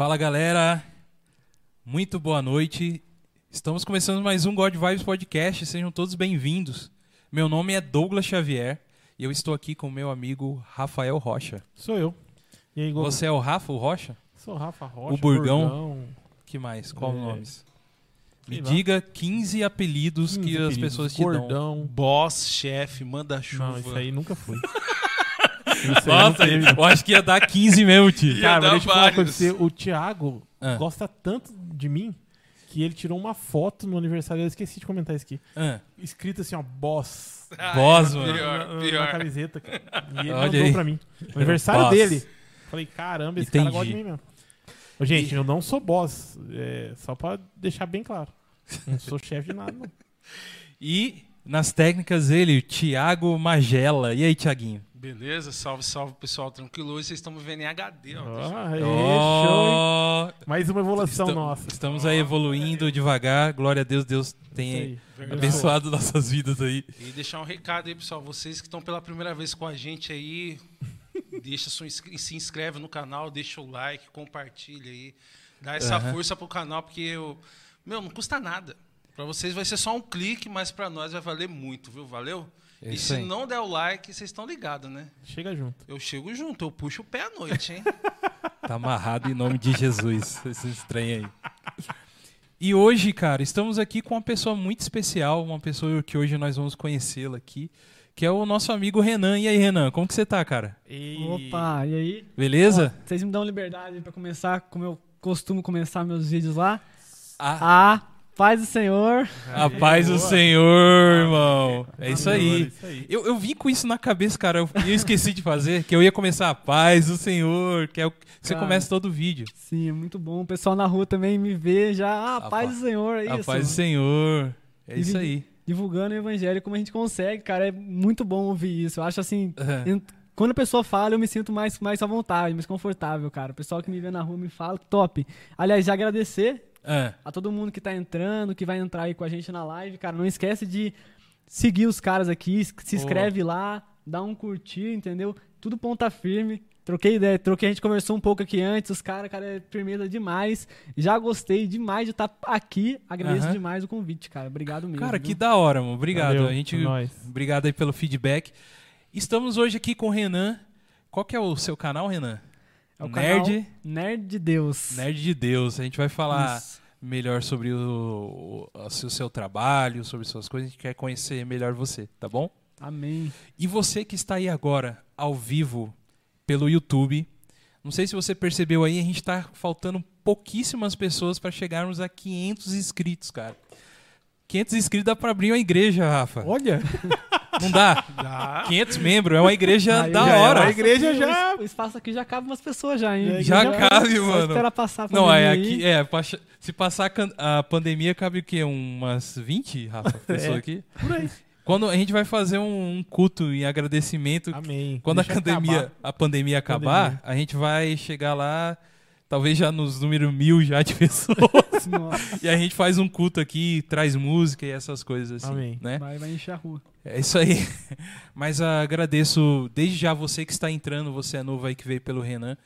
Fala galera, muito boa noite. Estamos começando mais um God Vibes Podcast. Sejam todos bem-vindos. Meu nome é Douglas Xavier e eu estou aqui com meu amigo Rafael Rocha. Sou eu. E aí? Você é o Rafa, o Rocha? Sou o Rafa Rocha. O Burgão? Que mais? Qual É. nomes? Me diga 15 apelidos 15 que as apelidos. pessoas te dão. Gordão. Boss, chefe, manda-chuva. Não, isso aí nunca foi. Aí Nossa, eu acho que ia dar 15 mesmo, tio. Cara, mas deixa eu falar com você. O Thiago Ah. gosta tanto de mim que ele tirou uma foto no aniversário. Eu esqueci de comentar isso aqui. Ah, Escrito assim, ó, boss. Ah, Boss, é, mano. Pior, na, na- pior. na camiseta. cara. E ele Olha mandou aí. pra mim. No aniversário Boss. dele. Falei, caramba, esse cara Entendi. gosta de mim mesmo. Gente, eu não sou boss. É, só pra deixar bem claro. Não sou chefe de nada, não. E nas técnicas ele, o Thiago Magela. E aí, Thiaguinho? Beleza, salve, salve pessoal, tranquilo. Hoje vocês estão me vendo em HD, ó. Ah, show, hein? Mais uma evolução nossa. Estamos aí evoluindo devagar. Glória a Deus, Deus tem abençoado nossas vidas aí. E deixar um recado aí, pessoal. Vocês que estão pela primeira vez com a gente aí, deixa sua, se inscreve no canal, deixa o like, compartilha aí. Dá essa Aham. força pro canal, porque eu, meu, não custa nada. Pra vocês vai ser só um clique, mas pra nós vai valer muito, viu? Valeu? É e se aí. não der o like, vocês estão ligados, né? Chega junto. Eu chego junto, eu puxo o pé à noite, hein? Tá amarrado em nome de Jesus. Esse estranho aí. E hoje, cara, estamos aqui com uma pessoa muito especial, uma pessoa que hoje nós vamos conhecê-la aqui, que é o nosso amigo Renan. E aí, Renan, como que você tá, cara? Opa, e aí? Beleza? Ó, vocês me dão liberdade pra começar como eu costumo começar meus vídeos lá? A, A paz do Senhor. a paz do. Senhor, irmão. É isso aí. Eu, eu vim com isso na cabeça, cara. Eu, e eu esqueci de fazer, que eu ia começar a paz do Senhor, que é o que você Cara. começa todo o vídeo. Sim, é muito bom. O pessoal na rua também me vê já. Ah, A paz pa- do Senhor, é a isso. paz do Senhor. É isso aí. Divulgando o evangelho como a gente consegue, cara. É muito bom ouvir isso. Eu acho assim. Eu- Quando a pessoa fala, eu me sinto mais, mais à vontade, mais confortável, cara. O pessoal que me vê na rua me fala, top. Aliás, já agradecer Ah, a todo mundo que tá entrando, que vai entrar aí com a gente na live, cara, não esquece de seguir os caras aqui, se inscreve lá, dá um curtir, entendeu? Tudo ponta firme. Troquei ideia, troquei, a gente conversou um pouco aqui antes, os caras, cara, é firmeza demais. Já gostei demais de estar aqui, agradeço Aham. demais o convite, cara. Obrigado mesmo. Cara, viu? que da hora, mano. Obrigado. Valeu, a gente, é obrigado aí pelo feedback. Estamos hoje aqui com o Renan. Qual que é o seu canal, Renan? É o Nerd, Nerd de Deus. Nerd de Deus. A gente vai falar Isso. melhor sobre o, o- o seu, trabalho, sobre suas coisas. A gente quer conhecer melhor você, tá bom? Amém. E você que está aí agora, ao vivo, pelo YouTube. Não sei se você percebeu aí, a gente tá faltando pouquíssimas pessoas para chegarmos a 500 inscritos, cara. 500 inscritos dá para abrir uma igreja, Rafa. Olha, Não dá? Dá. 500 membros, é uma igreja Aí da já é hora. uma igreja O- já- O espaço aqui já cabe umas pessoas já, hein? Já cabe, só mano. esperar passar a Não, é pandemia aqui, aí. é, pa- se passar a can- a pandemia, cabe o quê? Umas 20, Rafa, pessoas É. aqui? por aí. Quando a gente vai fazer um, um culto em agradecimento, Amém. quando Deixa a pandemia, acabar. a pandemia acabar, Pandemia. a gente vai chegar lá, talvez já nos números mil já de pessoas, Nossa, e a gente faz um culto aqui, traz música e essas coisas assim, Amém. né? vai, vai encher a rua. É isso aí. Mas ah, agradeço desde já você que está entrando, você é novo aí que veio pelo Renan.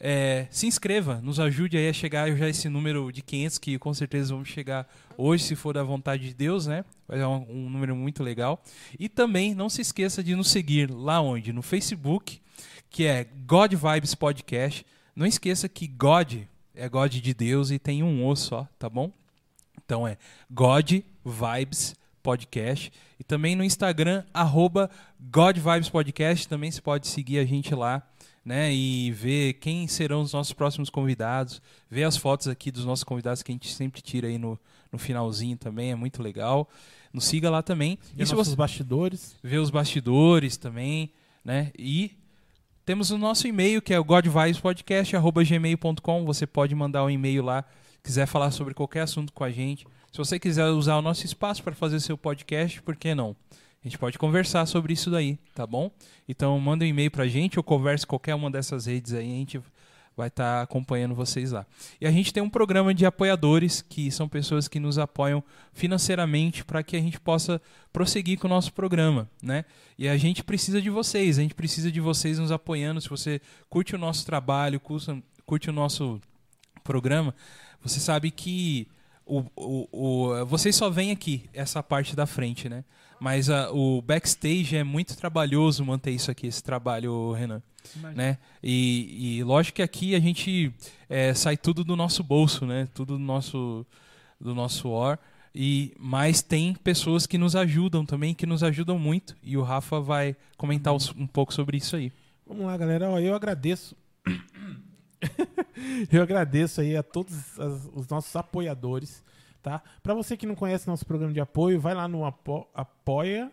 É, se inscreva, nos ajude aí a chegar já esse número de 500 que com certeza vamos chegar hoje, se for da vontade de Deus, né? Vai ser um, um número muito legal. E também não se esqueça de nos seguir lá onde? No Facebook, que é God Vibes Podcast. Não esqueça que God é God de Deus e tem um O só, tá bom? Então é God Vibes Podcast. E também no Instagram, arroba God Vibes Podcast. Também você pode seguir a gente lá, né? E ver quem serão os nossos próximos convidados. Ver as fotos aqui dos nossos convidados que a gente sempre tira aí no, no finalzinho também. É muito legal. Nos siga lá também. E E se nossos você bastidores. ver os bastidores também, né? E temos o nosso e-mail, que é o godvibespodcast.gmail.com. Você pode mandar um e-mail lá, quiser falar sobre qualquer assunto com a gente. Se você quiser usar o nosso espaço para fazer seu podcast, por que não? A gente pode conversar sobre isso daí, tá bom? Então manda um e-mail pra gente ou converse qualquer uma dessas redes aí, a gente vai estar acompanhando vocês lá. E a gente tem um programa de apoiadores, que são pessoas que nos apoiam financeiramente para que a gente possa prosseguir com o nosso programa, né? E a gente precisa de vocês, a gente precisa de vocês nos apoiando. Se você curte o nosso trabalho, curte o nosso programa, você sabe que o, o, o, vocês só vêm aqui, essa parte da frente, né? Mas a, o backstage é muito trabalhoso manter isso aqui, esse trabalho, Renan. Né? E, e lógico que aqui a gente é, sai tudo do nosso bolso, né? Tudo do nosso, do nosso or. E, mas tem pessoas que nos ajudam também, que nos ajudam muito. E o Rafa vai comentar Uhum. um pouco sobre isso aí. Vamos lá, galera. Ó, eu agradeço. eu agradeço aí a todos as- os nossos apoiadores, tá? Para você que não conhece nosso programa de apoio, vai lá no apo, apoia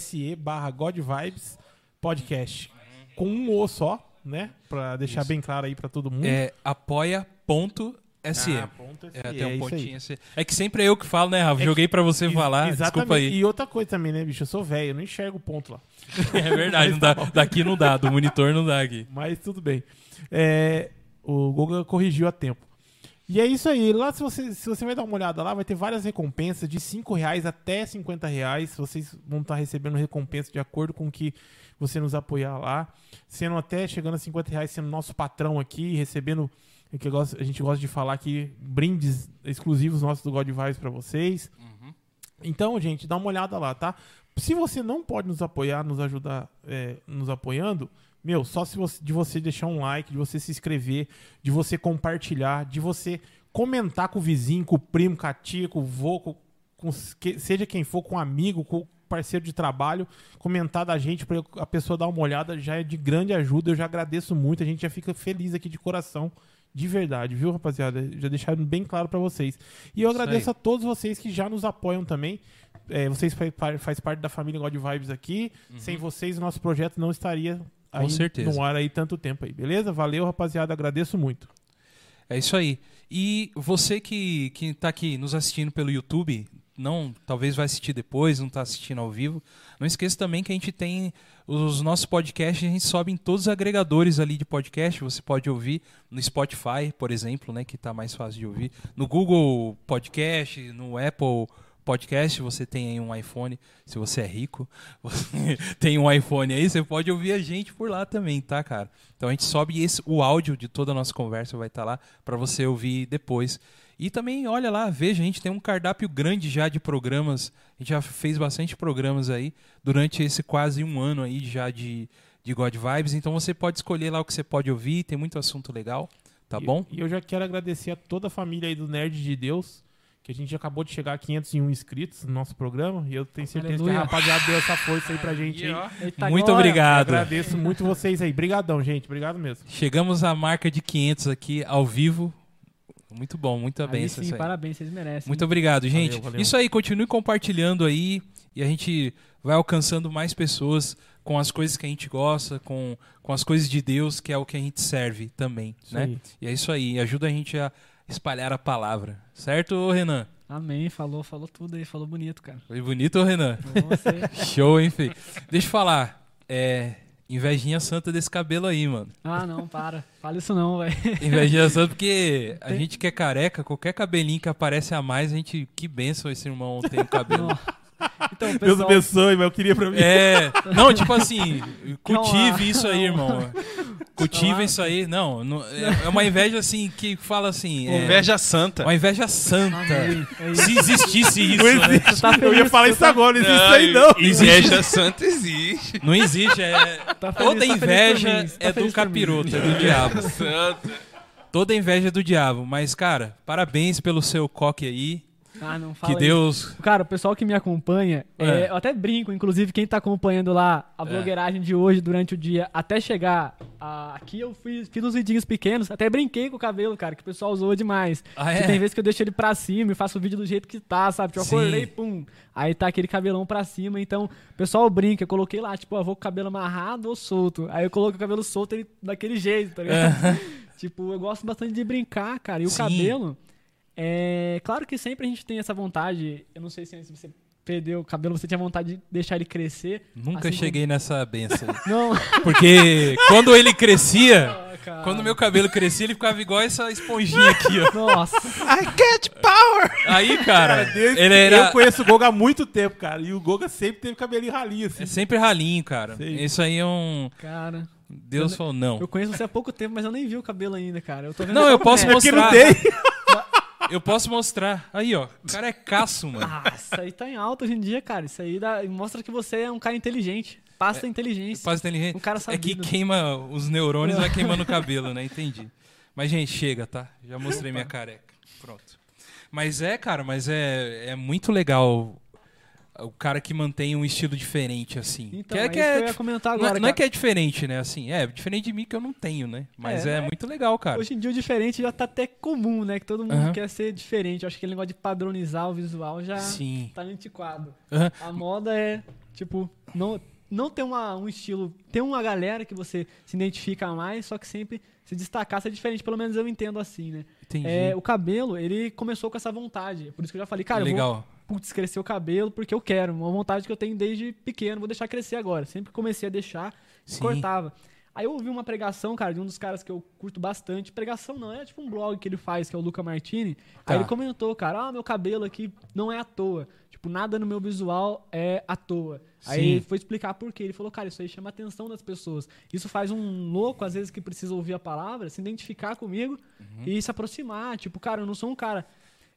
se barra God Vibes Podcast com um O só, né? Pra deixar Isso. bem claro aí pra todo mundo. É apoia.se. Ah, ponto é, tem é um aí. pontinho assim. É que sempre é eu que falo, né, Rafa? É Joguei pra você falar, Exatamente. desculpa aí. E outra coisa também, né, bicho? Eu sou velho, eu não enxergo o ponto lá. É verdade, não dá, daqui não dá, do monitor não dá aqui. Mas tudo bem. É, o Google corrigiu a tempo. E é isso aí. Lá, se você, se você vai dar uma olhada lá, vai ter várias recompensas de 5 reais até 50 reais. Vocês vão estar recebendo recompensa de acordo com o que você nos apoiar lá. Sendo até chegando a 50 reais, sendo nosso patrão aqui, recebendo. o que a gente gosta de falar aqui, brindes exclusivos nossos do God Vibes pra vocês. Então, gente, dá uma olhada lá, tá? Se você não pode nos apoiar, nos ajudar é, nos apoiando, meu, só se você, de você deixar um like, de você se inscrever, de você compartilhar, de você comentar com o vizinho, com o primo, com a tia, com o vô, com, com que- seja quem for, com um amigo, com parceiro de trabalho, comentar da gente pra a pessoa dar uma olhada já é de grande ajuda. Eu já agradeço muito, a gente já fica feliz aqui de coração. De verdade, viu, rapaziada? Já deixaram bem claro pra vocês. E eu Isso agradeço aí. a todos vocês que já nos apoiam também. É, vocês faz, faz parte da família God Vibes aqui. Sem vocês, o nosso projeto não estaria aí Uhum. certeza. no ar aí tanto tempo aí, beleza? Valeu, rapaziada. Agradeço muito. É isso aí. E você que, que tá aqui nos assistindo pelo YouTube, não, talvez vai assistir depois, não tá assistindo ao vivo, não esqueça também que a gente tem os nossos podcasts, a gente sobe em todos os agregadores ali de podcast, você pode ouvir no Spotify, por exemplo, né, que tá mais fácil de ouvir, no Google Podcast, no Apple Podcast, você tem aí um iPhone, se você é rico, você tem um iPhone aí, você pode ouvir a gente por lá também, tá, cara? Então a gente sobe esse, o áudio de toda a nossa conversa vai estar lá para você ouvir depois. E também, olha lá, veja, a gente tem um cardápio grande já de programas. A gente já fez bastante programas aí durante esse quase um ano aí já de, de God Vibes. Então você pode escolher lá o que você pode ouvir, tem muito assunto legal, tá E- bom? E eu já quero agradecer a toda a família aí do Nerd de Deus, que a gente acabou de chegar a 501 inscritos no nosso programa. E eu tenho certeza que Aleluia. a rapaziada deu essa força aí pra gente aí. Eita, muito glória. obrigado. Agradeço muito vocês aí. Brigadão, gente. Obrigado mesmo. Chegamos à marca de 500 aqui ao vivo. Muito bom, muita Aí benção sim, parabéns, vocês merecem. Muito obrigado, gente. valeu. Isso aí, continue compartilhando aí e a gente vai alcançando mais pessoas com as coisas que a gente gosta, com, com as coisas de Deus, que é o que a gente serve também, Isso né? aí. E é isso aí, ajuda a gente a espalhar a palavra. Certo, Renan? Amém, falou, falou tudo aí, falou bonito, cara. Foi bonito, Renan? Show, hein, filho? Deixa eu falar. É. Invejinha santa desse cabelo aí, mano. Ah, não, para. Fala isso não, velho. Invejinha santa porque a Tem- gente que é careca, qualquer cabelinho que aparece a mais, a gente. Que benção esse irmão tem o cabelo. Não. Então, Deus pessoal, abençoe, mas eu queria pra mim. É, não, tipo assim, cultive Não, isso aí, irmão. Cultive isso aí. Não, não- é é uma inveja assim que fala assim. É, Inveja santa. Uma inveja santa. Amém. É. Se existisse isso, Não né? existe. tá eu ia falar isso tá- agora, não existe isso aí não. Inveja santa existe. Não existe. É, Tá feliz, toda tá inveja mim, tá é do capiroto, é do diabo. Santa. Toda inveja é do diabo. Mas, cara, parabéns pelo seu coque aí. Ah, não fala Que isso. Deus. Cara, o pessoal que me acompanha, É. é, eu até brinco, inclusive quem tá acompanhando lá a blogueiragem de hoje durante o dia, até chegar a- aqui eu fiz, fiz uns vidinhos pequenos, até brinquei com o cabelo, cara, que o pessoal zoa demais. Ah, é? tem vezes que eu deixo ele pra cima e faço o vídeo do jeito que tá, sabe? Tipo, eu Sim. acordei, pum, aí tá aquele cabelão pra cima, então o pessoal brinca, eu coloquei lá, tipo, eu vou com o cabelo amarrado ou solto. Aí eu coloco o cabelo solto ele daquele jeito, tá ligado? tipo, eu gosto bastante de brincar, cara, e o Sim. cabelo... É claro que sempre a gente tem essa vontade. Eu não sei se antes você perdeu o cabelo, você tinha vontade de deixar ele crescer. Nunca assim cheguei nessa benção. Como... Não, Porque quando ele crescia, cara. quando meu cabelo crescia, ele ficava igual essa esponjinha aqui, ó. Nossa. I get power! Aí, cara, Desde ele era. Eu conheço o Goga há muito tempo, cara. E o Goga sempre teve cabelinho ralinho, assim. É sempre ralinho, cara. Sim. Isso aí é um. Cara. Deus Eu- falou, não. Eu conheço você há pouco tempo, mas eu nem vi o cabelo ainda, cara. Eu tô vendo Não, eu como posso é. mostrar. não tem. Eu posso mostrar. Aí, ó. O cara é caço, mano. Ah, isso aí tá em alta hoje em dia, cara. Isso aí dá- mostra que você é um cara inteligente. Passa a inteligência. Faz inteligente. Um cara É que sabido. queima os neurônios, vai queimando o cabelo, né? Entendi. Mas, gente, chega, tá? Já mostrei minha careca. Pronto. Mas é, cara, mas é, é muito legal o cara que mantém um estilo diferente, assim. Então, que é, é, que é que eu ia comentar não, é- agora. não é cara. que é diferente, né? Assim, é diferente de mim que eu não tenho, né? Mas É, é, né? muito legal, cara. Hoje em dia o diferente já tá até comum, né? Que todo mundo Aham. quer ser diferente. Eu acho que aquele negócio de padronizar o visual já Sim. tá antiquado. Aham. A moda é, tipo, não, não ter uma, um estilo. Ter uma galera que você se identifica mais, só que sempre se destacar, ser diferente. Pelo menos eu entendo assim, né? Entendi. É, o cabelo, ele começou com essa vontade. Por isso que eu já falei, cara, eu vou legal. Putz, crescer o cabelo porque eu quero. Uma vontade que eu tenho desde pequeno, vou deixar crescer agora. Sempre que comecei a deixar, Sim. cortava. Aí eu ouvi uma pregação, cara, de um dos caras que eu curto bastante. Pregação não, é tipo um blog que ele faz, que é o Luca Martini. Tá. Aí ele comentou, cara, ah, meu cabelo aqui não é à toa. Tipo, nada no meu visual é à toa. Aí Sim. ele foi explicar por quê. Ele falou, cara, isso aí chama a atenção das pessoas. Isso faz um louco, às vezes, que precisa ouvir a palavra, se identificar comigo Uhum. e se aproximar. Tipo, cara, eu não sou um cara.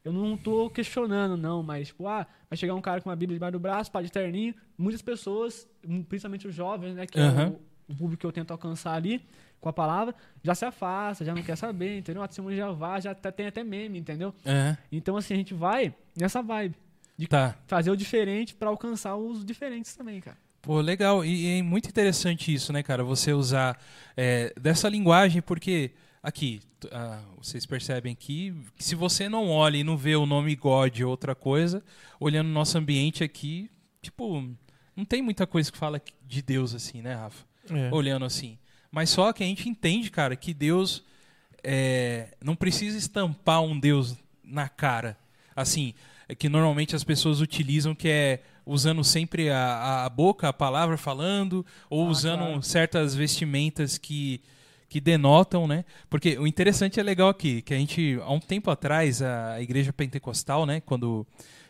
Eu não tô questionando, não, mas, tipo, ah, vai chegar um cara com uma Bíblia debaixo do braço, pá de terninho. Muitas pessoas, hum, principalmente os jovens, né, que é Aham. o, o público que eu tento alcançar ali com a palavra, já se afasta, já não quer saber, entendeu? A testemunha já vai, já tem até meme, entendeu? Aham. Então, assim, a gente vai nessa vibe. De Tá. fazer o diferente pra alcançar os diferentes também, cara. Pô, legal. E, e é muito interessante isso, né, cara? Você usar é, dessa linguagem, porque aqui, ah, vocês percebem aqui, que se você não olha e não vê o nome God ou outra coisa, olhando o nosso ambiente aqui, tipo, não tem muita coisa que fala de Deus assim, né, Rafa? É. Olhando assim. Mas só que a gente entende, cara, que Deus é, não precisa estampar um Deus na cara. Assim, é que normalmente as pessoas utilizam, que é usando sempre a, a boca, a palavra falando, ou Ah, usando claro. certas vestimentas que, que denotam, né? Porque o interessante é legal aqui, que a gente, há um tempo atrás, a igreja pentecostal, né? Quando,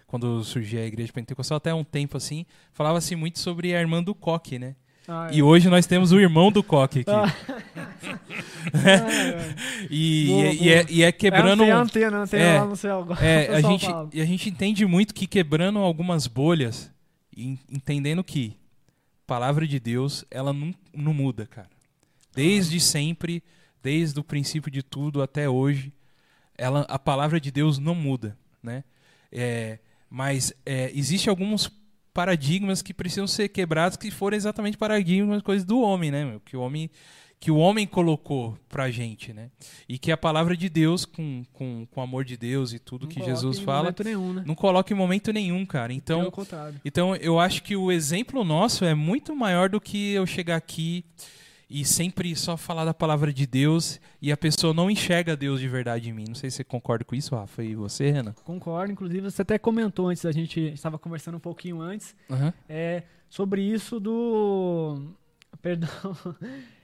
quando surgiu a igreja pentecostal, até um tempo assim, falava-se muito sobre a irmã do coque, né? Ah, E hoje nós temos o irmão do coque aqui. E, Boa, e- e é, e é quebrando. É a antena, a antena É, lá no céu. agora. é, a, gente, fala. e a gente entende muito que quebrando algumas bolhas, entendendo que palavra de Deus, ela não, não muda, cara. Desde sempre, desde o princípio de tudo até hoje, ela, a palavra de Deus não muda, né? É, mas é, existe alguns paradigmas que precisam ser quebrados que foram exatamente paradigmas coisas do homem, né? meu? Que o homem que o homem colocou pra gente, né? E que a palavra de Deus, com, com, com o amor de Deus e tudo Não que Jesus fala, nenhum, né? não coloca em momento nenhum, cara. Então, contrário. então eu acho que o exemplo nosso é muito maior do que eu chegar aqui e sempre só falar da palavra de Deus e a pessoa não enxerga Deus de verdade em mim. Não sei se você concorda com isso, Rafa, e você, Renan? Concordo, inclusive você até comentou antes, a gente estava conversando um pouquinho antes, Aham. é, sobre isso do. Perdão.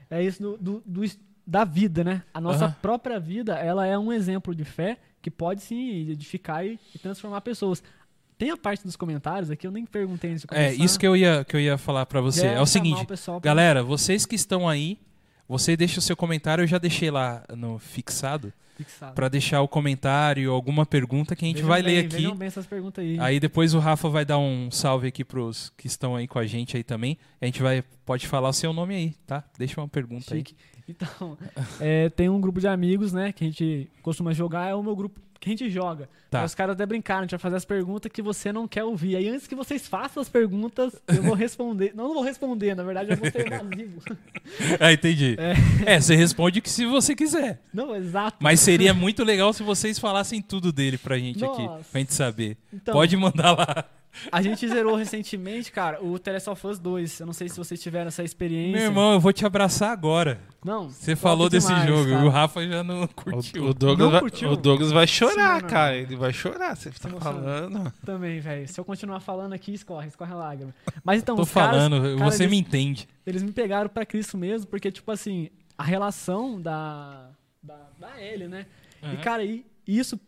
É isso do, do- do da vida, né? A nossa Aham. própria vida, ela é um exemplo de fé que pode sim edificar e, e transformar pessoas. Tem a parte dos comentários aqui, eu nem perguntei antes de É, começar. isso que eu ia, que eu ia falar pra você. Já É o seguinte, o pessoal galera, vocês que estão aí, você deixa o seu comentário, eu já deixei lá no fixado, fixado. pra deixar o comentário, alguma pergunta que a gente Vejam vai bem, ler aqui. Bem essas perguntas aí. Aí depois o Rafa vai dar um salve aqui pros que estão aí com a gente aí também. A gente vai pode falar o seu nome aí, tá? Deixa uma pergunta Chique. Então, é, tem um grupo de amigos, né, que a gente costuma jogar, é o meu grupo que a gente joga. Tá. Aí os caras até brincaram, a gente vai fazer as perguntas que você não quer ouvir. Aí antes que vocês façam as perguntas, eu vou responder. não, não vou responder, na verdade eu vou ser evasivo. aí. Ah, entendi. É. você responde que se você quiser. não, exato. Mas seria muito legal se vocês falassem tudo dele pra gente aqui, Nossa. pra gente saber. Então, Pode mandar lá. A gente zerou recentemente, cara, o The Last of Us 2. Eu não sei se vocês tiveram essa experiência. Meu irmão, eu vou te abraçar agora. Não. Você falou desse demais, jogo, cara. o Rafa já não O, curtiu. o Douglas Não vai, curtiu? o Douglas vai chorar, Sim, cara. Ele vai chorar. Você tá Emocionado. falando. Também, velho. Se eu continuar falando aqui, escorre, escorre a lágrima. Mas então, Tô os caras, falando, cara, você eles- me entende. eles me pegaram pra Cristo mesmo, porque, tipo assim, a relação da. da, da Ellie, né? E, Aham. cara, e isso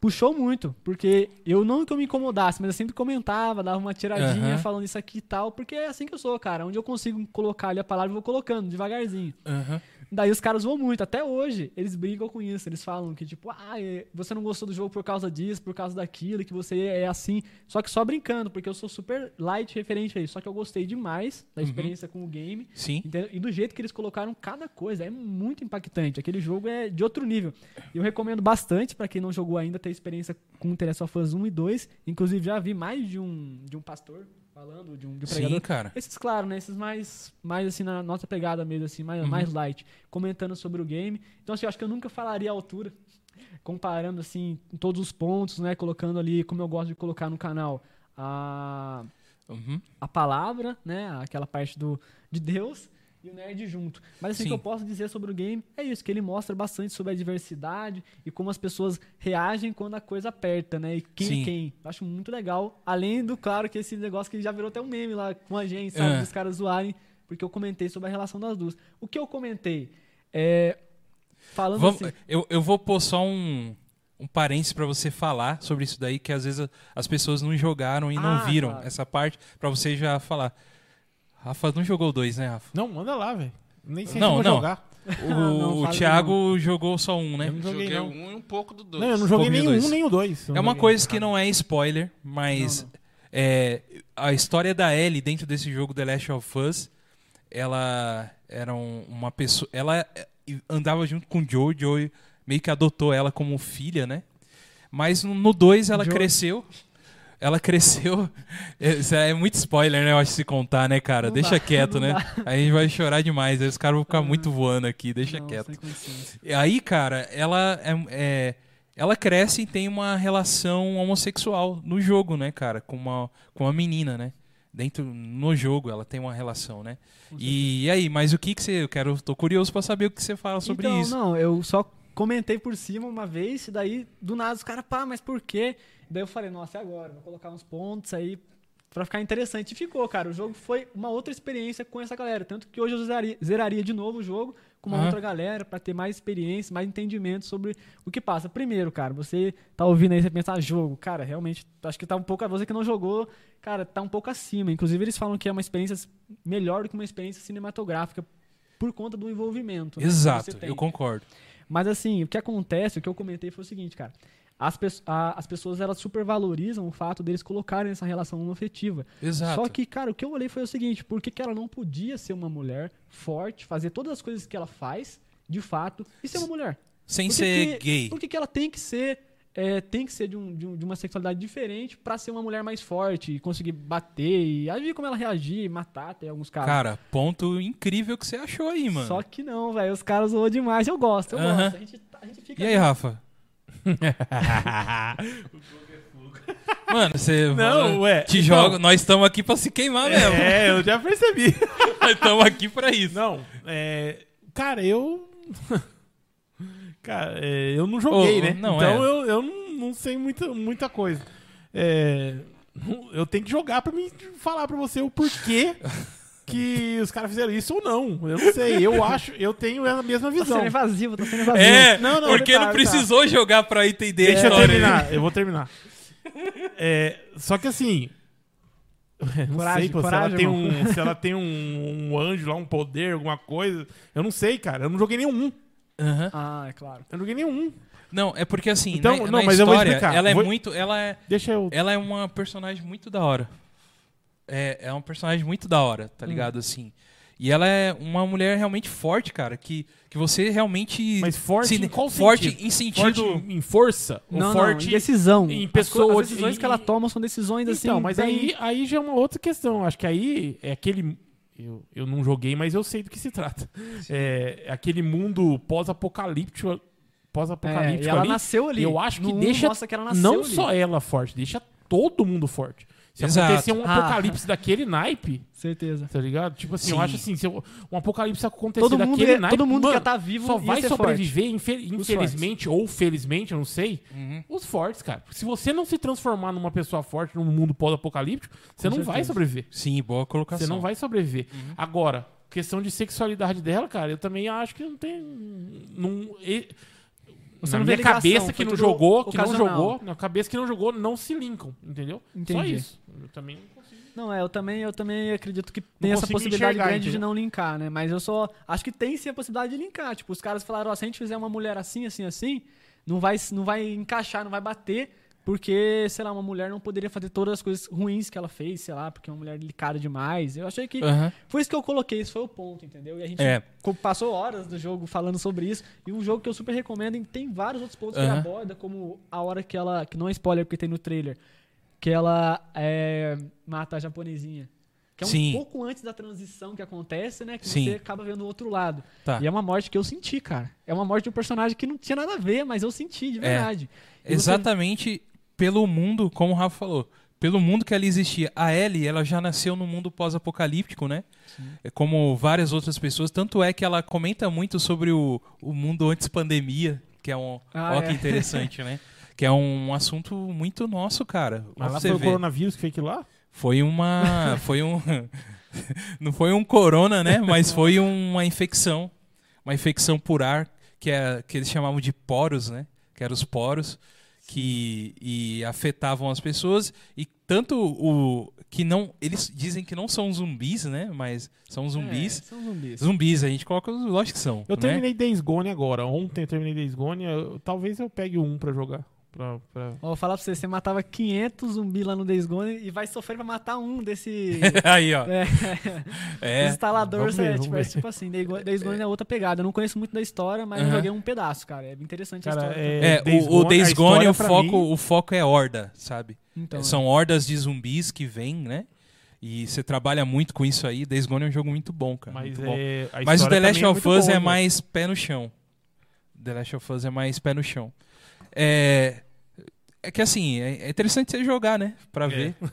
puxou muito, porque eu não que eu me incomodasse, mas eu sempre comentava, dava uma tiradinha Aham. falando isso aqui e tal, porque é assim que eu sou, cara. Onde eu consigo colocar ali a palavra, eu vou colocando devagarzinho. Aham. Daí os caras zoam muito, até hoje eles brigam com isso. Eles falam que, tipo, ah, é, você não gostou do jogo por causa disso, por causa daquilo, que você é assim. Só que só brincando, porque eu sou super light referente a isso. Só que eu gostei demais da Uhum. experiência com o game. Sim. entendeu? E do jeito que eles colocaram cada coisa, é muito impactante. Aquele jogo é de outro nível. E eu recomendo bastante pra quem não jogou ainda ter experiência com The Last of Us 1 e 2. Inclusive já vi mais de um, de um pastor falando, de um, de pregador. Sim, cara. Esses, claro, né? Esses mais, mais assim, na nossa pegada mesmo, assim, mais, mais light, comentando sobre o game. Então, assim, eu acho que eu nunca falaria a altura, comparando, assim, todos os pontos, né? Colocando ali, como eu gosto de colocar no canal, a, Uhum. a palavra, né? Aquela parte do, de Deus e o nerd junto. Mas assim, o Sim. que eu posso dizer sobre o game é isso, que ele mostra bastante sobre a diversidade e como as pessoas reagem quando a coisa aperta, né? E quem Sim. é quem. Eu acho muito legal. Além do, claro, que esse negócio que já virou até um meme lá com a gente, sabe? É. Dos caras zoarem, porque eu comentei sobre a relação das duas. O que eu comentei é... Falando Vamos, assim... eu, eu vou pôr só um, um parênteses pra você falar sobre isso daí, que às vezes as pessoas não jogaram e não Ah, viram claro. essa parte, pra você já falar. Rafa não jogou dois, né, Rafa? Não, manda lá, velho. Nem sei Não, se eu não. jogar. O, não, o Thiago jogou só um, né? Eu não joguei, Joguei não. um e um pouco do dois. Não, eu não joguei Comi nem o dois. um nem o dois. É uma coisa que não é spoiler, mas Não, não. é, a história da Ellie dentro desse jogo The Last of Us, ela era um- uma pessoa, ela andava junto com o Joe, o Joe meio que adotou ela como filha, né? Mas no 2 ela Joe. cresceu. Ela cresceu. Isso é muito spoiler, né? Eu acho se contar, né, cara? Não deixa dá, quieto, né? dá. Aí a gente vai chorar demais. Aí os caras vão ficar muito voando aqui. Deixa Não, quieto. E Aí, cara, ela é, é- ela cresce e tem uma relação homossexual no jogo, né, cara, com uma com uma menina, né? Dentro no jogo ela tem uma relação, né? E, aí, mas o que que você eu quero, tô curioso pra saber o que você fala sobre então, isso. não, eu só comentei por cima uma vez, e daí, do nada, os caras, pá, mas por quê? Daí eu falei, nossa, e agora? Vou colocar uns pontos aí pra ficar interessante. E ficou, cara. O jogo foi uma outra experiência com essa galera. Tanto que hoje eu zeraria, zeraria de novo o jogo com uma Aham. outra galera pra ter mais experiência, mais entendimento sobre o que passa. Primeiro, cara, você tá ouvindo aí, você pensa, ah, jogo. Cara, realmente, acho que tá um pouco. Você que não jogou, cara, tá um pouco acima. Inclusive, eles falam que é uma experiência melhor do que uma experiência cinematográfica por conta do envolvimento. né, Exato, tem. eu concordo. Mas assim, o que acontece, o que eu comentei foi o seguinte, cara. As, pe- a- as pessoas elas supervalorizam o fato deles colocarem essa relação afetiva. Exato. Só que, cara, o que eu olhei foi o seguinte: por que, que ela não podia ser uma mulher forte, fazer todas as coisas que ela faz, de fato, e ser uma mulher? sem Por que ser que- gay. Por que, que ela tem que ser. é, tem que ser de, um- de um- de uma sexualidade diferente pra ser uma mulher mais forte e conseguir bater e ver como ela reagir, matar até alguns casos. Cara, ponto incrível que você achou aí, mano. Só que não, velho. Os caras zoam demais. Eu gosto, eu Aham. gosto. A gente, a gente fica E aí, Rafa? Mano, você Não, ué, te então- joga, nós estamos aqui pra se queimar mesmo. É, eu já percebi. Nós estamos aqui pra isso. Não, é. Cara, eu. Cara, é, eu não joguei, né? não, então é. eu, eu não, não sei muita, muita coisa. É, eu tenho que jogar pra me falar pra você o porquê que os caras fizeram isso ou não. Eu não sei. Eu acho, eu tenho a mesma Tá visão. sendo evasivo, tá sendo evasivo. É, Não, não, porque tá, não tá. precisou jogar pra entender Deixa a eu história. terminar, eu vou terminar. É, só que assim. Não Coragem, sei, pô, coragem, se, ela tem um, se ela tem um, um anjo lá, um poder, alguma coisa. Eu não sei, cara. Eu não joguei nenhum. Aham. Ah, é claro. Eu não joguei nenhum. Não, é porque assim, Então, na, não, na mas eu vou história, explicar. ela é Vou- muito, ela é, Deixa eu. ela é uma personagem muito da hora. É, é um personagem muito da hora, Hum. tá ligado assim. E ela é uma mulher realmente forte, cara, que, que você realmente Mas forte se- em qual forte sentido? em sentido Forte em força? Ou Não, forte não, em decisão. em As pessoa- co- As, decisões em- que ela toma são decisões assim. Então, mas bem- aí, aí já é uma outra questão. Acho que aí é aquele. Eu, eu não joguei, mas eu sei do que se trata. É, é aquele mundo pós-apocalíptico. É, Pós-apocalíptico e ela ali. nasceu ali. Eu acho que deixa mostra que ela nasceu não ali. só ela forte, deixa todo mundo forte. Se Exato. acontecer um Ah. apocalipse daquele naipe, Certeza. tá ligado? Tipo assim, eu Sim. acho assim, se eu- um apocalipse acontecer Todo mundo, daquele ia- naipe, todo mundo mano, que tá vivo só vai ser sobreviver, infelizmente ou felizmente, eu não sei, Uhum. os fortes, cara. Se você não se transformar numa pessoa forte num mundo pós-apocalíptico, você Com não vai certeza. sobreviver. Sim, boa colocação. Você não vai sobreviver. Uhum. Agora, questão de sexualidade dela, cara, eu também acho que não tem. Não, e- Você na não vê minha ligação, cabeça que não jogou, que não jogou, na cabeça que não jogou, não se linkam, entendeu? Só Entendi. isso. Eu também não consigo. Não, é, eu também, eu também acredito que tem essa possibilidade grande de entendeu? não linkar, né? Mas eu só acho que tem sim a possibilidade de linkar. Tipo, os caras falaram, ó, se a gente fizer uma mulher assim, assim, assim, não vai, não vai encaixar, não vai bater, porque, sei lá, uma mulher não poderia fazer todas as coisas ruins que ela fez, sei lá, porque é uma mulher delicada demais. Eu achei que Aham. foi isso que eu coloquei, esse foi o ponto, entendeu? E a gente É. passou horas do jogo falando sobre isso. E um jogo que eu super recomendo, e tem vários outros pontos que ele Aham. aborda, como a hora que ela. Que não é spoiler porque tem no trailer. Que ela é, mata a japonesinha. Que é um Sim. pouco antes da transição que acontece, né? Que Sim. você acaba vendo o outro lado. Tá. E é uma morte que eu senti, cara. É uma morte de um personagem que não tinha nada a ver, mas eu senti de verdade. E você- Exatamente pelo mundo, como o Rafa falou, pelo mundo que ela existia. A Ellie, ela já nasceu no mundo pós-apocalíptico, né? É Como várias outras pessoas. Tanto é que ela comenta muito sobre o, o mundo antes pandemia, que é um. Ah, ó, é. que interessante, né? Que é um assunto muito nosso, cara. Mas lá foi o coronavírus que fez aquilo lá? Foi uma. Foi um. Não foi um corona, né? Mas foi uma infecção. Uma infecção por ar, que, é, que eles chamavam de poros, né? Que eram os poros, que e afetavam as pessoas. E tanto o. que não. Eles dizem que não são zumbis, né? Mas são zumbis. É, são zumbis. Zumbis, a gente coloca. os- Lógico que são. Eu né? terminei Days Gone agora. Ontem eu terminei Days Gone. eu- talvez eu pegue um pra jogar. Pra, pra- Ó, Vou falar pra você, você matava 500 zumbis lá no Days Gone e vai sofrer pra matar um desse... Aí, ó. é, É. instalador ver, é, tipo, é tipo assim, Days Gone- Gone é outra pegada. Eu não conheço muito da história, mas eu joguei um pedaço, cara. É interessante a Cara, história. é, É, o, o a Days Gone, o foco, mim- o foco é horda, sabe? Então, São hordas de zumbis que vêm, né? E você trabalha muito com isso aí. Days Gone é um jogo muito bom, cara. Mas, muito bom. é, a Mas o The Last of Us é mais pé no chão. The Last of Us é mais pé no chão. É, é que assim, é é interessante você jogar, né? Pra ver.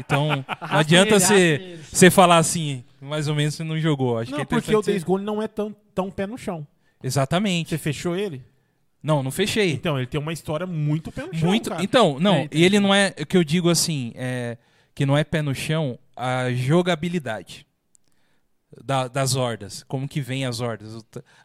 Então, não adianta você, você falar assim, mais ou menos você não jogou. Acho que Não, é porque o Days. Gone não é tão, tão pé no chão. Exatamente. Você fechou ele? Não, não fechei. Então, ele tem uma história muito pé no chão, Muito. cara. Então, não, É, e ele não é. O que eu digo assim, é que não é pé no chão, a jogabilidade da- das hordas. Como que vem as hordas.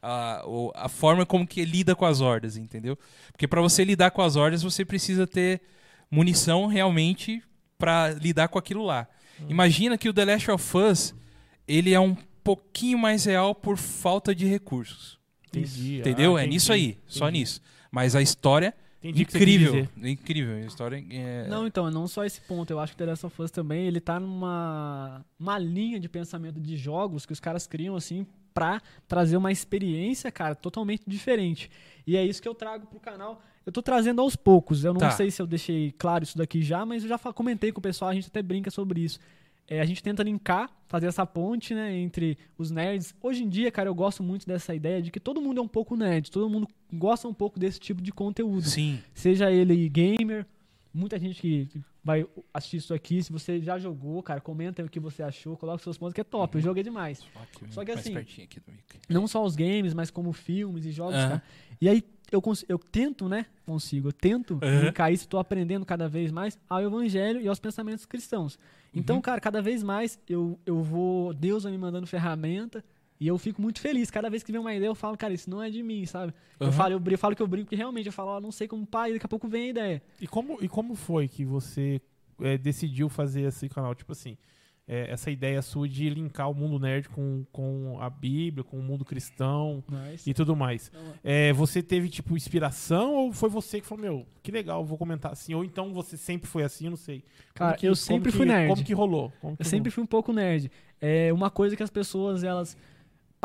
A, a forma como que lida com as hordas, entendeu? Porque pra você lidar com as hordas, você precisa ter munição realmente pra lidar com aquilo lá. Imagina que o The Last of Us, ele é um pouquinho mais real por falta de recursos. Entendi. Entendeu? Ah, é entendi, nisso aí, só entendi. nisso. Mas a história Entendi incrível, incrível. A história é... Não, então, não só esse ponto. Eu acho que The Last of Us também, ele tá numa uma linha de pensamento de jogos que os caras criam, assim, pra trazer uma experiência, cara, totalmente diferente. E é isso que eu trago pro canal. Eu tô trazendo aos poucos. Eu não Tá. sei se eu deixei claro isso daqui já, mas eu já comentei com o pessoal, a gente até brinca sobre isso. É, a gente tenta linkar, fazer essa ponte, né, entre os nerds. Hoje em dia, cara, eu gosto muito dessa ideia de que todo mundo é um pouco nerd, todo mundo gosta um pouco desse tipo de conteúdo Sim. seja ele gamer, muita gente que que vai assistir isso aqui, se você já jogou, cara, comenta aí o que você achou, coloca seus pontos, que é top, eu joguei demais. Só que assim. Não só os games, mas como filmes e jogos, Aham. cara. E aí eu, eu tento, né, consigo, eu tento linkar isso, tô aprendendo cada vez mais ao evangelho e aos pensamentos cristãos. Uhum. Então, cara, cada vez mais eu, eu vou, Deus vai me mandando ferramenta, e eu fico muito feliz. Cada vez que vem uma ideia, eu falo, cara, isso não é de mim, sabe? Eu, Aham. falo, eu, eu falo que eu brinco, porque realmente eu falo, ó, não sei como pai, daqui a pouco vem a ideia. E como, e como foi que você é, decidiu fazer esse canal? Tipo assim, é, essa ideia sua de linkar o mundo nerd com, com a Bíblia, com o mundo cristão Mas, e tudo mais. Não, É, você teve, tipo, inspiração ou foi você que falou, meu, que legal, vou comentar assim? Ou então você sempre foi assim, eu não sei. Cara, que- eu sempre que- fui nerd. Como que rolou? Como que Eu sempre fui um pouco nerd. É uma coisa que as pessoas, elas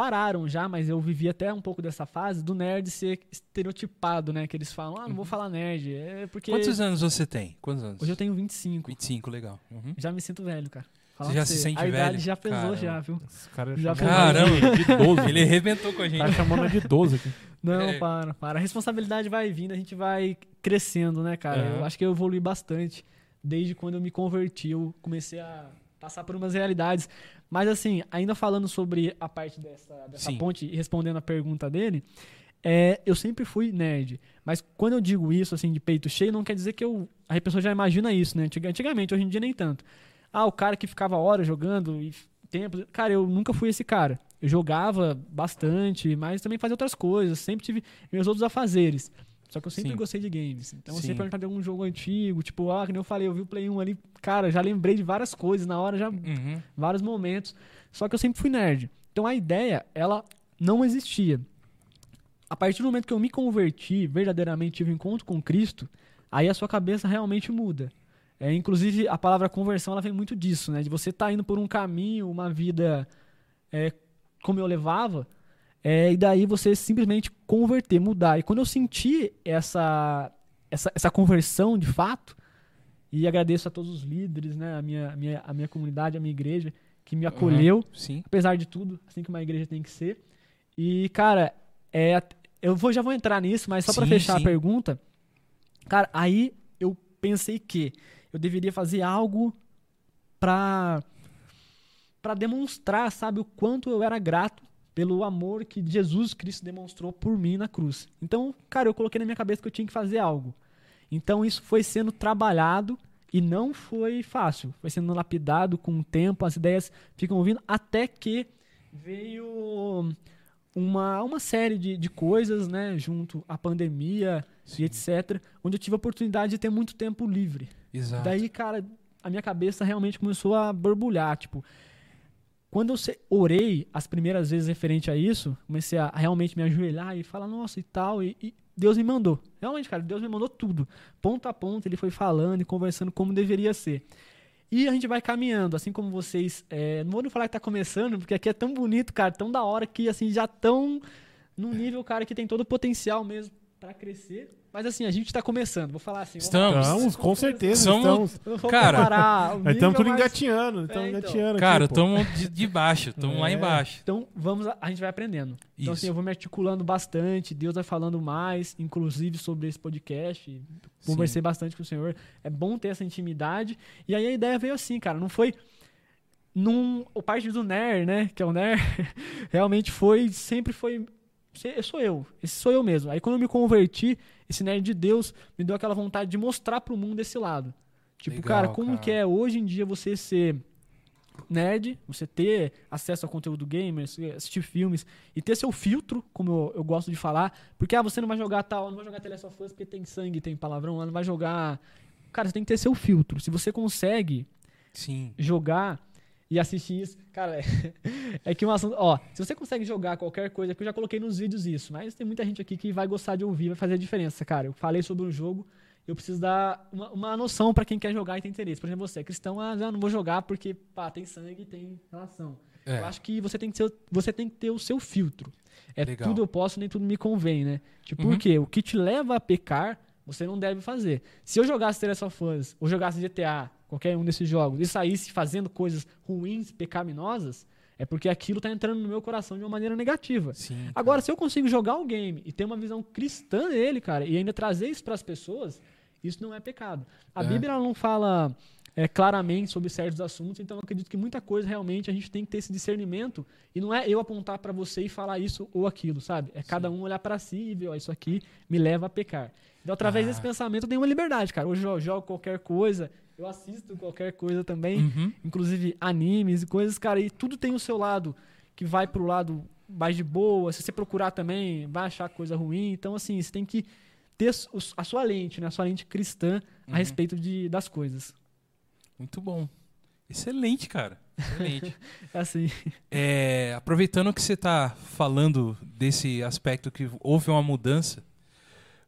pararam já, mas eu vivi até um pouco dessa fase do nerd ser estereotipado, né? Que eles falam, ah, não vou falar nerd. É porque Quantos anos você tem? Quantos anos? hoje eu tenho 25. 25, legal. Uhum. Já me sinto velho, cara. Você já se sente A idade velho? já pesou Caramba. já, viu? Esse cara Já Caramba. ele de idoso. Ele arrebentou com a gente. Tá chamando de idoso aqui. Não, É. para, para. A responsabilidade vai vindo, a gente vai crescendo, né, cara? Aham. Eu acho que eu evolui bastante desde quando eu me converti. Eu comecei a passar por umas realidades. Mas, assim, ainda falando sobre a parte dessa, dessa Sim. ponte e respondendo a pergunta dele, é, eu sempre fui nerd. Mas quando eu digo isso, assim, de peito cheio, não quer dizer que eu. A pessoa já imagina isso, né? Antiga- Antigamente, hoje em dia nem tanto. Ah, o cara que ficava horas jogando e tempo. Cara, eu nunca fui esse cara. eu jogava bastante, mas também fazia outras coisas. Sempre tive meus outros afazeres. Só que eu sempre Sim. gostei de games. Então, eu Sim. sempre perguntar de algum jogo antigo, tipo, ah, que nem eu falei, eu vi o Play 1 ali, cara, já lembrei de várias coisas na hora, já Uhum. vários momentos. Só que eu sempre fui nerd. Então a ideia, ela não existia. A partir do momento que eu me converti, verdadeiramente tive um encontro com Cristo, aí a sua cabeça realmente muda. É, inclusive, a palavra conversão ela vem muito disso, né? De você estar indo por um caminho, uma vida é, como eu levava, é, e daí você simplesmente converter, mudar. E quando eu senti essa, essa, essa conversão de fato, e agradeço a todos os líderes, né? A minha, a minha, a minha comunidade, a minha igreja, que me acolheu, Sim. apesar de tudo, assim que uma igreja tem que ser. E, cara, é, eu vou, já vou entrar nisso, mas só Sim, fechar sim. a pergunta, cara, aí eu pensei que eu deveria fazer algo pra, pra demonstrar, sabe, o quanto eu era grato pelo amor que Jesus Cristo demonstrou por mim na cruz. Então, cara, eu coloquei na minha cabeça que eu tinha que fazer algo. Então, isso foi sendo trabalhado e não foi fácil. Foi sendo lapidado com o tempo, as ideias ficam vindo, até que veio uma, uma série de, de coisas, né, junto à pandemia e etc., onde eu tive a oportunidade de ter muito tempo livre. Exato. Daí, cara, a minha cabeça realmente começou a borbulhar. Tipo, quando eu orei as primeiras vezes referente a isso, comecei a realmente me ajoelhar e falar, nossa, e tal, e, e Deus me mandou. Realmente, cara, Deus me mandou tudo. Ponto a ponto, ele foi falando e conversando como deveria ser. E a gente vai caminhando, assim como vocês. é, não vou nem falar que tá começando, porque aqui é tão bonito, cara, tão da hora que assim já tão num nível, cara, que tem todo o potencial mesmo pra crescer. Mas assim, a gente tá começando. Vou falar assim. Estamos. Estamos, com certeza. Estamos. vou Cara, nível, estamos tudo mas- engatinhando. Estamos É, então. engatinhando. Cara, estamos de, de baixo, estamos lá É. embaixo. Então, vamos, a, a gente vai aprendendo. Então, Isso. assim, eu vou me articulando bastante, Deus vai falando mais, inclusive sobre esse podcast. Conversei bastante com o Senhor. É bom ter essa intimidade. E aí a ideia veio assim, cara, não foi. Num, o parte do NER, né? Que é o NER, realmente foi, sempre foi. Se- Sou eu, esse sou eu mesmo. Aí quando eu me converti, esse nerd de Deus me deu aquela vontade de mostrar pro mundo esse lado. Tipo, Legal, cara, como cara. que é hoje em dia você ser nerd, você ter acesso ao conteúdo gamer, assistir filmes e ter seu filtro, como eu, eu gosto de falar, porque ah, você não vai jogar tal, não vai jogar The Last of Us porque tem sangue, tem palavrão, não vai jogar. Cara, você tem que ter seu filtro. Se você consegue Sim. jogar e assistir isso, cara, é, é que um assunto, ó, se você consegue jogar qualquer coisa, que eu já coloquei nos vídeos isso, mas tem muita gente aqui que vai gostar de ouvir, vai fazer a diferença, cara. Eu falei sobre um jogo, eu preciso dar uma, uma noção pra quem quer jogar e tem interesse. Por exemplo, você é cristão, ah, não vou jogar porque, pá, tem sangue, tem relação. É. Eu acho que você tem que, ter, você tem que ter o seu filtro. É Legal. tudo eu posso, nem tudo me convém, né? Tipo, Uhum. por quê? O que te leva a pecar, você não deve fazer. Se eu jogasse The Last of Us, ou jogasse GTA, qualquer um desses jogos, e saísse fazendo coisas ruins, pecaminosas, é porque aquilo tá entrando no meu coração de uma maneira negativa. Sim. Agora, se eu consigo jogar o game e ter uma visão cristã dele, cara, e ainda trazer isso para as pessoas, isso não é pecado. A É. Bíblia não fala é, claramente sobre certos assuntos, então eu acredito que muita coisa realmente a gente tem que ter esse discernimento e não é eu apontar para você e falar isso ou aquilo, sabe? É cada um olhar para si e ver, ó, isso aqui me leva a pecar. Então, através Ah. desse pensamento, eu tenho uma liberdade, cara. Hoje eu jogo qualquer coisa, eu assisto qualquer coisa também Uhum. inclusive animes e coisas, cara, e tudo tem o seu lado que vai pro lado mais de boa. Se você procurar também, vai achar coisa ruim. Então, assim, você tem que ter a sua lente, né? A sua lente cristã Uhum. a respeito de, das coisas. Muito bom. Excelente, cara. Excelente. É assim. É, aproveitando que você está falando desse aspecto que houve uma mudança,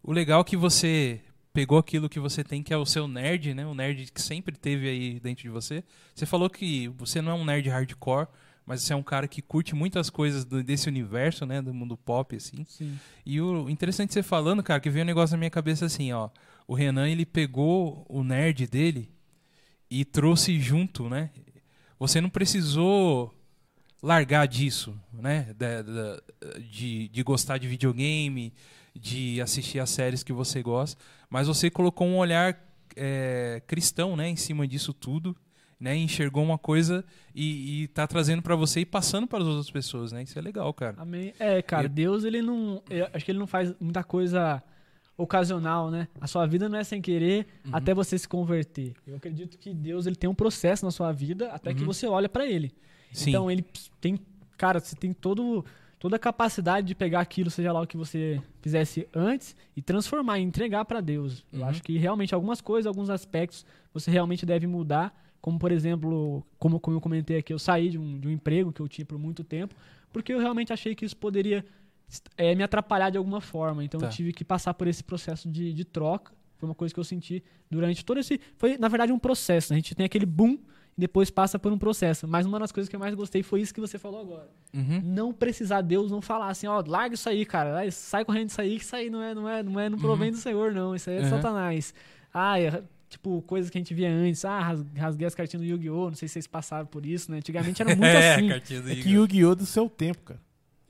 o legal é que você pegou aquilo que você tem, que é o seu nerd, né? O nerd que sempre teve aí dentro de você. Você falou que você não é um nerd hardcore, mas você é um cara que curte muitas coisas do- desse universo, né? Do mundo pop, assim. Sim. E o interessante você falando, cara, que veio um negócio na minha cabeça assim, ó. O Renan, ele pegou o nerd dele e trouxe junto, né? Você não precisou largar disso, né? Da- de, de gostar de videogame, de assistir as séries que você gosta, mas você colocou um olhar é, cristão, né? Em cima disso tudo, né? Enxergou uma coisa e, e tá trazendo pra você e passando para as outras pessoas, né? Isso é legal, cara. Amém. É, cara, Eu- Deus, ele não. eu acho que ele não faz muita coisa ocasional, né? A sua vida não é sem querer Uhum. até você se converter. Eu acredito que Deus ele tem um processo na sua vida até que Uhum. você olha pra ele. Sim. Então ele tem cara, você tem todo, toda a capacidade de pegar aquilo, seja lá o que você fizesse antes, e transformar, e entregar para Deus. Eu Uhum. acho que realmente algumas coisas, alguns aspectos, você realmente deve mudar. Como, por exemplo, como, como eu comentei aqui, eu saí de um, de um emprego que eu tinha por muito tempo, porque eu realmente achei que isso poderia é, me atrapalhar de alguma forma. Então Tá. eu tive que passar por esse processo de, de troca. Foi uma coisa que eu senti durante todo esse. Foi, na verdade, um processo. A gente tem aquele boom e depois passa por um processo. Mas uma das coisas que eu mais gostei foi isso que você falou agora. Uhum. Não precisar Deus não falar assim, ó, larga isso aí, cara. Ai, Sai correndo disso aí, que isso aí não é, não é, não é, não provém do Senhor, não. Isso aí é Uhum. Satanás. Ah, é, tipo, coisas que a gente via antes. Ah, ras- rasguei as cartinhas do Yu-Gi-Oh! Não sei se vocês passaram por isso, né? Antigamente era muito é, assim. cartinha do É que Yu-Gi-Oh! Yu-Gi-Oh! do seu tempo, cara.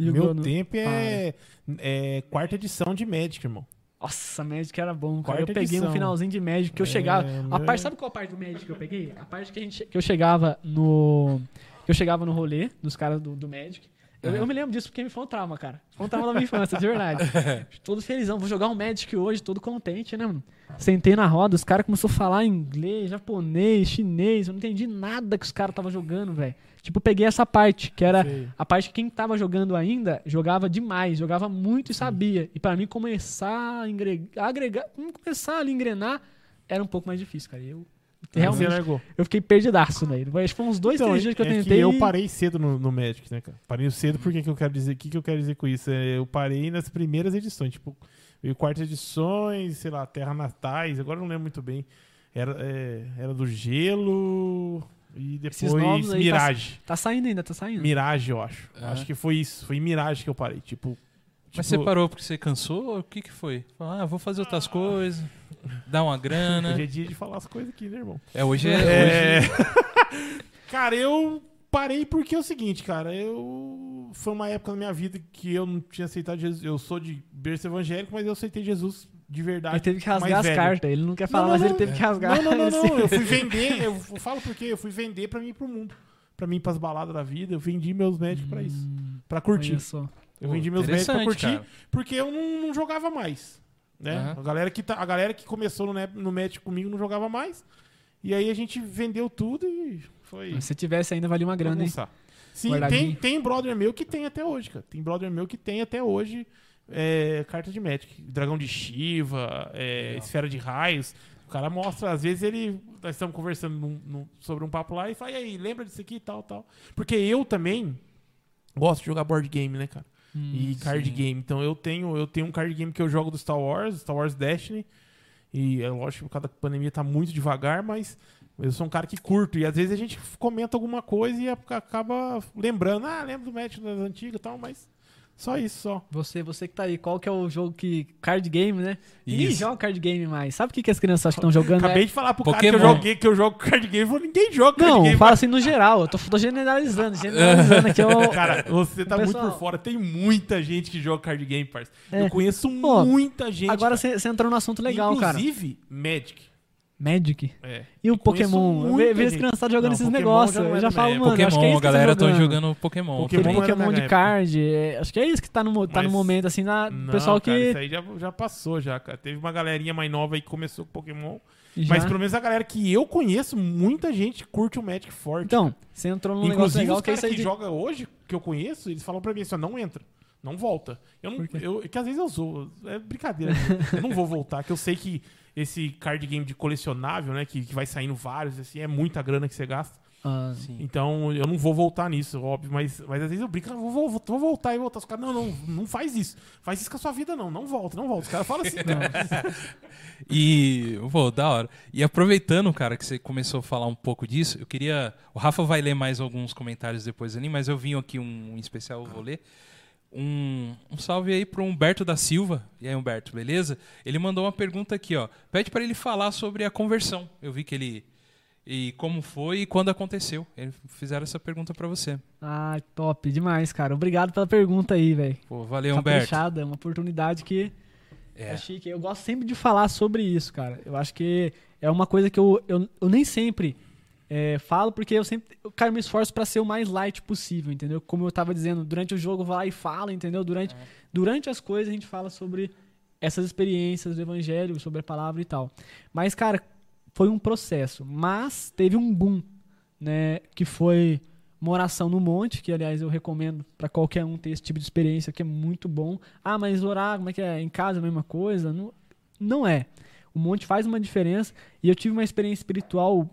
Yu-Gi-Oh! Meu no- tempo é, é quarta edição de Magic, irmão. Nossa, Magic era bom, cara. Eu Quarta peguei um edição. finalzinho de Magic que eu É, chegava. A meu- parte, sabe qual parte do Magic que eu peguei? A parte que, a gente, que eu chegava no. Que eu chegava no rolê dos caras do, do Magic. Eu, eu me lembro disso porque me foi um trauma, cara. Foi um trauma da minha infância, de verdade. todo felizão, vou jogar um Magic hoje, todo contente, né, mano? Sentei na roda, os caras começaram a falar inglês, japonês, chinês, eu não entendi nada que os caras estavam jogando, velho. Tipo, peguei essa parte, que era Sei. a parte que quem tava jogando ainda jogava demais, jogava muito e sabia. E pra mim começar a agregar, hum, começar a engrenar era um pouco mais difícil, cara. Eu Você realmente largou. eu fiquei perdidaço. Acho que foi uns dois, Então, três dias que eu é tentei. eu e- parei cedo no, no Magic, né, cara? Parei cedo porque que eu quero dizer, o que, que eu quero dizer com isso? É, eu parei nas primeiras edições, tipo, veio quartas edições, sei lá, Terra Natais, agora eu não lembro muito bem. Era, é, era do Gelo e Esses novos depois aí Mirage. Tá saindo ainda, tá saindo. Mirage, eu acho. Ah. Acho que foi isso. Foi em Mirage que eu parei. Tipo. Mas tipo, você parou porque você cansou? ou O que que foi? Ah, vou fazer outras coisas, dar uma grana. Hoje é dia de falar as coisas aqui, né, irmão? É, hoje é... É... Hoje... cara, eu parei porque é o seguinte, cara. Eu. Foi uma época na minha vida que eu não tinha aceitado Jesus. Eu sou de berço evangélico, mas eu aceitei Jesus de verdade. Ele teve que rasgar as velho. cartas. Ele não quer falar, não, mas não. ele teve que rasgar. Não, não, não, não. Eu fui vender. Eu falo porque eu fui vender pra mim ir pro mundo. Pra mim ir pras baladas da vida. Eu vendi meus médicos pra isso. Pra curtir. Olha só. Eu vendi meus médicos pra curtir. cara. Porque eu não, não jogava mais. Né? Aham. A, galera que tá, a galera que começou no, no Magic comigo não jogava mais. E aí a gente vendeu tudo e foi. Se tivesse ainda, valia uma grana, hein? Sim, tem, tem brother meu que tem até hoje, cara. Tem brother meu que tem até hoje é, carta de Magic. Dragão de Shiva, é, Esfera de Raios. O cara mostra, às vezes ele. Nós estamos conversando num- num- sobre um papo lá e fala, e aí, lembra disso aqui e tal, tal. Porque eu também gosto de jogar board game, né, cara? E card sim. game. Então eu tenho, eu tenho um card game que eu jogo do Star Wars, Star Wars Destiny. E é lógico que por causa da pandemia tá muito devagar, mas eu sou um cara que curto. E às vezes a gente comenta alguma coisa e acaba lembrando. Ah, lembro do match das antigas e tal, mas só isso, só. Você, você que tá aí, qual que é o jogo que. Card game, né? Ninguém Isso. joga card game mais. Sabe o que, que as crianças acham que estão jogando? Acabei É- de falar pro cara Pokémon. que eu joguei, que eu jogo card game. Falou, ninguém joga card Não, game. fala assim no geral. Eu tô, tô generalizando, generalizando aqui. Eu, Cara, você tá O muito pessoal- por fora. Tem muita gente que joga card game, parça. É. Eu conheço Ó, muita gente. agora cara. você entrou num assunto legal, cara. Inclusive, Magic. Magic. É. E o Pokémon? Eu vejo as criançadas jogando Não, esses negócios. é Eu já falo, minha mano, Pokémon, acho que é isso a que tá galera jogando. tá jogando Pokémon. Pokémon é Pokémon de card. é, acho que é isso que tá no, tá no Mas- momento, assim, na, Não, pessoal cara, que. isso aí já, já passou, já, cara. Teve uma galerinha mais nova aí que começou com Pokémon. já- Mas pelo menos a galera que eu conheço, muita gente curte o Magic forte. Então, você entrou num negócio Inclusive, legal os que é caras isso aí que de... jogam hoje, que eu conheço, eles falam pra mim assim, não entra. Não volta. Eu não, eu, que às vezes eu sou. É brincadeira. eu não vou voltar, que eu sei que esse card game de colecionável, né? Que, que vai saindo vários, assim, é muita grana que você gasta. Ah, Sim. Então eu não vou voltar nisso, óbvio, mas, mas às vezes eu brinco, ah, vou, vou, vou voltar e voltar. Os caras, não, não, não faz isso. Faz isso com a sua vida, não. Não volta, não volta. Os caras falam assim, não. E, pô, da hora. E aproveitando, cara, que você começou a falar um pouco disso, eu queria. O Rafa vai ler mais alguns comentários depois ali, mas eu vim aqui um, um especial, eu vou ler. Um, um salve aí pro Humberto da Silva. E aí, Humberto, beleza? Ele mandou uma pergunta aqui, ó. Pede para ele falar sobre a conversão. Eu vi que ele. E como foi e quando aconteceu. Eles fizeram essa pergunta para você. ah, top, demais, cara. Obrigado pela pergunta aí, velho. Pô, valeu, Humberto. Caprichada, é uma oportunidade que é. É. chique. Eu gosto sempre de falar sobre isso, cara. Eu acho que é uma coisa que eu, eu, eu nem sempre é, falo, porque eu sempre eu, cara, me esforço pra ser o mais light possível, entendeu? Como eu tava dizendo, durante o jogo eu vou lá e falo, entendeu? Durante, durante as coisas a gente fala sobre essas experiências do evangelho, sobre a palavra e tal. Mas, cara, foi um processo. Mas teve um boom, né? Que foi uma oração no monte, que aliás eu recomendo para qualquer um ter esse tipo de experiência, que é muito bom. Ah, mas orar, como é que é? Em casa a mesma coisa? Não, não é. O monte faz uma diferença e eu tive uma experiência espiritual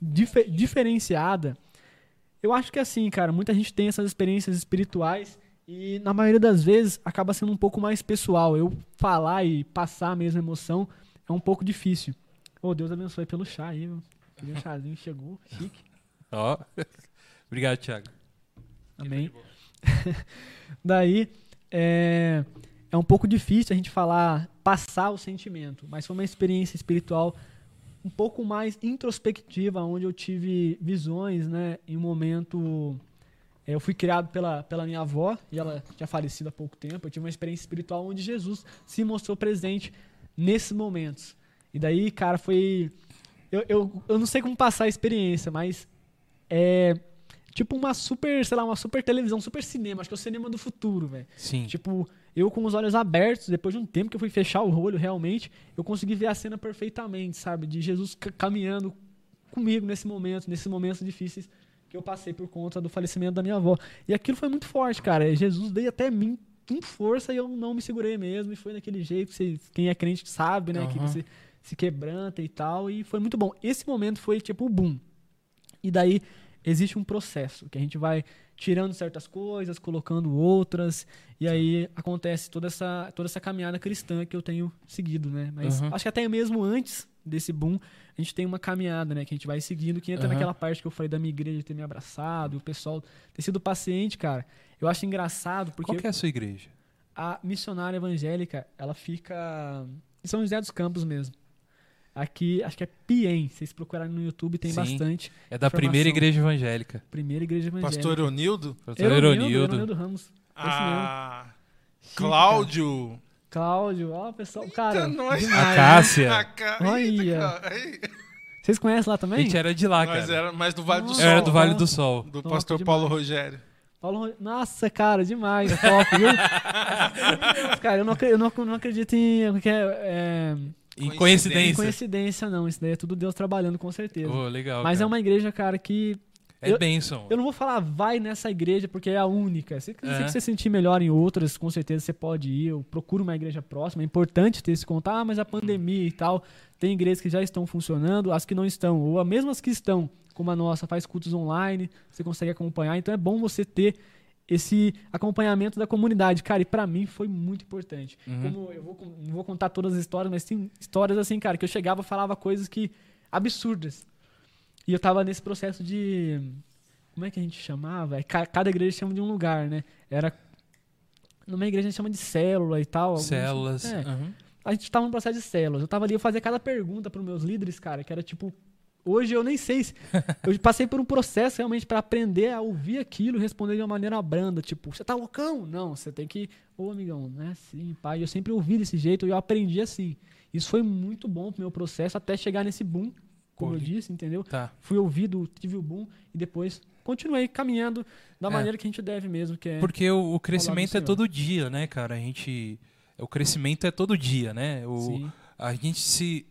difer diferenciada. Eu acho que é assim, cara, muita gente tem essas experiências espirituais e na maioria das vezes acaba sendo um pouco mais pessoal. Eu falar e passar a mesma emoção é um pouco difícil. Oh, Deus abençoe pelo chá aí, meu. Um chazinho chegou, chique. Ó. Obrigado, Thiago. Amém. Daí, é, é um pouco difícil a gente falar, passar o sentimento, mas foi uma experiência espiritual um pouco mais introspectiva, onde eu tive visões, né, em um momento é, eu fui criado pela, pela minha avó, e ela tinha falecido há pouco tempo. Eu tive uma experiência espiritual onde Jesus se mostrou presente nesses momentos. E daí, cara, foi. Eu, eu, eu não sei como passar a experiência, mas é tipo uma super, sei lá, uma super televisão, super cinema. Acho que é o cinema do futuro, velho. Sim. Tipo, eu com os olhos abertos, depois de um tempo que eu fui fechar o olho realmente, eu consegui ver a cena perfeitamente, sabe? De Jesus caminhando comigo nesse momento, nesses momentos difíceis que eu passei por conta do falecimento da minha avó. E aquilo foi muito forte, cara. Jesus veio até mim com força e eu não me segurei mesmo. E foi daquele jeito, você, quem é crente sabe, né? Uhum. Que você se quebranta e tal. E foi muito bom. Esse momento foi tipo o boom. E daí existe um processo que a gente vai tirando certas coisas, colocando outras, e aí acontece toda essa, toda essa caminhada cristã que eu tenho seguido, né? Mas uhum. acho que até mesmo antes desse boom, a gente tem uma caminhada, né? Que a gente vai seguindo, que entra uhum. naquela parte que eu falei da minha igreja ter me abraçado, o pessoal ter sido paciente, cara. Eu acho engraçado porque... Qual que é a sua igreja? A missionária evangélica, ela fica em São José dos Campos mesmo. Aqui, acho que é Piem. Vocês procurarem no YouTube, tem Sim, bastante. É da primeira igreja evangélica. Primeira igreja evangélica. Pastor Eronildo? Pastor Eronildo. Eronildo Ramos. Ah, Cláudio. Cláudio, ó, pessoal, cara. Nós... Demais, a Cássia. Né? Olha. Vocês conhecem lá também? A gente era de lá, cara. Mas era mais do Vale do Sol. Era do Vale do Sol. Do Nossa, pastor demais. Paulo Rogério. Paulo Nossa, cara, demais. Top, viu? cara, eu não, eu não, não acredito em. Que é, é, em coincidência. Em coincidência, não. Isso daí é tudo Deus trabalhando, com certeza. Oh, legal. Mas cara. é uma igreja, cara, que. É eu, bênção. Eu não vou falar vai nessa igreja porque é a única. Se, é. se você sentir melhor em outras, com certeza você pode ir. Eu procuro uma igreja próxima. É importante ter esse contato. Ah, mas a pandemia e tal. Tem igrejas que já estão funcionando, as que não estão, ou mesmo as que estão, como a nossa, faz cultos online, você consegue acompanhar. Então é bom você ter esse acompanhamento da comunidade. Cara, e para mim foi muito importante. Uhum. Como eu vou, não vou contar todas as histórias, mas tem histórias assim, cara, que eu chegava e falava coisas que absurdas. E eu tava nesse processo de como é que a gente chamava? É, cada igreja chama de um lugar, né? Era numa igreja a gente chama de célula e tal. Células. É. Uhum. A gente tava no processo de células. Eu tava ali, eu fazia cada pergunta para meus líderes, cara, que era tipo, Hoje eu nem sei. Se... eu passei por um processo realmente para aprender a ouvir aquilo e responder de uma maneira branda. Tipo, você tá loucão? Não, você tem que. Ô, amigão, né? Sim, pai. Eu sempre ouvi desse jeito e eu aprendi assim. Isso foi muito bom pro meu processo até chegar nesse boom, como eu disse, entendeu? Tá. Fui ouvido, tive o boom e depois continuei caminhando da é. maneira que a gente deve mesmo, que é. Porque o, o crescimento é todo dia, né, cara? A gente. O crescimento é todo dia, né? O, Sim. A gente se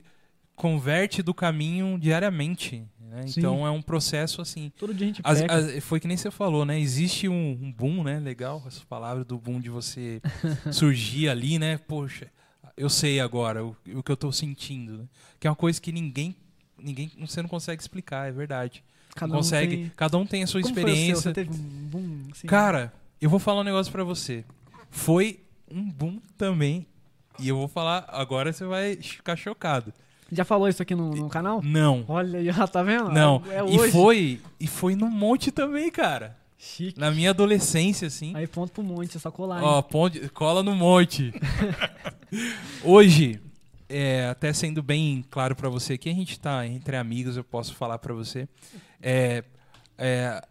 converte do caminho diariamente. Né? Então é um processo assim. Todo dia a gente as, as, Foi que nem você falou, né? Existe um, um, boom, né? Legal essa palavra do boom de você surgir ali, né? Poxa, eu sei agora o, o que eu estou sentindo. Né? Que é uma coisa que ninguém, ninguém, você não consegue explicar, é verdade. Cada um consegue, tem... cada um tem a sua Como experiência. Você teve um boom, assim, Cara, eu vou falar um negócio para você. Foi um boom também. E eu vou falar, agora você vai ficar chocado. Já falou isso aqui no, no canal? Não. Olha, já tá vendo? Não. É e foi e foi no monte também, cara. Chique. Na minha adolescência, assim. Aí ponto pro monte, é só colar. Ó, ponte, cola no monte. Hoje, é, até sendo bem claro para você que a gente tá entre amigos, eu posso falar para você. É, é,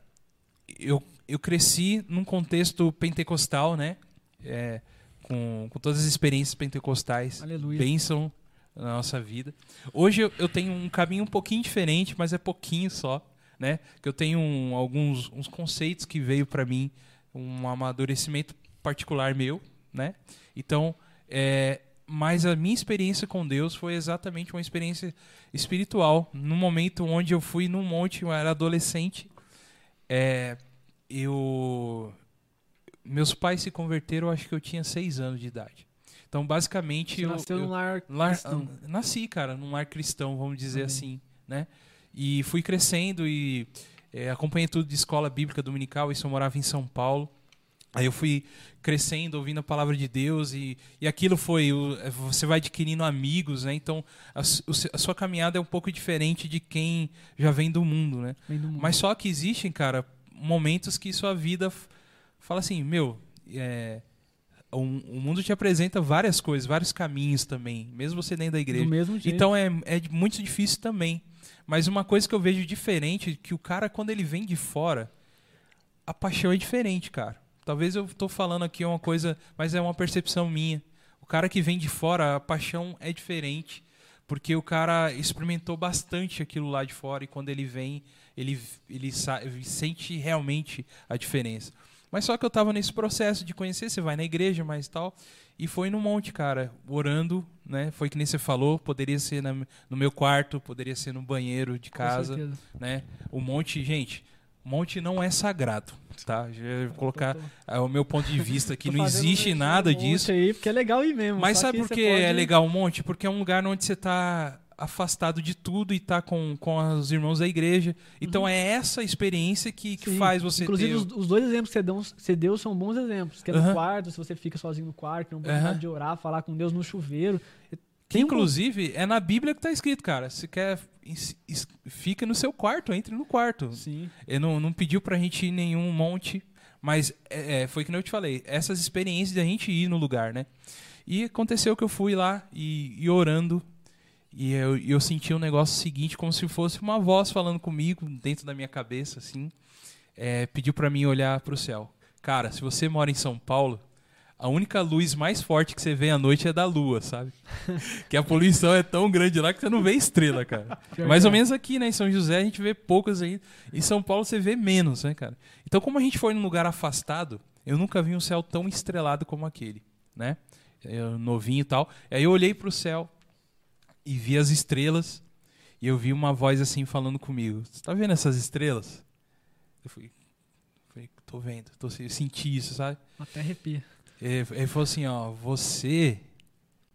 eu, eu cresci num contexto pentecostal, né? É, com, com todas as experiências pentecostais. Aleluia. Bênção na nossa vida. Hoje eu, eu, tenho um caminho um pouquinho diferente, mas é pouquinho só, né? Que eu tenho um, alguns uns conceitos que veio para mim, um amadurecimento particular meu, né? Então, é, mas a minha experiência com Deus foi exatamente uma experiência espiritual, no momento onde eu fui num monte, eu era adolescente, é, eu. Meus pais se converteram, acho que eu tinha seis anos de idade. Então, basicamente. Você eu, nasceu eu- num lar lar- cristão. ah, nasci, cara, num lar cristão, vamos dizer Amém. assim, né? E fui crescendo e é, acompanhei tudo de escola bíblica dominical, isso eu morava em São Paulo. Aí eu fui crescendo, ouvindo a palavra de Deus e, e aquilo foi, é, você vai adquirindo amigos, né? Então a, a sua caminhada é um pouco diferente de quem já vem do mundo, né? Do mundo. Mas só que existem, cara, momentos que sua vida fala assim, meu, é, o, o mundo te apresenta várias coisas, vários caminhos também, mesmo você dentro da igreja. Então é, é muito difícil também. Mas uma coisa que eu vejo diferente, que o cara, quando ele vem de fora, a paixão é diferente, cara. Talvez eu tô falando aqui uma coisa, mas é uma percepção minha. O cara que vem de fora, a paixão é diferente. Porque o cara experimentou bastante aquilo lá de fora e quando ele vem, ele, ele, ele sente realmente a diferença. Mas só que eu tava nesse processo de conhecer, você vai na igreja, mas tal. E foi no monte, cara, orando, né? Foi que nem você falou, poderia ser na- no meu quarto, poderia ser no banheiro de casa, né? O monte, gente, o monte não é sagrado, tá? Já vou colocar é, o meu ponto de vista aqui, tô não existe nada monte disso. Aí, porque é legal ir mesmo. Mas sabe que por que é pode- legal o monte? Porque é um lugar onde você tá afastado de tudo e tá com, com os irmãos da igreja. Então é essa experiência que, que Uhum. Sim. faz você Inclusive, ter... os, os dois exemplos que você deu, você deu são bons exemplos. Que é no Aham. quarto, se você fica sozinho no quarto, tem uma Aham. oportunidade de orar, falar com Deus no chuveiro. Que, inclusive, é na Bíblia que tá escrito, cara. Se quer, fica no seu quarto, entre no quarto. Sim. Ele não, não pediu pra gente ir em nenhum monte, mas é, é, foi que eu te falei, essas experiências da gente ir no lugar, né? E aconteceu que eu fui lá e, e orando, e eu, eu senti um negócio seguinte, como se fosse uma voz falando comigo dentro da minha cabeça, assim, é, pediu pra mim olhar pro céu. Cara, se você mora em São Paulo, a única luz mais forte que você vê à noite é da lua, sabe? que a poluição é tão grande lá que você não vê estrela, cara. Mais ou é. menos aqui, né? Em São José a gente vê poucas aí. Em São Paulo você vê menos, né, cara? Então, como a gente foi num lugar afastado, eu nunca vi um céu tão estrelado como aquele, né? Eu, novinho e tal. Aí eu olhei pro céu e vi as estrelas e eu vi uma voz assim falando comigo. Você tá vendo essas estrelas? Eu fui, falei, tô vendo, tô, eu senti isso, sabe? Até arrepia. Ele, ele falou assim, ó, você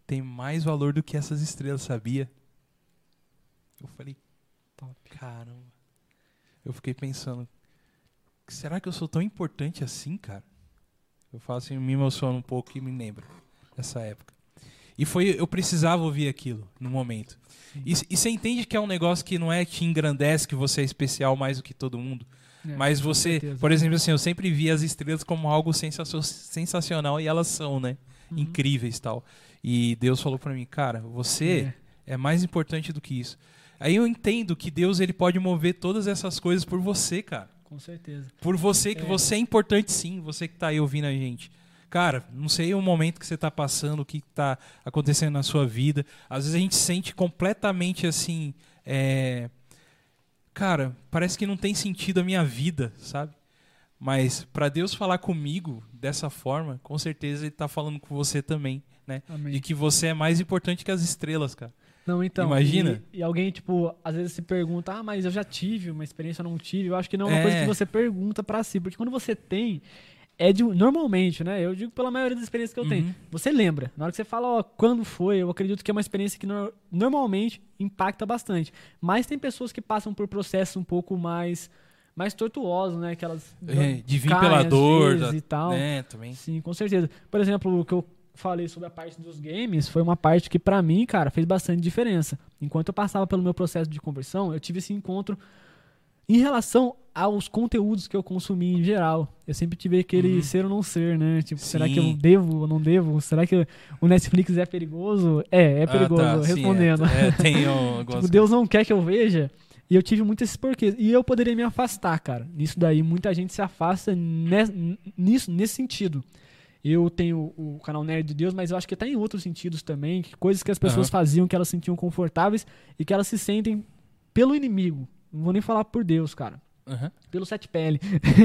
tem mais valor do que essas estrelas, sabia? Eu falei, Top. caramba. Eu fiquei pensando, será que eu sou tão importante assim, cara? Eu falo assim, me emociona um pouco e me lembra dessa época. E foi, eu precisava ouvir aquilo no momento. E, e você entende que é um negócio que não é que te engrandece, que você é especial mais do que todo mundo. É, Mas você, por exemplo, assim, eu sempre vi as estrelas como algo sensacio- sensacional e elas são, né? Uhum. Incríveis tal. E Deus falou pra mim, cara, você é. mais importante do que isso. Aí eu entendo que Deus ele pode mover todas essas coisas por você, cara. Com certeza. Por você, que É. você é importante sim, você que tá aí ouvindo a gente. Cara, não sei o momento que você tá passando, o que tá acontecendo na sua vida. Às vezes a gente se sente completamente assim. é, Cara, parece que não tem sentido a minha vida, sabe? Mas pra Deus falar comigo dessa forma, com certeza ele tá falando com você também, né? Amém. De que você é mais importante que as estrelas, cara. Não, então. Imagina. E, e alguém, tipo, às vezes se pergunta, ah, mas eu já tive uma experiência, eu não tive. Eu acho que não é uma É. coisa que você pergunta pra si. Porque quando você tem, é de. Normalmente, né? Eu digo pela maioria das experiências que eu tenho. Uhum. Você lembra. Na hora que você fala, ó, quando foi, eu acredito que é uma experiência que no- normalmente impacta bastante. Mas tem pessoas que passam por processos um pouco mais. Mais tortuosos, né? Que elas. É, de vir pela dor, da- e tal. né? Também. Sim, com certeza. Por exemplo, o que eu falei sobre a parte dos games foi uma parte que pra mim, cara, fez bastante diferença. Enquanto eu passava pelo meu processo de conversão, eu tive esse encontro em relação aos conteúdos que eu consumi em geral. Eu sempre tive aquele Uhum. ser ou não ser, né? Tipo, será que eu Sim. devo ou não devo? Será que o Netflix é perigoso? É, é perigoso, Ah, tá, sim, respondendo. é, é, tem algumas Tipo, Deus não quer que eu veja. E eu tive muito esses porquês. E eu poderia me afastar, cara. Nisso daí, muita gente se afasta nisso, nesse sentido. Eu tenho o canal Nerd de Deus, mas eu acho que tá em outros sentidos também. Que coisas que as pessoas Aham. faziam que elas se sentiam confortáveis e que elas se sentem pelo inimigo. Não vou nem falar por Deus, cara. Aham. Pelo sete pele.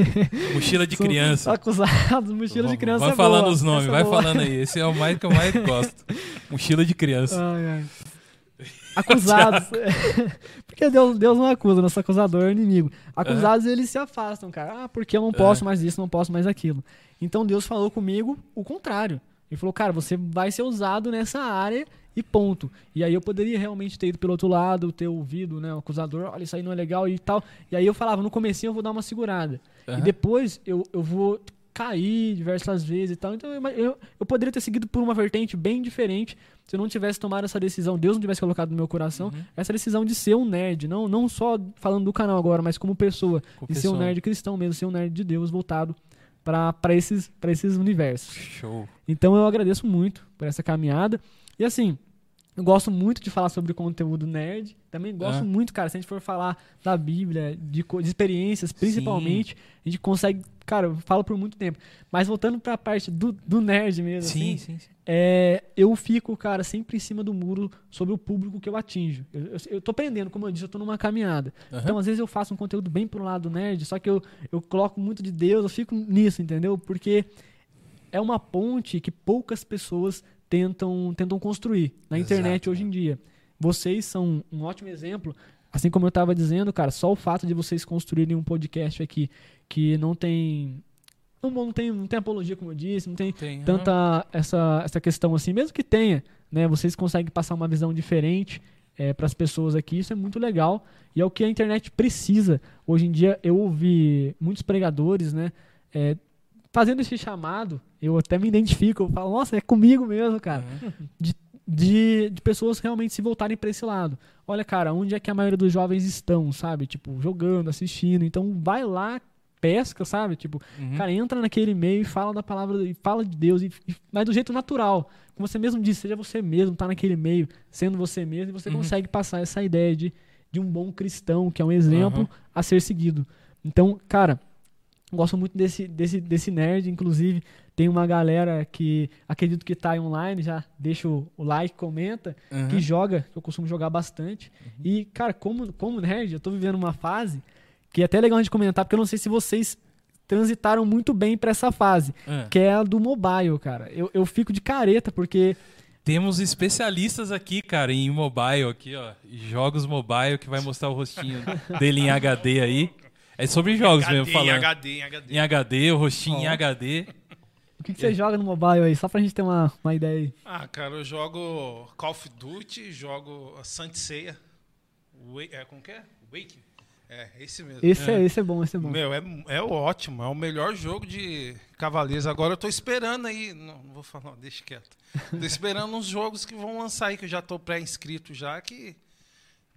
Mochila de criança. Acusados, mochila de criança Vai é falando boa. os nomes, é vai boa. falando aí. Esse é o mais que eu mais gosto. Mochila de criança. Ai, ai. Acusados. porque Deus, Deus não acusa, nosso acusador é o inimigo. Acusados, eles se afastam, cara. Ah, porque eu não posso mais isso, não posso mais aquilo. Então Deus falou comigo o contrário. Ele falou, cara, você vai ser usado nessa área e ponto. E aí eu poderia realmente ter ido pelo outro lado, ter ouvido, né, o acusador, olha, isso aí não é legal e tal. E aí eu falava, no comecinho eu vou dar uma segurada. Aham. E depois eu, eu vou cair diversas vezes e tal. Então eu, eu, eu poderia ter seguido por uma vertente bem diferente se eu não tivesse tomado essa decisão, Deus não tivesse colocado no meu coração, Uhum. essa decisão de ser um nerd, não, não só falando do canal agora, mas como pessoa, Como de ser um pessoa. nerd cristão mesmo, ser um nerd de Deus voltado para esses, pra esses universos. Show. Então eu agradeço muito por essa caminhada. E assim, eu gosto muito de falar sobre conteúdo nerd. Também gosto Ah. muito, cara, se a gente for falar da Bíblia, de, de experiências, principalmente, a gente consegue. Cara, eu falo por muito tempo. Mas voltando pra parte do, do nerd mesmo, Sim, assim, sim, sim. é, eu fico, cara, sempre em cima do muro sobre o público que eu atinjo. Eu, eu, eu tô aprendendo, como eu disse, eu tô numa caminhada. Aham. Então, às vezes, eu faço um conteúdo bem pro lado nerd, só que eu, eu coloco muito de Deus, eu fico nisso, entendeu? Porque é uma ponte que poucas pessoas tentam, tentam construir na internet Exato, hoje em dia. Vocês são um ótimo exemplo. Assim como eu estava dizendo, cara, só o fato de vocês construírem um podcast aqui que não tem. Não, não tem, não tem apologia, como eu disse, não tem Tem, tanta essa, essa questão assim, mesmo que tenha, né? Vocês conseguem passar uma visão diferente para as pessoas aqui, isso é muito legal e é o que a internet precisa. Hoje em dia eu ouvi muitos pregadores, né? é, fazendo esse chamado, eu até me identifico, eu falo, nossa, é comigo mesmo, cara. Aham. De, de pessoas realmente se voltarem para esse lado. Olha, cara, onde é que a maioria dos jovens estão, sabe? Tipo, jogando, assistindo. Então vai lá, pesca, sabe? Tipo, Uhum. Cara, entra naquele meio e fala da palavra, e fala de Deus, e, e- mas do jeito natural. Como você mesmo disse, seja você mesmo, tá naquele meio, sendo você mesmo, e você Uhum. consegue passar essa ideia de, de um bom cristão, que é um exemplo Uhum. a ser seguido. Então, cara, gosto muito desse, desse, desse nerd, inclusive tem uma galera que acredito que tá aí online, já deixa o, like, comenta, Aham. que joga, que eu costumo jogar bastante. Uhum. E, cara, como, como nerd, eu tô vivendo uma fase que é até legal a gente comentar, porque eu não sei se vocês transitaram muito bem pra essa fase, Ah. que é a do mobile, cara. Eu, eu fico de careta, porque Temos especialistas aqui, cara, em mobile aqui, ó. Jogos mobile que vai mostrar o rostinho dele em HD aí. É sobre jogos mesmo HD, falando. HD, em HD. Em HD, o rostinho em Ó. HD. o que, que você joga no mobile aí? Só pra gente ter uma, uma ideia aí. Ah, cara, eu jogo Call of Duty, jogo Saint Seiya. É, como que é? Wake? É, esse mesmo. Esse é, esse é bom, esse é bom. Meu, é, é ótimo, é o melhor jogo de Cavaleiros. Agora eu tô esperando aí, não, não vou falar, não, deixa quieto. Tô esperando uns jogos que vão lançar aí, que eu já tô pré-inscrito já, que...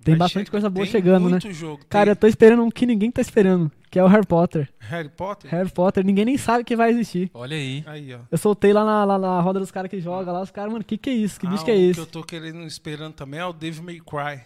Tem vai bastante coisa boa tem chegando, né? muito jogo. Cara, eu tô esperando um que ninguém tá esperando, que é o Harry Potter. Harry Potter? Harry Potter, ninguém nem sabe que vai existir. Olha aí. Aí, ó. Eu soltei lá na, lá na roda dos caras que jogam lá, os caras, mano, que que é isso? Que Ah, bicho que é o esse? que eu tô querendo, esperando também é o Devil May Cry.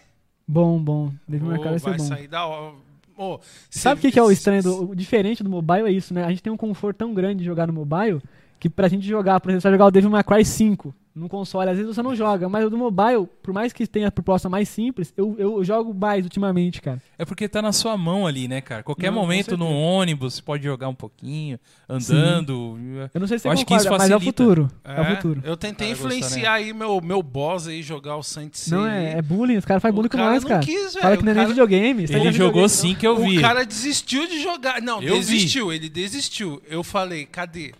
Bom, bom. Deve Ô, marcar vai ser vai bom. sair da hora. Ô, Sabe o que, que é o estranho, do, o diferente do mobile é isso, né? A gente tem um conforto tão grande de jogar no mobile que pra gente jogar, por exemplo, você vai jogar o Devil May Cry 5 num console, às vezes você não joga, mas o do mobile, por mais que tenha a proposta mais simples, eu, eu jogo mais ultimamente, cara. É porque tá na sua mão ali, né, cara? Qualquer Não, momento no ônibus, você pode jogar um pouquinho, andando. Eu não sei se você Eu acho que isso concorda, mas é o futuro. É, o futuro. Eu tentei Cara, gostar, influenciar aí meu, meu boss aí, jogar o Saint Seiya. Não, é, é bullying, os caras fazem bullying com cara nós, não cara. quis, Fala que não é o nem cara- videogame. tá Ele jogando jogou videogame, sim que eu vi. O cara desistiu de jogar. Não, Eu vi. desistiu, ele desistiu. Eu falei, cadê?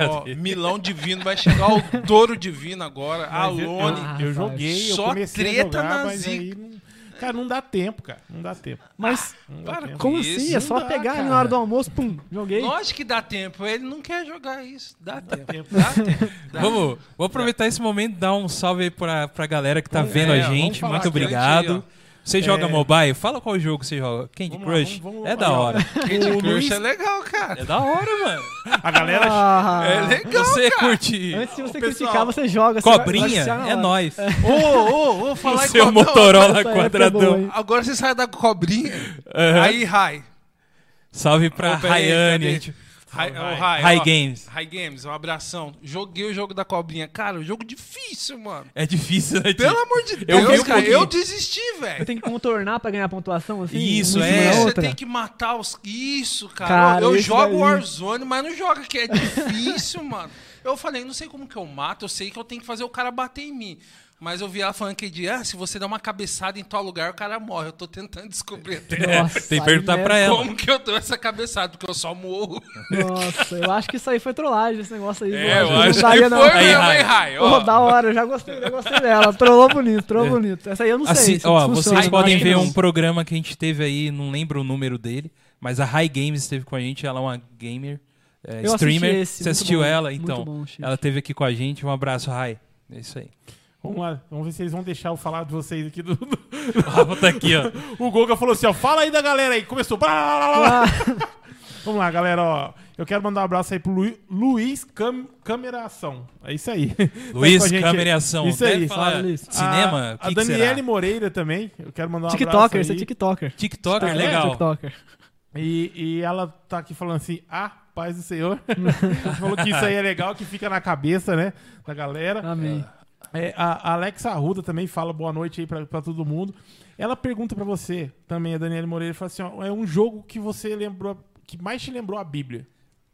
Ó? Milão Divino vai chegar o Douro Divino agora, Mas eu- Alone. Ah, eu, rapaz. joguei, eu Só treta jogar, na mas zica. não, cara, não dá tempo, cara. Não dá tempo. Mas dá Para tempo. como isso, assim? É só dá, pegar cara. na hora do almoço, pum, joguei. Lógico que dá tempo. Ele não quer jogar isso. Dá tempo. tempo. Dá tempo. Dá. Vamos, vou aproveitar esse momento e dar um salve aí pra, pra galera que tá Vamos- vendo é, a gente. Muito obrigado. aí, você joga É. mobile? Fala qual jogo você joga. Candy Vamos lá, Crush? vamos- vamos- é da hora. Candy Crush é legal, cara. É da hora, mano. A galera Ah, É legal. você curte Antes de você pessoal- criticar, você joga. você vai- vai cobrinha? na É nóis. Ô, ô, ô, falar O em seu cobrinha. Motorola época é quadradão. Agora você sai da cobrinha. Aí, Rai. Salve pra Rayane. Gente- Rai, Vai. ô, Rai, High ó. Games. High Games, um abração. Joguei o jogo da cobrinha. Cara, o jogo difícil, mano. É difícil, né? Pelo amor de Eu Deus, um cara. Eu desisti, velho. Eu tenho que contornar pra ganhar pontuação, assim? Isso, é. da Você tem que matar os. Isso, cara. Cara, eu eu jogo daí. Warzone, mas não joga, que é difícil, mano. Eu falei, não sei como que eu mato, eu sei que eu tenho que fazer o cara bater em mim. Mas eu vi ela falando que dia, ah, se você der uma cabeçada em tal lugar, o cara morre. Eu tô tentando descobrir até Nossa, Tem que perguntar é- pra ela. como que eu dou essa cabeçada, porque eu só morro. Nossa, eu acho que isso aí foi trollagem, esse negócio aí. É, eu não acho que não. foi Aí, mesmo, Rai. hein, Rai? Ó, da hora, eu já gostei, já gostei dela. Trollou bonito, trollou bonito. Essa aí eu não sei. Assim, se ó, funciona, vocês podem ver não. um programa que a gente teve aí, não lembro o número dele, mas a High Games esteve com a gente, ela é uma gamer, é, Eu assisti streamer. esse, Você assistiu bom, ela? Então, bom, ela esteve aqui com a gente. Um abraço, Rai. É isso aí. Vamos lá, vamos ver se eles vão deixar eu falar de vocês aqui. Do, do- O Rafa tá aqui, ó. O Goga falou assim, ó, fala aí da galera aí. Começou. blá, blá, blá, blá. Ah, Vamos lá, galera, ó. Eu quero mandar um abraço aí pro Lu- Luiz Cam Cameração. É isso aí. Luiz, Tá a gente câmera e ação. Isso Deve aí. falar Fala, Luiz. cinema? A, a Daniele será? Moreira também. Eu quero mandar um TikToker, abraço esse é aí. TikToker. TikToker, Ah, é? legal. TikToker. E, e ela tá aqui falando assim, ah, paz do Senhor. Falou que isso aí é legal, que fica na cabeça, né, da galera. Amém. É, a a Alexa Arruda também fala boa noite aí pra, pra todo mundo. Ela pergunta pra você, também, a Daniela Moreira, fala assim, ó, é um jogo que você lembrou, que mais te lembrou a Bíblia.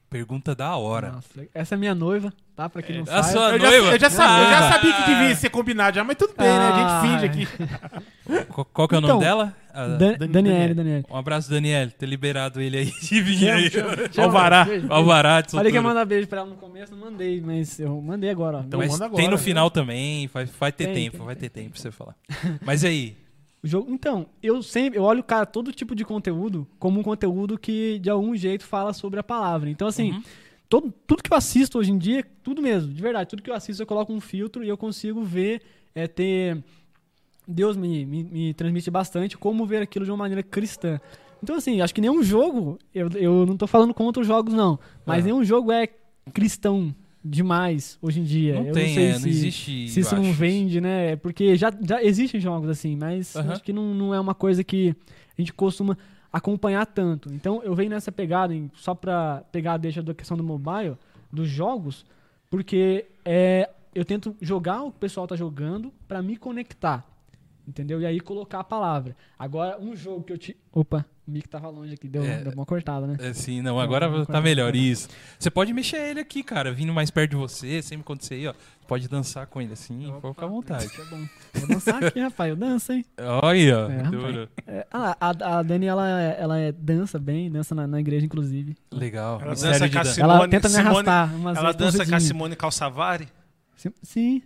Pergunta da hora. Nossa, essa é minha noiva, tá? Pra quem não a sabe. sua Eu já, noiva? eu já sabia, eu já Ah. sabia que devia ser combinado já, mas tudo bem, né? A Ah. gente finge aqui. Qual, qual que é o Então, nome dela? A- Dan- Dani- Daniele, Daniele. Daniele. Um abraço, Daniel. Ter liberado ele aí de vir aí. Alvará. Alvará de Falei que ia mandar beijo pra ela no começo, não mandei, mas eu mandei agora. Então Mas manda tem agora, no né? final também, vai, vai ter Tem, tempo, tem, vai tem, ter tempo pra você falar. Mas e aí? O jogo, então, eu sempre eu olho, cara, todo tipo de conteúdo como um conteúdo que de algum jeito fala sobre a palavra. Então, assim, Uhum. todo, tudo que eu assisto hoje em dia, tudo mesmo, de verdade, tudo que eu assisto eu coloco um filtro e eu consigo ver, é, ter. Deus me, me, me transmite bastante como ver aquilo de uma maneira cristã. Então, assim, acho que nenhum jogo, eu, eu não tô falando contra os jogos, não, mas Ah. nenhum jogo é cristão demais hoje em dia. Não eu tem, não sei é, se, não existe. se isso não vende, né? Porque já, já existem jogos assim, mas acho que não, não é uma coisa que a gente costuma acompanhar tanto. Então eu venho nessa pegada, em- só pra pegar a deixa da questão do mobile, dos jogos, porque é, eu tento jogar o que o pessoal tá jogando pra me conectar. Entendeu? E aí colocar a palavra. Agora, um jogo que eu te. Opa, o mic tava longe aqui, deu, É. deu uma cortada, né? É, sim, não, agora Não, não tá melhor. Isso. Você pode mexer ele aqui, cara, vindo mais perto de você, sempre quando você ir, ó. Pode dançar com ele assim, Opa, fica à vontade. Isso é bom. Vou dançar aqui, rapaz. Eu danço, hein? Olha, ó. É, duro. É, ah, a, a Dani, ela, é- ela é- dança bem, dança na, na igreja, inclusive. Legal. Ela Mistério dança com a Simone- ela tenta me Simone- arrastar. Umas Ela dança com a. Simone Calçavari? Sim. sim.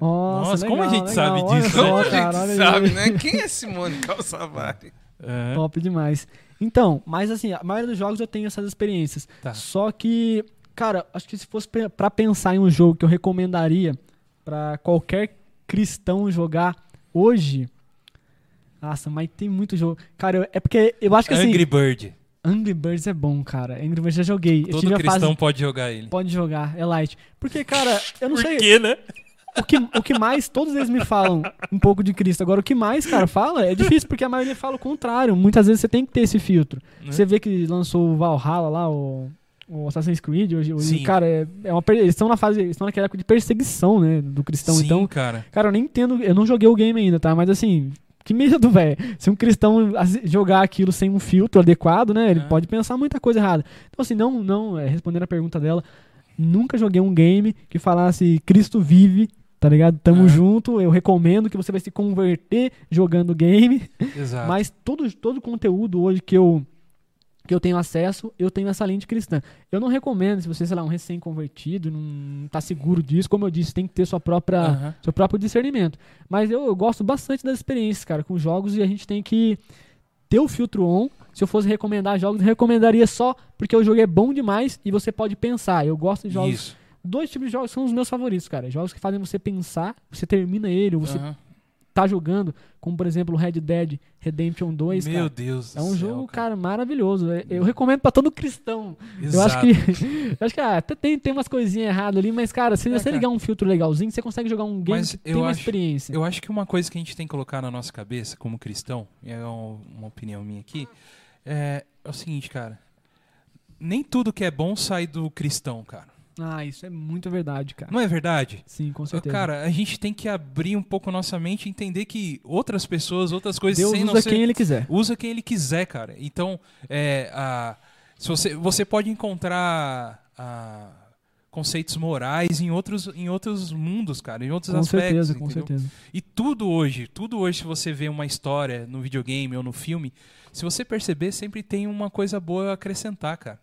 Nossa, Nossa, como a legal, gente legal. sabe Olha disso, só, né? a gente aí. sabe, né? Quem é Simone Calçavari? É. Top demais. Então, mas assim, a maioria dos jogos eu tenho essas experiências. Tá. Só que, cara, acho que se fosse pra pensar em um jogo que eu recomendaria pra qualquer cristão jogar hoje. Nossa, mas tem muito jogo. Cara, eu- é porque eu acho que assim. Angry Bird. Angry Birds é bom, cara. Angry Birds já joguei. Todo cristão fase. pode jogar ele. Pode jogar, é light. Porque, cara, eu não Por sei. quê, né? O que, o que mais, todos eles me falam um pouco de Cristo. Agora, o que mais, cara, fala é difícil, porque a maioria fala o contrário. Muitas vezes você tem que ter esse filtro. Né? Você vê que lançou o Valhalla lá, o, o Assassin's Creed, hoje, hoje, cara, é, é uma, eles estão na fase, estão naquela época de perseguição, né, do cristão. Sim, Então, cara. cara, eu nem entendo, eu não joguei o game ainda, tá? Mas assim, que medo, velho. Se um cristão jogar aquilo sem um filtro adequado, né, ele É. pode pensar muita coisa errada. Então, assim, não, não, é, respondendo a pergunta dela, nunca joguei um game que falasse Cristo vive, tá ligado? Tamo É. junto, eu recomendo que você vai se converter jogando game. Exato. Mas todo, todo conteúdo hoje que eu, que eu tenho acesso, eu tenho essa lente cristã. Eu não recomendo, se você, sei lá, um recém-convertido, não tá seguro disso, como eu disse, tem que ter sua própria, Aham. seu próprio discernimento. Mas eu, eu gosto bastante das experiências, cara, com jogos e a gente tem que ter o filtro on. Se eu fosse recomendar jogos, eu recomendaria só porque o jogo é bom demais e você pode pensar. Eu gosto de jogos. Isso. Dois tipos de jogos são os meus favoritos, cara. Jogos que fazem você pensar, você termina ele, ou você Aham. tá jogando, como por exemplo o Red Dead Redemption 2, Meu cara. Deus É um céu, jogo, cara, maravilhoso. É- Eu recomendo pra todo cristão. Eu Exato. acho que. Eu acho que ah, tem, tem umas coisinhas erradas ali, mas, cara, se É, você cara. ligar um filtro legalzinho, você consegue jogar um game Mas que tem eu uma acho- experiência. Eu acho que uma coisa que a gente tem que colocar na nossa cabeça como cristão, e é um- uma opinião minha aqui, é, é o seguinte, cara. Nem tudo que é bom sai do cristão, cara. Ah, isso é muito verdade, cara. Não é verdade? Sim, com certeza. Cara, a gente tem que abrir um pouco nossa mente e entender que outras pessoas, outras coisas Deus sem não usa ser- quem ele quiser. usa quem ele quiser, cara. Então, é, a, se você, você pode encontrar a, conceitos morais em outros, em outros mundos, cara, em outros Com aspectos. certeza, com entendeu? certeza. E tudo hoje, tudo hoje, se você vê uma história no videogame ou no filme, se você perceber, sempre tem uma coisa boa a acrescentar, cara.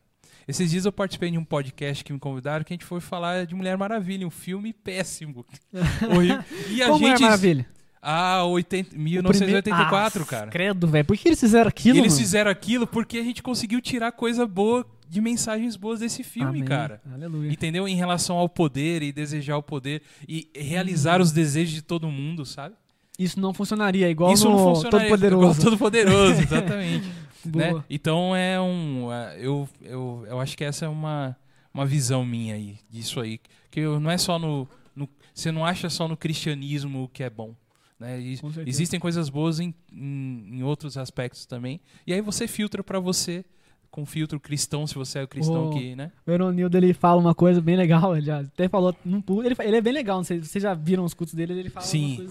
Esses dias eu participei de um podcast que me convidaram que a gente foi falar de Mulher Maravilha, um filme péssimo. E a Como gente. é maravilha? Ah, 80, O primeiro- 1984, Ah, cara. Credo, velho. Por que eles fizeram aquilo, E eles mano? fizeram aquilo porque a gente conseguiu tirar coisa boa de mensagens boas desse filme, Amém. cara. Aleluia. Entendeu? Em relação ao poder e desejar o poder e realizar Hum. os desejos de todo mundo, sabe? Isso não funcionaria igual Isso no não funciona Todo Poderoso. Todo poderoso, exatamente. Né? Então é um. é, Eu, eu, eu acho que essa é uma, uma visão minha aí, disso aí. Que eu- não é só no, no- Você não acha só no cristianismo o que é bom. Né? E existem coisas boas em, em, em outros aspectos também. E aí você filtra pra você, com filtro cristão, se você é o cristão O- que, né? O Eronildo, ele fala uma coisa bem legal, ele já até falou ele, ele é bem legal, não sei, vocês já viram os cultos dele, ele fala Sim.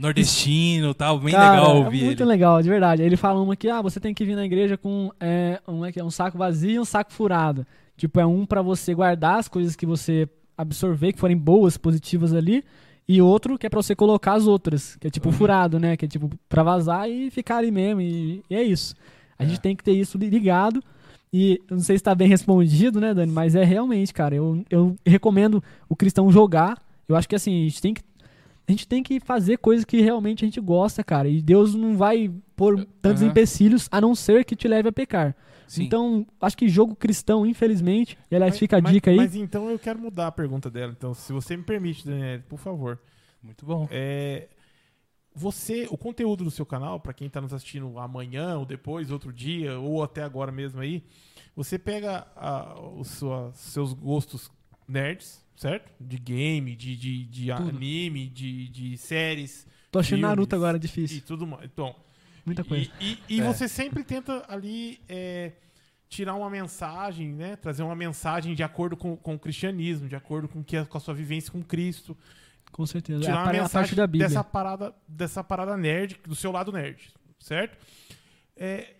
Nordestino tal, bem Cara, legal é ouvir muito ele. legal, de verdade. Ele fala uma que, ah, você tem que vir na igreja com é, um, é é um saco vazio e um saco furado. Tipo, é um pra você guardar as coisas que você absorver, que forem boas, positivas ali, e outro que é pra você colocar as outras, que é Uhum. tipo furado, né? Que é tipo pra vazar e ficar ali mesmo, e, e é isso. A É. gente tem que ter isso ligado. E eu não sei se tá bem respondido, né, Dani? Mas é realmente, cara, eu, eu recomendo o cristão jogar. Eu acho que assim, a gente tem que a gente tem que fazer coisas que realmente a gente gosta, cara. E Deus não vai pôr tantos Aham. empecilhos a não ser que te leve a pecar. Sim. Então, acho que jogo cristão, infelizmente, e aliás, Mas- fica a mas- dica aí. Mas então eu quero mudar a pergunta dela. Então, se você me permite, Daniel, por favor. Muito bom. É, você, o conteúdo do seu canal, pra quem tá nos assistindo amanhã ou depois, outro dia, ou até agora mesmo aí, você pega a- os sua- seus gostos nerds, certo? De game, de, de, de anime, de, de séries Tô achando filmes Naruto agora e difícil. tudo mais. Então, Muita coisa. e, e- e É. você sempre tenta ali é, tirar uma mensagem, né? Trazer uma mensagem de acordo com, com o cristianismo, de acordo com, que, com a sua vivência com Cristo. Com certeza. É Tirar a, uma a mensagem da Bíblia. dessa parada, dessa parada nerd, do seu lado nerd, certo? É,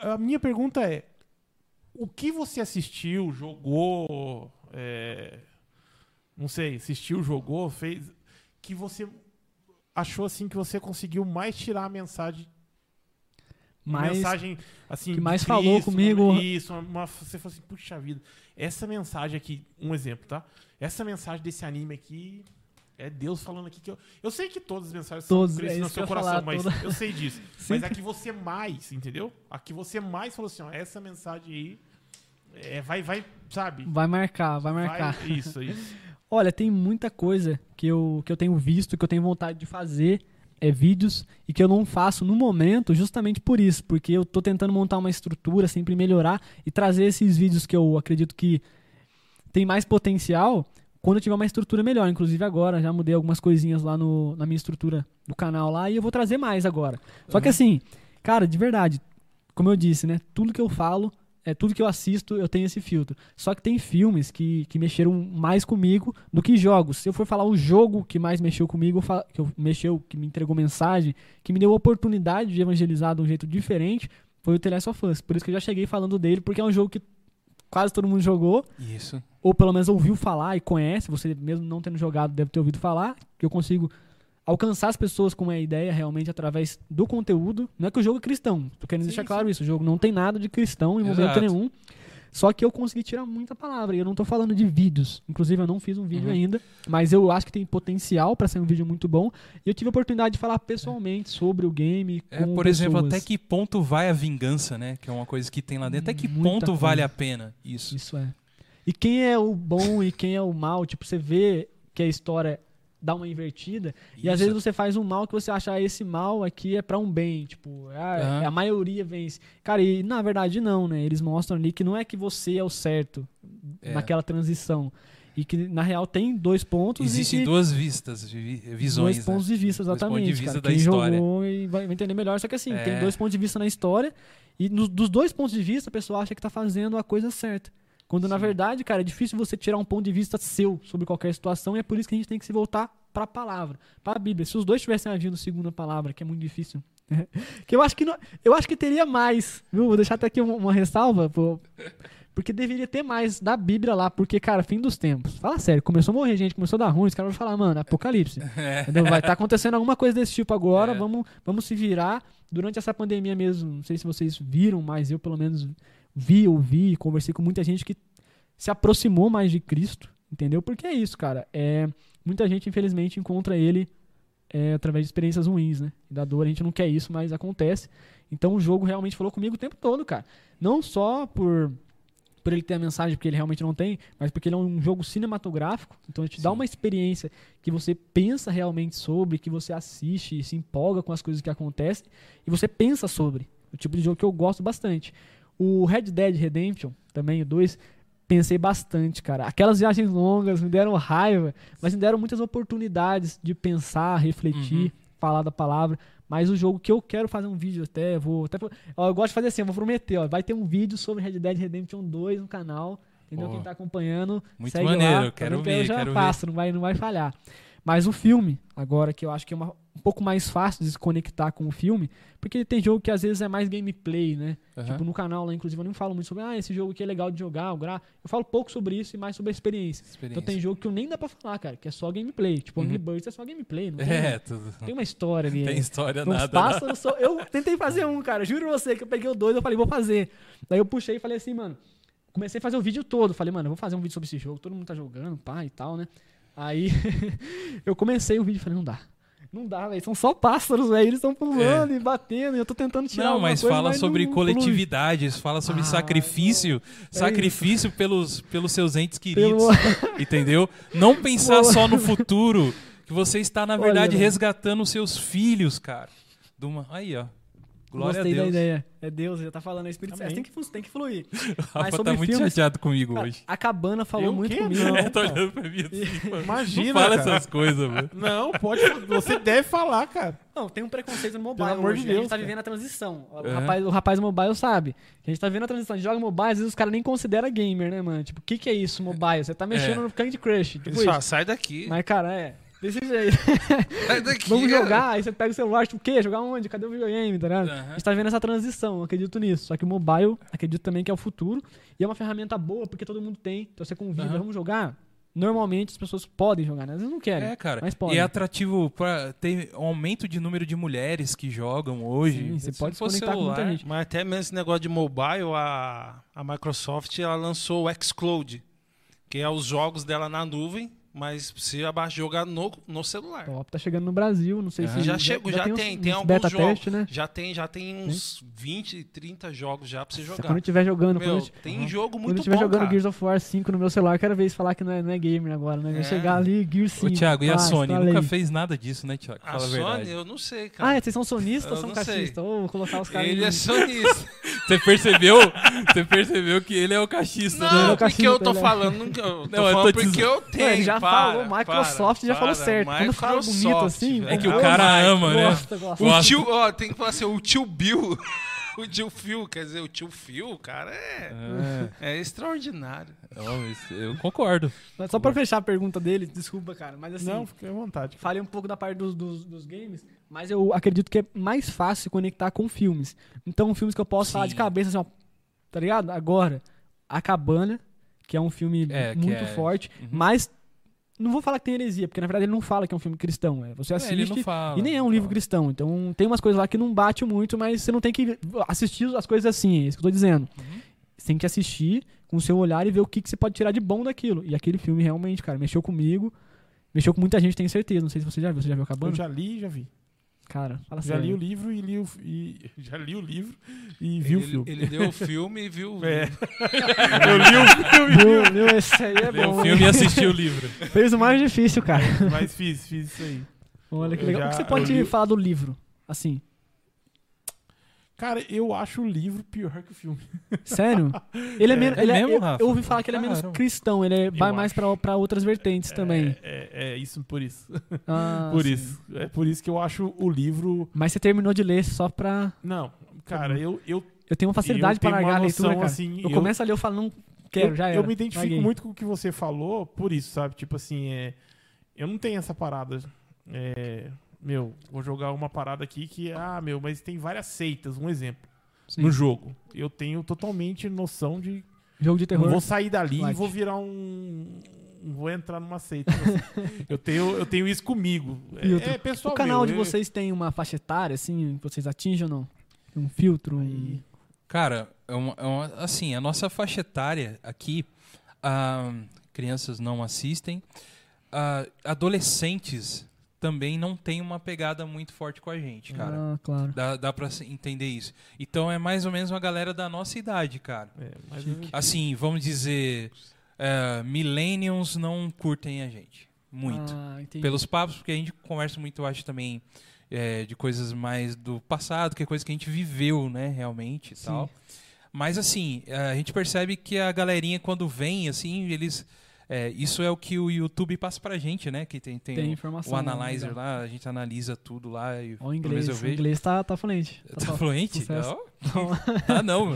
a minha pergunta é: o que você assistiu, jogou, é, não sei, assistiu, jogou, fez, que você achou assim que você conseguiu mais tirar a mensagem. Uma Mas mensagem assim que mais falou Cristo, comigo- uma- isso uma, uma- você falou assim puxa vida essa mensagem aqui um exemplo tá? Essa mensagem desse anime aqui é Deus falando aqui que eu, eu sei que todas as mensagens Todas, são é Cristo no isso seu coração falar, mas toda- eu sei disso. Mas a que você mais entendeu? A que você mais falou assim ó, essa mensagem aí é, vai vai sabe? Vai marcar, vai marcar. Vai- isso isso Olha, tem muita coisa que eu, que eu tenho visto, que eu tenho vontade de fazer, é, vídeos, e que eu não faço no momento justamente por isso, porque eu tô tentando montar uma estrutura, sempre melhorar e trazer esses vídeos que eu acredito que tem mais potencial quando eu tiver uma estrutura melhor. Inclusive agora, já mudei algumas coisinhas lá no, na minha estrutura do canal lá e eu vou trazer mais agora. Só que assim, cara, de verdade, como eu disse, né? Tudo que eu falo, é tudo que eu assisto, eu tenho esse filtro. Só que tem filmes que, que mexeram mais comigo do que jogos. Se eu for falar o jogo que mais mexeu comigo, que eu mexeu, que me entregou mensagem, que me deu a oportunidade de evangelizar de um jeito diferente, foi o The Last of Us. Por isso que eu já cheguei falando dele, porque é um jogo que quase todo mundo jogou, Isso. ou pelo menos ouviu falar e conhece, você mesmo não tendo jogado deve ter ouvido falar, que eu consigo alcançar as pessoas com uma ideia realmente através do conteúdo. Não é que o jogo é cristão, tô querendo Sim, deixar sim. claro isso, o jogo não tem nada de cristão em momento Exato. nenhum. Só que eu consegui tirar muita palavra. E eu não tô falando de vídeos. Inclusive, eu não fiz um vídeo Uhum. ainda. Mas eu acho que tem potencial pra ser um vídeo muito bom. E eu tive a oportunidade de falar pessoalmente sobre o game. É, por exemplo, pessoas. até que ponto vai a vingança, né? Que é uma coisa que tem lá dentro. Até que Muita ponto coisa. vale a pena isso? Isso é. E quem é o bom e quem é o mal, tipo, você vê que a história dá uma invertida e às Isso. vezes você faz um mal que você acha ah, esse mal aqui é pra um bem, tipo, ah, Aham. a maioria vence. Cara, e na verdade não, né? Eles mostram ali que não é que você é o certo É. naquela transição. E que na real tem dois pontos Existem duas vistas, vi- visões. dois pontos né? de vista, Dois exatamente. pontos de vista cara. da Quem história. jogou e vai entender melhor. Só que assim, É. tem dois pontos de vista na história. E nos- dos dois pontos de vista, a pessoa acha que tá fazendo a coisa certa. Quando na Sim. verdade, cara, é difícil você tirar um ponto de vista seu sobre qualquer situação. E é por isso que a gente tem que se voltar pra palavra, pra Bíblia. Se os dois tivessem agindo segundo a palavra, que é muito difícil. que eu acho que não- eu acho que teria mais, viu? Vou deixar até aqui uma, uma ressalva pro Porque deveria ter mais da Bíblia lá, porque, cara, fim dos tempos. Fala sério, começou a morrer gente, começou a dar ruim, os caras vão falar, mano, apocalipse. Entendeu? Vai estar acontecendo alguma coisa desse tipo agora, É. vamos, vamos se virar. Durante essa pandemia mesmo, não sei se vocês viram, mas eu pelo menos vi, ouvi, conversei com muita gente que se aproximou mais de Cristo, entendeu? Porque é isso, cara. É, muita gente, infelizmente, encontra ele é, através de experiências ruins, né? Da dor, a gente não quer isso, mas acontece. Então o jogo realmente falou comigo o tempo todo, cara. Não só por, por ele ter a mensagem, porque ele realmente não tem, mas porque ele é um jogo cinematográfico. Então ele te dá uma experiência que você pensa realmente sobre, que você assiste e se empolga com as coisas que acontecem, e você pensa sobre. O tipo de jogo que eu gosto bastante. O Red Dead Redemption, também, o 2, pensei bastante, cara. Aquelas viagens longas me deram raiva, mas me deram muitas oportunidades de pensar, refletir, Uhum. falar da palavra. Mas o jogo que eu quero fazer um vídeo até, vou. Até, ó, eu gosto de fazer assim, eu vou prometer, ó. Vai ter um vídeo sobre Red Dead Redemption 2 no canal. Entendeu? Pô. Quem tá acompanhando. Muito segue maneiro, lá, quero Prometo, ver, Eu já quero faço, não vai, não vai falhar. Mas o filme, agora, que eu acho que é uma- um pouco mais fácil de se conectar com o filme, porque tem jogo que às vezes é mais gameplay, né? Aham. Tipo, no canal lá, inclusive, eu não falo muito sobre, ah, esse jogo aqui é legal de jogar, o gra... eu falo pouco sobre isso e mais sobre a experiência. Experiência. Então tem jogo que eu nem dá pra falar, cara, que é só gameplay. Tipo, Angry Uhum. Birds é só gameplay, não tem, É, tudo. não tem uma história ali. Tem é. história Uns nada. pássaros, só- eu tentei fazer um, cara. Juro você que eu peguei o dois, eu falei, vou fazer. Daí eu puxei e falei assim, mano. Comecei a fazer o vídeo todo. Falei, mano, eu vou fazer um vídeo sobre esse jogo. Todo mundo tá jogando, pá e tal, né? Aí eu comecei o vídeo e falei, não dá. Não dá, velho. São só pássaros, velho. Eles estão pulando e batendo. E eu tô tentando tirar É. Não, mas coisa, fala sobre não flui. coletividade, fala sobre Ah, sacrifício, sacrifício pelos, pelos seus entes Pelo- queridos, entendeu? Não pensar Boa. só no futuro, que você está na Olha, verdade velho. resgatando os seus filhos, cara. Uma... Aí, ó. Glória Gostei a da Deus. ideia. É Deus, já tá falando a Espírito Santo. Tem que, tem que fluir. Sobre tá muito filmes- chateado comigo Cara, hoje. a Cabana falou Eu muito quê? comigo. Não, É, cara. olhando pra mim assim, mano. Imagina, Não fala cara. essas coisas, mano. Não, pode. Você deve falar, cara. Não, tem um preconceito no mobile Pelo amor hoje. de né? a Deus, gente tá cara. vivendo a transição. O, É. rapaz, o rapaz mobile sabe. A gente tá vivendo a transição. A gente joga mobile, às vezes os caras nem consideram gamer, né, mano? Tipo, o que que é isso, mobile? Você tá mexendo É. no Candy Crush. Tipo sai daqui. Mas, cara, é. Desse jeito. Sai daqui. Vamos jogar, aí você pega o celular, tipo, o quê? Jogar onde? Cadê o videogame, tá ligado? Aham. A gente tá vendo essa transição, eu acredito nisso. Só que o mobile, acredito também que é o futuro. E é uma ferramenta boa, porque todo mundo tem. Então você convida, Aham. vamos jogar? Normalmente as pessoas podem jogar, né? Às vezes não querem. É, cara. Mas E podem. é atrativo pra ter um aumento de número de mulheres que jogam hoje. Sim, você Se pode se for conectar com muita celular, gente. Mas até mesmo esse negócio de mobile, a, a Microsoft ela lançou o xCloud, que é os jogos dela na nuvem, mas você abaixa jogar no, no celular. Top, tá chegando no Brasil, não sei Aham. se Já chegou, já, uns- tem, uns tem alguns beta jogos. teste, né? Já tem, já tem uns 20, 30 jogos já pra você jogar. Quando eu estiver jogando, Meu, quando eu, tem jogo quando eu muito estiver bom, jogando cara. Gears of War 5 no meu celular, quero ver eles falar que não é, não é gamer agora, né? Vai É. chegar ali, Gears 5. Ô, Thiago, e a Sony? Nunca fez nada disso, né, Thiago? A Fala a verdade. Sony, eu não sei, cara. Ah, é, vocês são sonistas ou Eu são não cachistas? Ou vou colocar os caras Ele é sonista. Você percebeu? Você percebeu que ele é o cachista, Ele é Não, porque eu tô é. falando. Não, eu tô Não, eu falando porque eu tenho. Já para, falou, Microsoft para, já falou para. certo. Quando fala bonito assim. É que o cara ama, né? Gosta, gosta. O tio, ó, tem que falar assim, o tio Bill. O tio Phil, quer dizer, o tio Phil, cara, é, É, é extraordinário. mas eu concordo. Mas Só pra fechar a pergunta dele, desculpa, cara, mas assim, Não, fique à vontade. falei um pouco da parte dos, dos, dos games, mas eu acredito que é mais fácil conectar com filmes. Então, filmes que eu posso falar de Sim. cabeça, assim, ó, tá ligado? Agora, A Cabana, que é um filme É, muito é- forte, Uhum. mas não vou falar que tem heresia, porque na verdade ele não fala que é um filme cristão. É, você É, ele assiste não fala. e nem é um livro cristão. Então tem umas coisas lá que não bate muito, mas você não tem que assistir as coisas assim, é isso que eu tô dizendo. Uhum. Você tem que assistir com o seu olhar e ver o que, que você pode tirar de bom daquilo. E aquele filme realmente, cara, mexeu comigo. Mexeu com muita gente, tenho certeza. Não sei se você já viu. Você já viu a Cabana? Eu já li e já vi. Cara, fala Já li sério. o livro e li o, e, já li o livro e vi o ele, filme. ele deu o filme e viu o É. vídeo. Eu li o filme, Viu, viu? Esse aí é Ver bom. o filme e assistir o livro. Fez o mais difícil, cara. mas fiz, fiz isso aí. Olha que legal. já- o que você pode li- falar do livro? Assim, Cara, eu acho o livro pior que o filme. sério? Ele é, É. menos. É ele mesmo, eu, Rafa? eu ouvi falar que ele é menos Caramba. cristão. Ele é- vai mais pra outras vertentes também. É, é, é isso por isso. Ah, por sim. isso. É por isso que eu acho o livro. Mas você terminou de ler só pra. Não, cara, eu, eu, Eu tenho uma facilidade Eu pra tenho largar a leitura, cara. assim, eu, eu- começo a ler, eu falo, não quero, eu, já era. eu me identifico larguei. muito com o que você falou por isso, sabe? Tipo assim, é, eu não tenho essa parada. é, meu, vou jogar uma parada aqui que, ah, meu, mas tem várias seitas, um exemplo. Sim. No jogo. Eu tenho totalmente noção de Jogo de terror. vou sair dali Light. e vou virar um. Vou entrar numa seita. assim. eu, tenho, eu tenho isso comigo. É, é pessoal. o canal meu, de eu- vocês tem uma faixa etária, assim, que vocês atingem ou não? Tem um filtro? Um... Cara, é uma- é uma- assim, a nossa faixa etária aqui, ah, crianças não assistem, ah, adolescentes também não tem uma pegada muito forte com a gente, cara. Ah, claro. Dá, dá pra entender isso. Então é mais ou menos uma galera da nossa idade, cara. É, mas Assim, vamos dizer, é, millennials não curtem a gente. Muito. Ah, entendi. Pelos papos, porque a gente conversa muito, eu acho, também é, de coisas mais do passado, que é coisa que a gente viveu, né, realmente e Sim. tal. Mas assim, a gente percebe que a galerinha, quando vem, assim, eles. É, isso é o que o YouTube passa pra gente, né? Que tem, tem, Tem o- informação. o Analyzer legal. lá, a gente analisa tudo lá e o inglês. O inglês tá, tá fluente. Tá top. fluente? Ó. ah, não.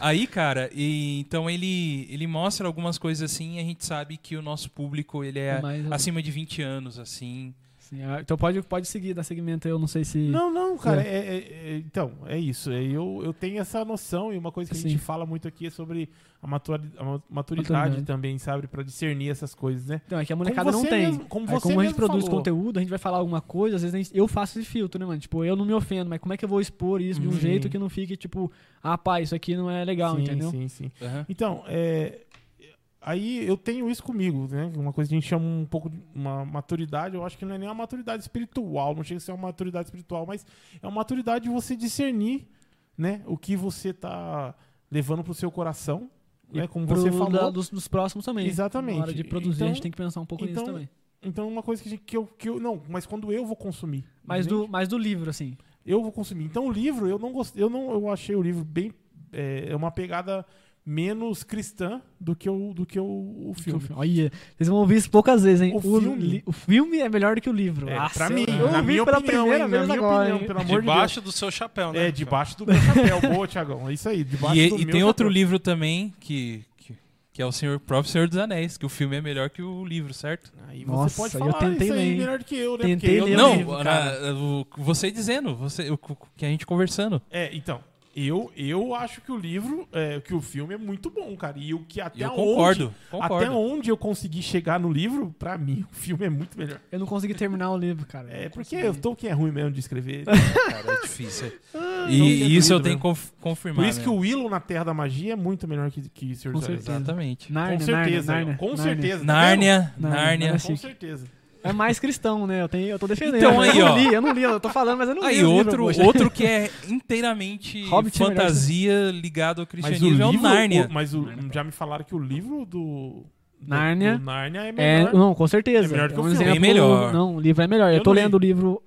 Aí, cara, e, então ele, ele mostra algumas coisas assim e a gente sabe que o nosso público ele é Mas, acima de 20 anos, assim. Sim, ah, então pode, pode seguir, dar segmento aí, eu não sei se... Não, não, cara. é- é- é- então, é isso. É, eu, eu tenho essa noção e uma coisa que a Sim. gente fala muito aqui é sobre a, matura- a ma- maturidade Maturidade. também, sabe? Pra discernir essas coisas, né? Não, é que a molecada não tem. mesmo- como você como a gente mesmo produz falou. conteúdo, a gente vai falar alguma coisa, às vezes a gente- eu faço esse filtro, né, mano? Tipo, eu não me ofendo, mas como é que eu vou expor isso de um Sim. jeito que não fique, tipo, ah, pá, isso aqui não é legal, sim, entendeu? Sim, sim. Aham. Então, é, aí eu tenho isso comigo, né? Uma coisa que a gente chama um pouco de uma maturidade, eu acho que não é nem uma maturidade espiritual, não chega a ser uma maturidade espiritual, mas é uma maturidade de você discernir, né? O que você tá levando pro seu coração, E né? Como você da- falou. dos, dos próximos também. Exatamente. Na hora de produzir, a Então- gente tem que pensar um pouco então, nisso também. Então, uma coisa que, a gente- que eu, que eu. Não, mas quando eu vou consumir. Mas entende? do, mas do livro, assim. Eu vou consumir. Então, o livro, eu não gostei. Eu não eu achei o livro bem. É é uma pegada menos cristã do que o, do que o, o filme. Olha, vocês vão ouvir isso poucas vezes, hein? O filme- li- o filme é melhor do que o livro. É, Nossa, pra eu- mim, eu na minha pela opinião, primeira hein, vez na minha agora, opinião, hein? pelo amor de Deus. Debaixo do seu chapéu, né? É, debaixo do meu chapéu. Boa, Tiagão. É isso aí, debaixo E, do e meu tem outro chapéu. livro também que, que, que é o Senhor, próprio Senhor dos Anéis, que o filme é melhor que o livro, certo? Aí você Nossa, pode eu falar tentei isso aí ler, hein? melhor do que eu, né? Tentei Porque eu ler o Não, livro, na- o- você dizendo, você, o que a gente conversando. É, então. Eu, eu acho que o livro, é, que o filme é muito bom, cara. E o que até eu onde, concordo, até concordo. onde eu consegui chegar no livro, pra mim, o filme é muito melhor. Eu não consegui terminar o livro, cara. É porque consegui. eu tô que é ruim mesmo de escrever. Cara, é difícil. Não e tem isso eu tenho que conf- confirmar. Por isso que né? o Willow na Terra da Magia é muito melhor que, que Senhor Com dos Anéis. certeza. Exatamente. Nárnia, Com certeza, Nárnia, com certeza. tá Nárnia, Nárnia, Nárnia. vendo? Chique. Com certeza. É mais cristão, né? Eu, tenho, eu tô defendendo. Então, eu aí, não ó. li, eu não li, eu tô falando, mas eu não li. Aí o livro, outro, outro que é inteiramente Hobbit é fantasia ligado ao Mas o cristianismo é o livro, Nárnia. o- mas o- já me falaram que o livro do do- Nárnia do Nárnia é É, melhor. não, com certeza. É melhor do que um o filme. Bem melhor. Não, o livro é melhor. Eu, Eu tô não li. lendo o livro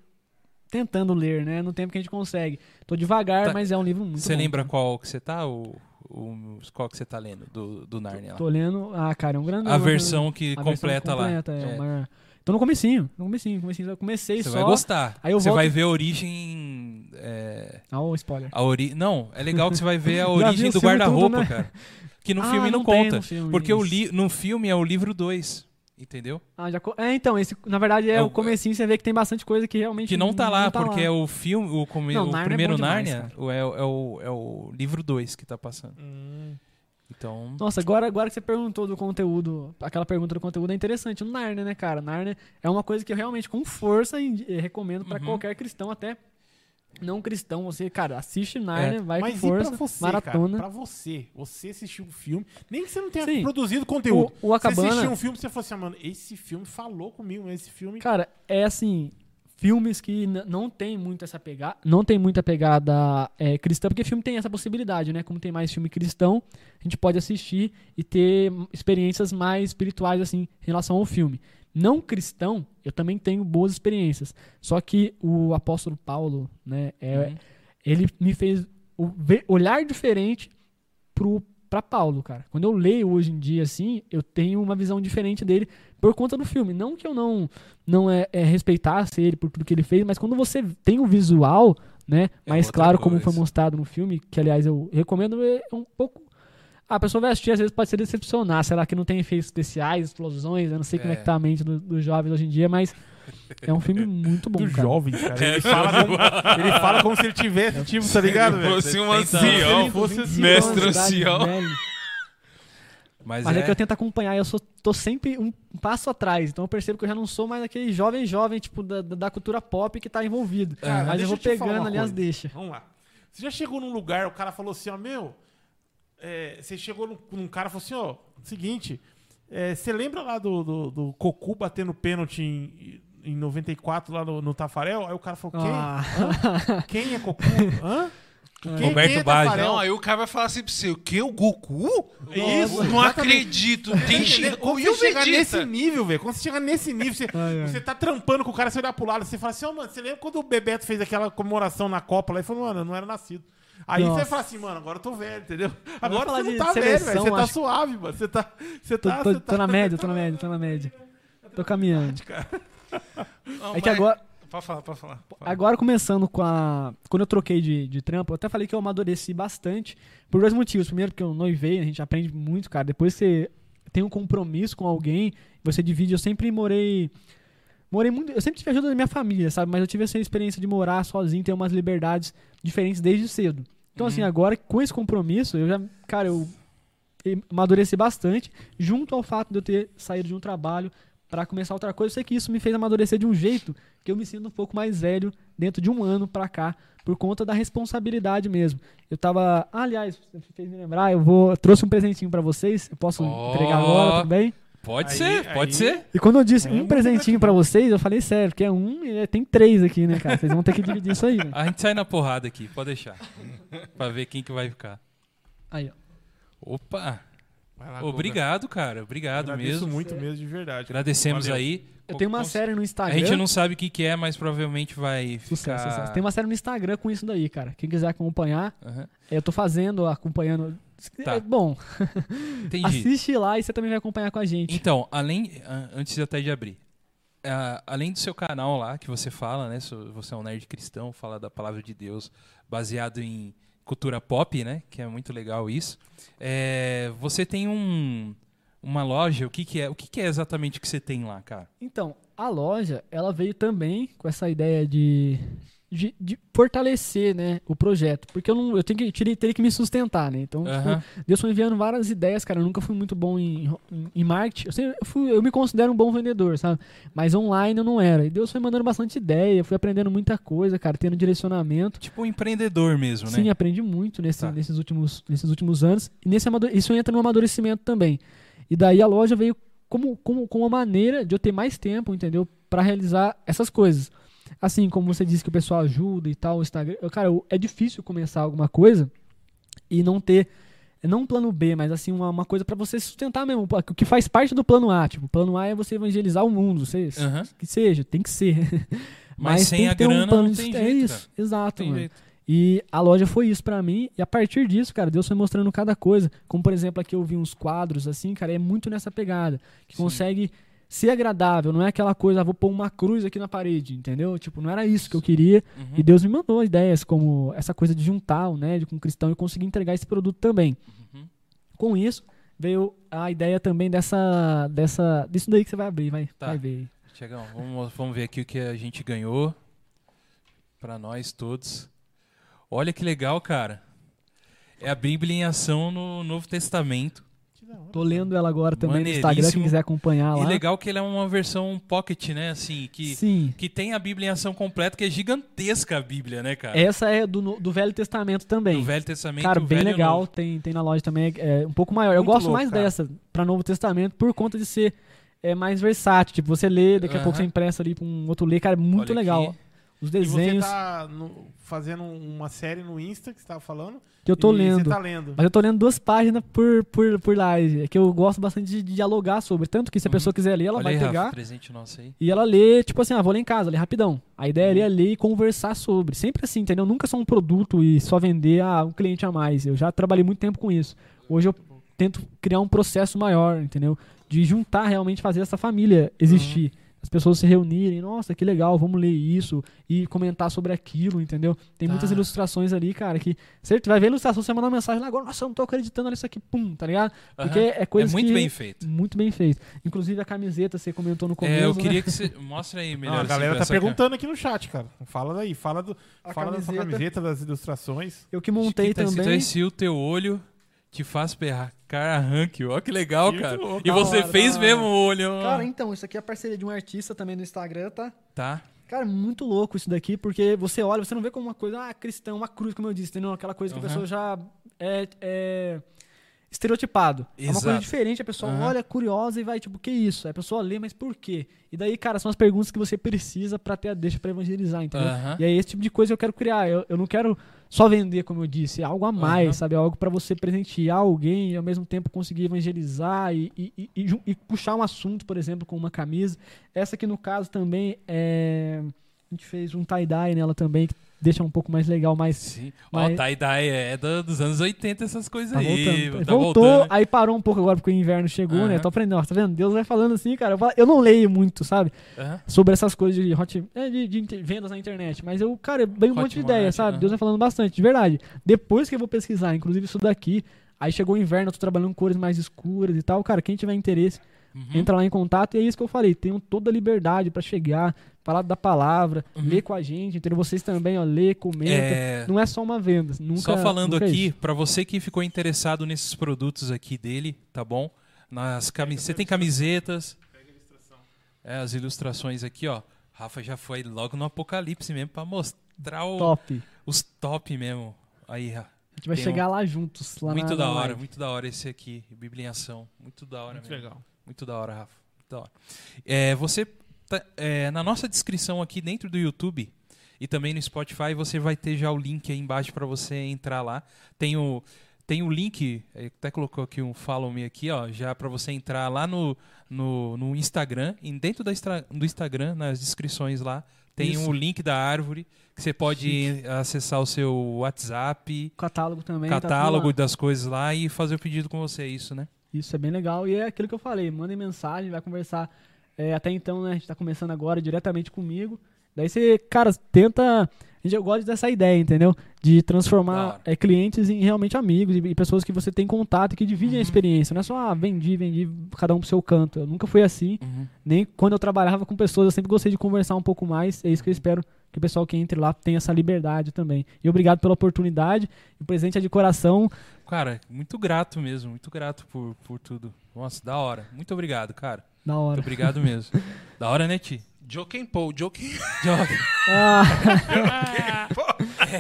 tentando ler, né? No tempo que a gente consegue. Tô devagar, Tá. mas é um livro muito Você lembra qual que você tá? O, o- qual que você tá lendo do, do Nárnia lá? Tô lendo. Ah, cara, é um grande. A versão que a versão completa, completa, lá. É, É. uma- Tô no comecinho, no comecinho, comecinho. Eu comecei Você só. vai gostar. Aí eu você volto- vai ver a origem. é, Ah, o spoiler. a ori... Não, é legal que você vai ver a origem do guarda-roupa, né? cara. Que no Ah, filme não, tem conta. no filme porque o li... no filme é o livro 2. Entendeu? Ah, já co- É, então, esse, na verdade é, É o comecinho, você vê que tem bastante coisa que realmente Que não tá lá, não tá porque é o filme, o, come... Não, o Nárnia é primeiro bom demais, Nárnia o- é, o- é o, é o livro 2 que tá passando. Hum. Então. Nossa, agora, agora que você perguntou do conteúdo, aquela pergunta do conteúdo é interessante. O Narnia, né, cara? Narnia é uma coisa que eu realmente, com força, eh, recomendo pra Uhum. qualquer cristão, até não cristão. Você, cara, assiste Narnia, vai É, Mas com força, pra você, maratona. cara? Pra você, você assistiu um filme, nem que você não tenha Sim. produzido conteúdo. O, o Você Acabana, assistiu um filme e você falou assim, ah, mano, esse filme falou comigo, esse filme... cara, é assim, filmes que não tem muito essa pegada, não tem muita pegada eh, cristã, porque filme tem essa possibilidade, né? Como tem mais filme cristão, a gente pode assistir e ter experiências mais espirituais, assim, em relação ao filme. Não cristão, eu também tenho boas experiências. Só que o apóstolo Paulo, né, é, Uhum. ele me fez olhar diferente pro para Paulo, cara. Quando eu leio hoje em dia assim, eu tenho uma visão diferente dele por conta do filme. Não que eu não não é, é respeitasse ele por tudo que ele fez, mas quando você tem o visual, né, É mais claro como coisa. foi mostrado no filme, que aliás eu recomendo é um pouco ah, a pessoa vai assistir, às vezes pode se decepcionar, sei lá, que não tem efeitos especiais, explosões, eu não sei como é que É. tá a mente do- dos jovens hoje em dia, mas é um filme muito bom, do cara. jovem, cara. Ele fala, como, ele fala como se ele tivesse, tipo, tá ligado, velho? Fosse um ancião. se fosse 25 mestre ancião. Mas, Mas é, é, que eu tento acompanhar, eu sou, tô sempre um passo atrás. Então eu percebo que eu já não sou mais aquele jovem jovem, tipo, da, da cultura pop que tá envolvido. Cara, Mas deixa eu vou pegando ali as deixas. Vamos lá. Você já chegou num lugar, o cara falou assim, ó, meu. é, você chegou num, num cara e falou assim, ó, seguinte, é, você lembra lá do, do, do Cocu batendo pênalti em, em 94 lá no, no Tafarel? Aí o cara falou, quem? Ah. Quem é Cocu? Hã? Quem, Roberto quem é Baggio. Tafarel? Não, aí o cara vai falar assim pra você, o que? O Goku? Isso, Não exatamente. acredito. Tem? Shin- Quando E você chegar Vegeta? nesse nível, velho, quando você chegar nesse nível, você, Ai, ai. você tá trampando com o cara, você olhar pro lado, você fala assim, ó, mano, você lembra quando o Bebeto fez aquela comemoração na Copa lá e falou, mano, eu não era nascido. Aí Nossa. você fala assim, mano, agora eu tô velho, entendeu? Agora falar você não de tá velho, seleção, velho, você tá acho- suave, mano. Você tá. Você Tô, tá, tô- você tô tá- na média, tô na média, tô na média. Tô caminhando. Não, É que agora, Pode falar, pode falar. agora começando com a. Quando eu troquei de, de trampo, eu até falei que eu amadureci bastante. Por dois motivos. Primeiro, porque eu noivei, a gente aprende muito, cara. Depois você tem um compromisso com alguém, você divide. Eu sempre morei. Morei muito. Eu sempre tive ajuda da minha família, sabe? Mas eu tive essa experiência de morar sozinho, ter umas liberdades diferentes desde cedo. Então, assim, agora com esse compromisso, eu já. Cara, eu amadureci bastante, junto ao fato de eu ter saído de um trabalho pra começar outra coisa. Eu sei que isso me fez amadurecer de um jeito que eu me sinto um pouco mais velho dentro de um ano pra cá, por conta da responsabilidade mesmo. Eu tava. Ah, aliás, você fez me lembrar, eu vou. eu trouxe um presentinho pra vocês. Eu posso Ó. entregar agora também. Pode Aí- ser, pode aí- ser. E quando eu disse É, um presentinho pra vocês, eu falei sério, porque é um e é- tem três aqui, né, cara? Vocês vão ter que dividir isso aí, né? A gente sai na porrada aqui, pode deixar. pra ver quem que vai ficar. Aí, ó. Opa! Lá, Guga. Obrigado, cara. Obrigado Agradeço mesmo. muito mesmo, de verdade. Agradecemos Valeu. aí. Eu tenho uma Com- série no A Instagram. gente não sabe o que, que é, mas provavelmente vai Sucesso, ficar... sucesso. Tem uma série no Instagram com isso daí, cara. Quem quiser acompanhar, Aham. eu tô fazendo, acompanhando. Tá. É bom, Entendi. assiste lá e você também vai acompanhar com a gente. Então, além, antes até de abrir, ah, além do seu canal lá que você fala, né? Você é um nerd cristão, fala da palavra de Deus, baseado em cultura pop, né? Que é muito legal isso. É, você tem um, uma loja. O que, que é? O que, que é exatamente que você tem lá, cara? Então, a loja, ela veio também com essa ideia de, de, de fortalecer, né, o projeto. Porque eu não, eu tenho que, teria, teria que me sustentar, né? Então, tipo. Deus foi enviando várias ideias, cara. Eu nunca fui muito bom em, em, em marketing. Eu, sempre, eu, fui- eu me considero um bom vendedor, sabe? Mas online eu não era. E Deus foi mandando bastante ideia. Eu fui aprendendo muita coisa, cara, tendo direcionamento. Tipo um empreendedor mesmo, né? Sim, aprendi muito nesse- Tá. nesses, últimos, nesses últimos anos. E nesse isso entra no amadurecimento também. E daí a loja veio como, como, como uma maneira de eu ter mais tempo, entendeu? Pra realizar essas coisas. Assim, como você disse que o pessoal ajuda e tal, o Instagram. eu- Cara, é difícil começar alguma coisa e não ter. Não um plano B, mas assim, uma, uma coisa pra você sustentar mesmo. O que faz parte do plano A. Tipo, o plano A é você evangelizar o mundo. Você, Aham. Que seja, tem que ser. Mas sem tem a ter um grana plano não de- tem É jeito, isso, exato, Tem mano. jeito. E a loja foi isso pra mim. E a partir disso, cara, Deus foi mostrando cada coisa. Como, por exemplo, aqui eu vi uns quadros, assim, cara, é muito nessa pegada. Que Sim. consegue ser agradável. Não é aquela coisa, ah, vou pôr uma cruz aqui na parede, entendeu? Tipo, não era isso que eu queria. Uhum. E Deus me mandou ideias como essa coisa de juntar o nerd com o cristão e conseguir entregar esse produto também. Uhum. Com isso, veio a ideia também dessa. dessa disso daí que você vai abrir, vai, Tá. vai ver. Tiagão, vamos, vamos ver aqui o que a gente ganhou pra nós todos. Olha que legal, cara. É a Bíblia em ação no Novo Testamento. Tô lendo ela agora também no Instagram, quem quiser acompanhar E lá. legal que ela é uma versão pocket, né? Assim, que, Sim. que tem a Bíblia em ação completa, que é gigantesca a Bíblia, né, cara? Essa é do, do Velho Testamento também. Do Velho Testamento Cara, o bem e legal. Novo. Tem, tem na loja também. É um pouco maior. Eu Muito gosto louco, mais cara. dessa pra Novo Testamento por conta de ser é, mais versátil. Tipo, você lê, daqui a pouco você empresta ali pra um outro ler. Cara, é muito Olha legal. aqui. Os E você desenhos tá no- fazendo uma série no Insta que você tava falando. que eu tô e lendo. Você tá lendo. Mas eu tô lendo duas páginas por, por, por live. É que eu gosto bastante de, de dialogar sobre. Tanto que se a Uhum. pessoa quiser ler, ela Olha vai aí, pegar. Rafa, presente nosso aí. E ela lê, tipo assim, ah, vou ler em casa, ler rapidão. A ideia é Uhum. ler e conversar sobre. Sempre assim, entendeu? Nunca só um produto e só vender a um cliente a mais. Eu já trabalhei muito tempo com isso. Hoje eu tento criar um processo maior, entendeu? De juntar realmente, fazer essa família existir. As pessoas se reunirem, nossa, que legal, vamos ler isso e comentar sobre aquilo, entendeu? Tem Tá. muitas ilustrações ali, cara, que você vai ver a ilustração, você manda uma mensagem lá agora, nossa, eu não tô acreditando nisso aqui, pum, tá ligado? Porque é coisa é muito que- bem feito. Muito bem feito. Inclusive a camiseta, você comentou no começo, É, eu né? queria que você. Mostra aí melhor. Ah, a assim, galera tá perguntando aqui no chat, cara. Fala daí, fala, do, A fala da sua camiseta. camiseta, das ilustrações. Eu que montei que tá também. aí, se o teu olho te faz percar rank. Ó, que legal, Que cara. louco, E você hora, fez mesmo o olho. Cara, então, isso aqui é a parceria de um artista também no Instagram, tá? Tá. Cara, muito louco isso daqui, porque você olha, você não vê como uma coisa, ah, cristão, uma cruz, como eu disse, entendeu? Aquela coisa que a pessoa já é, é estereotipado. É uma coisa Exato. diferente, a pessoa Aham. olha curiosa e vai, tipo, que isso? Aí a pessoa lê, mas por quê? E daí, cara, são as perguntas que você precisa pra ter a deixa pra evangelizar, entendeu? Aham. E é esse tipo de coisa que eu quero criar. Eu, eu não quero só vender, como eu disse, é algo a mais, Aham. sabe? É algo pra você presentear alguém e ao mesmo tempo conseguir evangelizar e, e- e- e puxar um assunto, por exemplo, com uma camisa. Essa aqui, no caso, também é. A gente fez um tie-dye nela também, que deixa um pouco mais legal, mais. Sim. Mas- Ó, tie-dye é do- dos anos 80, essas coisas Tá aí. voltando. Tá Voltou, voltando. aí parou um pouco agora porque o inverno chegou, né? Aham. Tô aprendendo, ó, tá vendo? Deus vai falando assim, cara. Eu, não leio muito, sabe? Aham. sobre essas coisas de, hot, é, de, de inter- vendas na internet. Mas eu, cara, vem um monte de ideia, sabe? aham. Deus vai falando bastante, de verdade. Depois que eu vou pesquisar, inclusive isso daqui, aí chegou o inverno, eu tô trabalhando com cores mais escuras e tal. Cara, quem tiver interesse, Uhum. entra lá em contato. E é isso que eu falei, tenham toda a liberdade pra chegar, falar da palavra, Uhum. ler com a gente, entendeu? Vocês também, ó, lê, comenta. É, Não é só uma venda. Nunca, Só falando nunca é aqui, isso. pra você que ficou interessado nesses produtos aqui dele, tá bom? Nas cami você tem camisetas. É, as ilustrações aqui, ó. Rafa já foi logo no Apocalipse mesmo pra mostrar o- Top. os top mesmo. Aí, A gente vai Tem chegar lá juntos. Lá muito na, da na hora, live. muito da hora esse aqui, Bibliação. Muito da hora Muito mesmo. legal. Muito da hora, Rafa. Muito da hora. É, você, tá- é, na nossa descrição aqui dentro do YouTube e também no Spotify, você vai ter já o link aí embaixo para você entrar lá. Tem o, tem o link, é, até colocou aqui um follow me aqui, ó, já para você entrar lá no, no, no Instagram. E dentro da do Instagram, nas descrições lá, tem o link da árvore que você pode acessar o seu WhatsApp, Catálogo também. tá catálogo lá. das coisas lá e fazer o pedido com você, é isso, né? Isso é bem legal. E é aquilo que eu falei, mandem mensagem, vai conversar. É, até então, né, a gente tá começando agora diretamente comigo. Daí você, cara, tenta. Eu gosto dessa ideia, entendeu? De transformar hora. é, clientes em realmente amigos e, e pessoas que você tem contato e que dividem Uhum. a experiência. Não é só, ah, vendi, vendi, cada um pro seu canto. Eu nunca fui assim. Nem quando eu trabalhava com pessoas, eu sempre gostei de conversar um pouco mais. É isso que eu espero que o pessoal que entre lá tenha essa liberdade também. E obrigado pela oportunidade. O presente é de coração. Cara, muito grato mesmo, muito grato por, por tudo. Nossa, da hora. Muito obrigado, cara. Da Muito hora. obrigado mesmo. da hora, né, Ti? Joking Paul, Joking. Ah.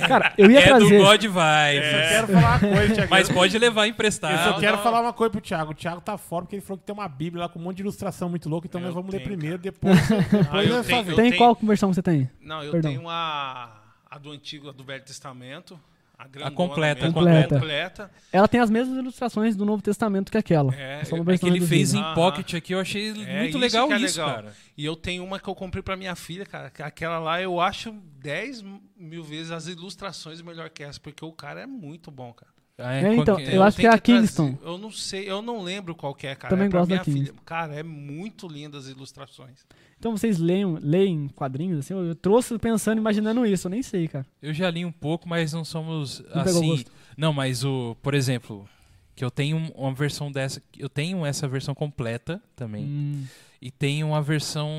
Cara, eu ia é trazer. do God Vibes. Eu só quero falar uma coisa, Thiago. Mas pode levar Eu emprestado. só quero falar uma coisa pro Thiago. O Thiago tá fora porque ele falou que tem uma Bíblia lá com um monte de ilustração muito louca. Então Eu nós vamos ler tenho, primeiro, depois, depois Ah, eu tenho- eu Tem tenho- qual versão você tem? Não, eu Perdão. tenho a, a do Antigo, a do Velho Testamento. A, grandona completa, mesmo, completa. completa. Ela tem as mesmas ilustrações do Novo Testamento que aquela. É, é que ele fez em pocket aqui, eu achei É, muito isso legal é isso, legal. cara. E eu tenho uma que eu comprei pra minha filha, cara. que Aquela lá eu acho 10 mil vezes as ilustrações melhor que essa, porque o cara é muito bom, cara. Ah, É, então, qual que eu acho que é a trazer- Kingston. Eu não sei, eu não lembro qual que é, cara. Também é gosto da. Kingston. Cara, é muito linda as ilustrações. Então vocês leem, leem quadrinhos, assim? Eu, eu trouxe pensando, imaginando isso, eu nem sei, cara. Eu já li um pouco, mas não somos Não assim. Não, mas o, por exemplo, que eu tenho uma versão dessa, eu tenho essa versão completa também. Hum, E tenho uma versão,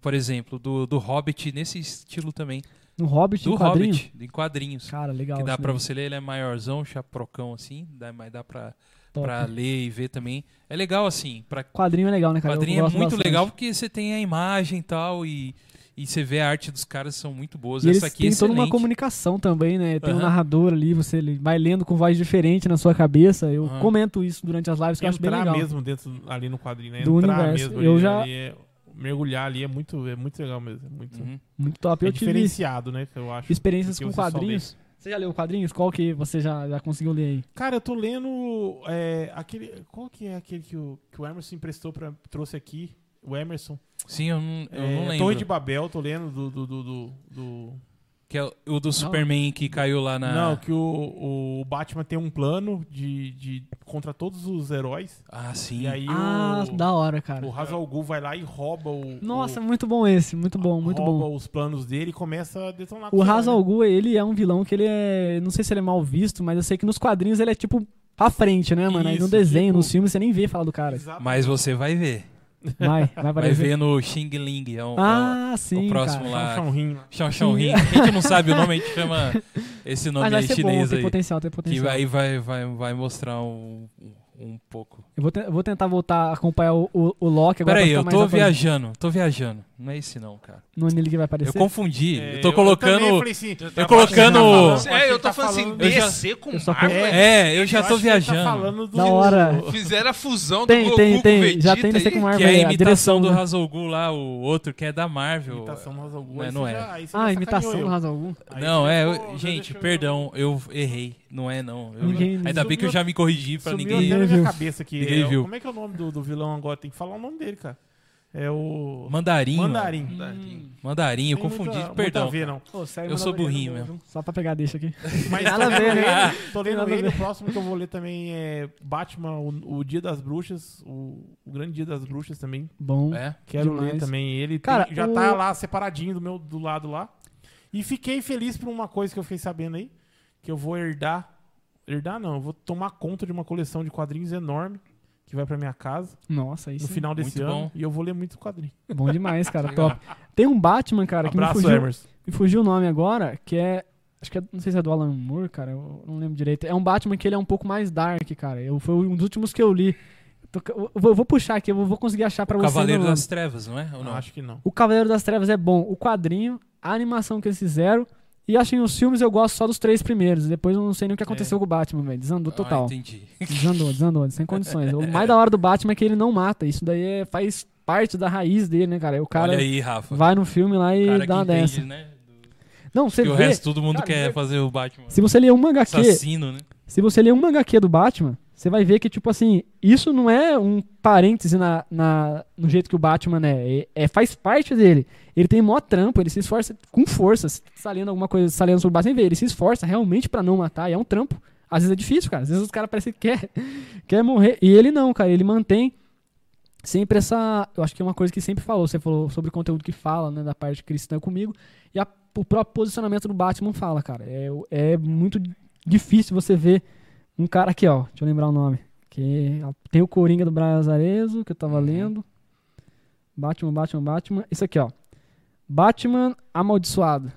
por exemplo, do, do Hobbit nesse estilo também. No Hobbit, Do em quadrinho? Hobbit, em quadrinhos. Cara, legal. que dá daí. você ler, ele é maiorzão, chaprocão assim, dá, mas dá pra, Top. pra ler e ver também. É legal assim, pra Quadrinho é legal, né, cara? Quadrinho é muito bastante. legal porque você tem a imagem e tal e, e você vê a arte dos caras são muito boas. E eles Essa aqui é têm toda uma comunicação também, né? Tem um Aham. narrador ali, você vai lendo com voz diferente na sua cabeça. Eu Aham. comento isso durante as lives, que eu acho bem Entrar legal. mesmo dentro ali no quadrinho, né? Do Entrar universo. mesmo Eu ali, já- ali é- mergulhar ali é muito, é muito legal mesmo. É muito Uhum. Muito top. é Eu diferenciado, né? Eu acho. experiências com quadrinhos. Você já leu quadrinhos? Qual que você já, já conseguiu ler aí? Cara, eu tô lendo é, aquele. Qual que é aquele que o, que o Emerson emprestou para trouxe aqui? O Emerson. Sim, eu não, eu É, não lembro. Torre de Babel, tô lendo do. do, do, do- do- Que é o do Superman que caiu lá na. Não, que o, o Batman tem um plano de, de contra todos os heróis. Ah, sim. E aí ah, o, da hora, cara. o Ra's al Ghul vai lá e rouba o. Nossa, o, muito bom esse. Muito bom, muito rouba bom. os planos dele e começa a detonar com O os Ra's heróis, al Ghul, ele é um vilão que ele é... Não sei se ele é mal visto, mas eu sei que nos quadrinhos ele é tipo pra frente, né, mano? Aí no Isso, desenho, tipo- nos filmes, você nem vê falar do cara. Exatamente. Mas você vai ver. Vai, vai Vai ver no Xing Ling. É um, Ah, sim, próximo cara. lá. Chão, chão, Ring. A gente não sabe o nome, a gente chama esse nome aí ser bom, chinês tem aí. potencial, tem Que potencial. aí vai, vai, vai mostrar um, um pouco. Eu vou, te- eu vou tentar voltar a acompanhar o, o, o Loki agora. Peraí, eu tô viajando, tô viajando. Não é esse não, cara. No anime que vai aparecer. Eu confundi. É, eu tô colocando. também falei assim, eu colocando- É, eu tô tá falando assim, falando- Eu já- DC com eu só Marvel. É, eu já tô tá viajando. falando do- Da hora. Fizeram a fusão do Tem, Goku tem, com o tem. Vegeta Já tem DC com Marvel. Que é a imitação do direção, né? Hazolgu lá, o outro que é da Marvel. Imitação do Hazal Gu, Não é, não você é. já- Ah, imitação do eu. Hazal Gu. Aí Não, é. eu- gente, perdão, eu errei. Não é, não. Eu- ainda bem que eu já me corrigi pra ninguém. minha cabeça aqui. Ninguém É, viu. Como é que é o nome do, do vilão agora? Tem que falar o nome dele, cara. É o... Mandarim. Mandarim. Mandarim. Mandarim, eu confundi, muita- perdão. a ver, não. Pô, sério, Eu sou burrinho mesmo. viu? Só pra pegar deixa aqui. Mas Nada tô a ver, lendo né? Tô lendo ele. ver. O próximo que eu vou ler também é Batman, o, o Dia das Bruxas. O, o Grande Dia das Bruxas também. Bom. É? Quero Demais. ler também ele. Cara, Tem- já o- tá lá separadinho do meu do lado lá. E fiquei feliz por uma coisa que eu fiquei sabendo aí. Que eu vou herdar. Herdar não, eu vou tomar conta de uma coleção de quadrinhos enorme. Que vai pra minha casa Nossa, aí no final desse Muito ano. bom. E eu vou ler muito quadrinho. Bom demais, cara. Top. Tem um Batman, cara, que me Abraço, fugiu, Emerson. me fugiu o nome agora, que é. Acho que é, não sei se é do Alan Moore, cara, eu não lembro direito. É um Batman que ele é um pouco mais dark, cara. Eu, foi um dos últimos que eu li. Tô- Eu vou, eu vou puxar aqui, eu vou- conseguir achar pra O você. Cavaleiro no- das Trevas, não é? Ou Não, não? acho que não. O Cavaleiro das Trevas é bom. O quadrinho, a animação que eles fizeram. E acho que os filmes eu gosto só dos três primeiros. Depois eu não sei nem o que aconteceu com o Batman, velho. Desandou total. Ah, entendi. Desandou, desandou, sem condições. O mais da hora do Batman é que ele não mata. Isso daí é- faz parte da raiz dele, né, cara? O cara Olha aí, Rafa. vai no filme lá O e dá uma entende, dessa. né? Não, você Que o vê. resto todo mundo Cara, quer vê- fazer o Batman. Se você ler uma HQ, Assassino, né? se você ler uma HQ do Batman, você vai ver que, tipo assim, isso não é um parêntese na, na- no jeito que o Batman é. é. é- Faz parte dele. Ele tem mó trampo, ele se esforça com força. Se tá alguma coisa, se tá sobre o Batman, ele se esforça realmente pra não matar. E é um trampo. Às vezes é difícil, cara. Às vezes os caras parecem que quer, quer morrer. E ele não, cara. Ele mantém sempre essa. Eu acho que é uma coisa que sempre falou. Você falou sobre o conteúdo que fala, né, da parte cristã comigo. E a- o próprio posicionamento do Batman fala, cara. É, é muito difícil você ver um cara aqui, ó. Deixa eu lembrar o nome. Que tem o Coringa do Brian Azarezo, que eu tava Uhum. lendo. Batman, Batman, Batman. Isso aqui, ó. Batman Amaldiçoado.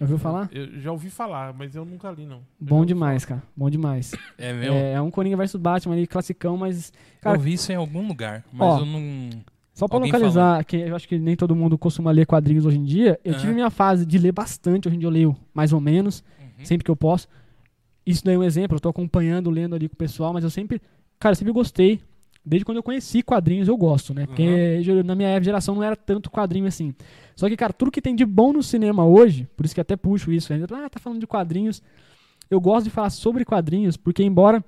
Já ouviu falar? Eu já ouvi falar, mas eu nunca li, não. Bom demais, cara. Bom demais. É meu. É, é um Coringa versus Batman ali, classicão, mas. Cara, eu vi isso em algum lugar, mas Ó, eu não. Só pra Alguém localizar, que eu acho que nem todo mundo costuma ler quadrinhos hoje em dia, eu Aham. tive minha fase de ler bastante, hoje em dia eu leio mais ou menos, Uhum. sempre que eu posso. Isso daí é um exemplo, eu tô acompanhando, lendo ali com o pessoal, mas eu sempre, cara, eu sempre gostei. Desde quando eu conheci quadrinhos, eu gosto, né? Porque ger- na minha geração não era tanto quadrinho assim. Só que, cara, tudo que tem de bom no cinema hoje, por isso que até puxo isso, ainda, ah, tá falando de quadrinhos. Eu gosto de falar sobre quadrinhos, porque embora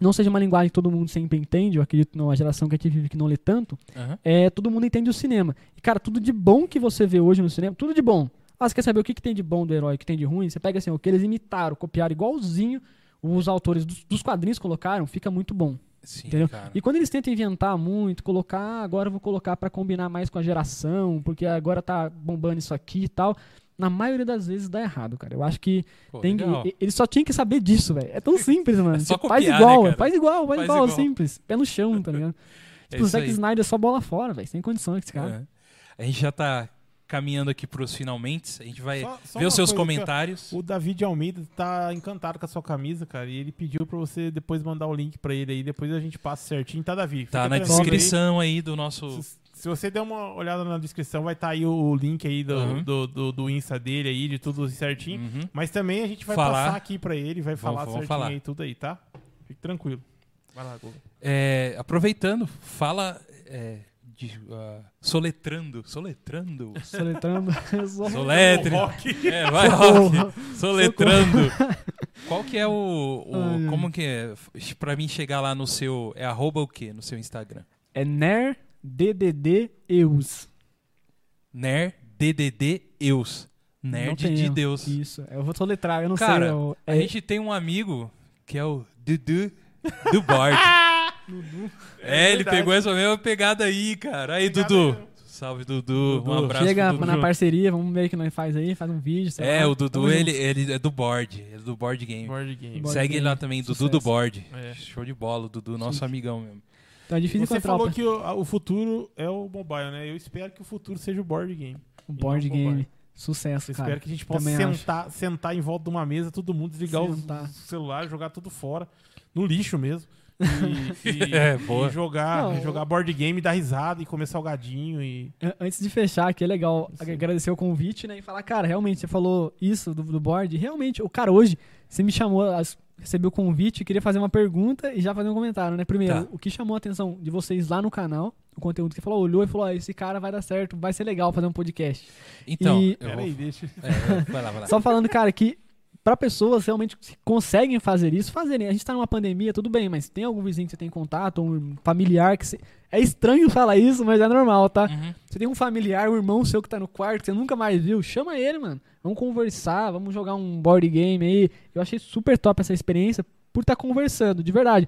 não seja uma linguagem que todo mundo sempre entende, eu acredito numa geração que aqui vive que não lê tanto, Aham. é, todo mundo entende o cinema. E, cara, tudo de bom que você vê hoje no cinema, tudo de bom. Ah, você quer saber o que, que tem de bom do herói, o que tem de ruim? Você pega assim, o que eles imitaram, copiaram igualzinho os autores dos, dos quadrinhos colocaram, fica muito bom. Sim, Entendeu? cara. E quando eles tentam inventar muito, colocar, ah, agora eu vou colocar pra combinar mais com a geração, porque agora tá bombando isso aqui e tal. Na maioria das vezes dá errado, cara. Eu acho que Pô, tem que, legal. eles só tinham que saber disso, velho. É tão simples, mano. É só Tipo, faz copiar, igual, né, faz igual, faz, Faz igual, igual. simples. Pé no chão, tá ligado? É tipo, o isso Zack. Snyder é só bola fora, velho. Sem condição esse cara. É. A gente já tá caminhando aqui pros finalmente. A gente vai Só- só ver os seus coisa comentários. O David Almeida tá encantado com a sua camisa, cara. E ele pediu pra você depois mandar o link pra ele aí. Depois a gente passa certinho, tá, Davi? Tá na tranquilo aí. descrição aí do nosso. Se, se você der uma olhada na descrição, vai estar aí o link aí do, Uhum. do, do, do Insta dele aí, de tudo certinho. Uhum. Mas também a gente vai Falar. passar aqui pra ele, vai falar vamos certinho falar. aí tudo aí, tá? Fique tranquilo. Vai lá, Google. É, aproveitando, fala. é, de, ah, soletrando. Soletrando. Soletrando. Só- Soletre. É, vai, Rock. Soletrando. Qual que é o. o- como que é? Pra mim chegar lá no seu. É arroba o quê? No seu Instagram? É Ner DDD Eus. Ner DDD Eus. Nerd de erro. Deus. Isso. Eu vou soletrar, eu não Cara, sei. eu- A é- gente tem um amigo que é o Dudu do Bard. é, ele verdade. pegou essa mesma pegada aí, cara. Aí, Pegada Dudu. mesmo. Salve, Dudu. Dudu. Um abraço Chega Dudu. na parceria, vamos ver o que nós faz aí, faz um vídeo. sei É, lá. o Dudu, ele, ele é do Board. Ele é do Board Game. Board game. Board Segue Game. ele lá também, Dudu Sucesso. do Board. É. Show de bola, o Dudu, nosso Chique. amigão mesmo. Então é difícil Você o, falou que o, o futuro é o mobile, né? Eu espero que o futuro seja o board game. o board o game. mobile. Sucesso, Eu cara. espero que a gente possa também acho. sentar, sentar em volta de uma mesa, todo mundo desligar Sentar. os celulares, jogar tudo fora, no lixo mesmo. E, e- É, e jogar, Não, jogar board game, dar risada e comer salgadinho e. An- Antes de fechar, aqui é legal Sim. agradecer o convite, né? E falar, cara, realmente, você falou isso do, do board. Realmente, o cara hoje, você me chamou, as- recebi o convite, queria fazer uma pergunta e já fazer um comentário, né? Primeiro, Tá. o que chamou a atenção de vocês lá no canal, o conteúdo que falou, olhou e falou, ó, esse cara vai dar certo, vai ser legal fazer um podcast. Então, E- eu vou- deixa. é, vai lá, vai lá. Só falando, cara, que pra pessoas realmente que conseguem fazer isso, fazerem. A gente tá numa pandemia, tudo bem, mas tem algum vizinho que você tem contato, um familiar que você... É estranho falar isso, mas é normal, tá? Uhum. Você tem um familiar, um irmão seu que tá no quarto, que você nunca mais viu, chama ele, mano. Vamos conversar, vamos jogar um board game aí. Eu achei super top essa experiência por estar conversando, de verdade.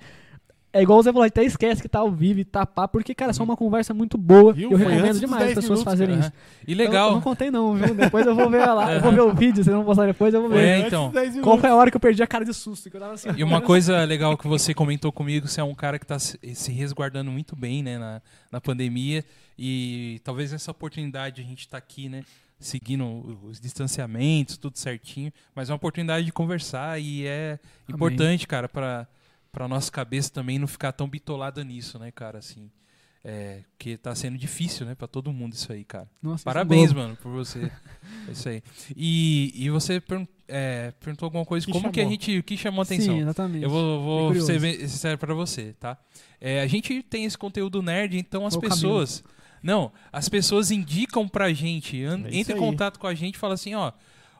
É igual você falou, até esquece que tá ao vivo e tá pá, porque, cara, é só uma conversa muito boa. Viu? Eu Foi recomendo demais as 10 pessoas minutos, fazerem Aham. isso. E Eu, eu legal. não contei não, viu? Depois eu vou ver lá. Eu vou ver o vídeo, se não postar depois, eu vou ver. É, então. dos 10 Qual foi a hora que eu perdi a cara de susto? Que eu tava assim. E uma coisa legal que você comentou comigo, você é um cara que está se resguardando muito bem, né, na, na pandemia. E talvez nessa oportunidade a gente está aqui, né, seguindo os distanciamentos, tudo certinho. Mas é uma oportunidade de conversar e é Amém. importante, cara, para para nossa cabeça também não ficar tão bitolada nisso, né, cara, assim. É, porque tá sendo difícil, né, para todo mundo isso aí, cara. Nossa, isso Parabéns, é mano, por você. É isso aí. E, e você pergun- é, perguntou alguma coisa, Que como que a chamou? gente, o que chamou a Sim, atenção? exatamente. Eu vou, vou ser sincero pra você, tá? É, a gente tem esse conteúdo nerd, então as pessoas. Não, as pessoas indicam pra gente, É em contato com a gente e fala assim, ó.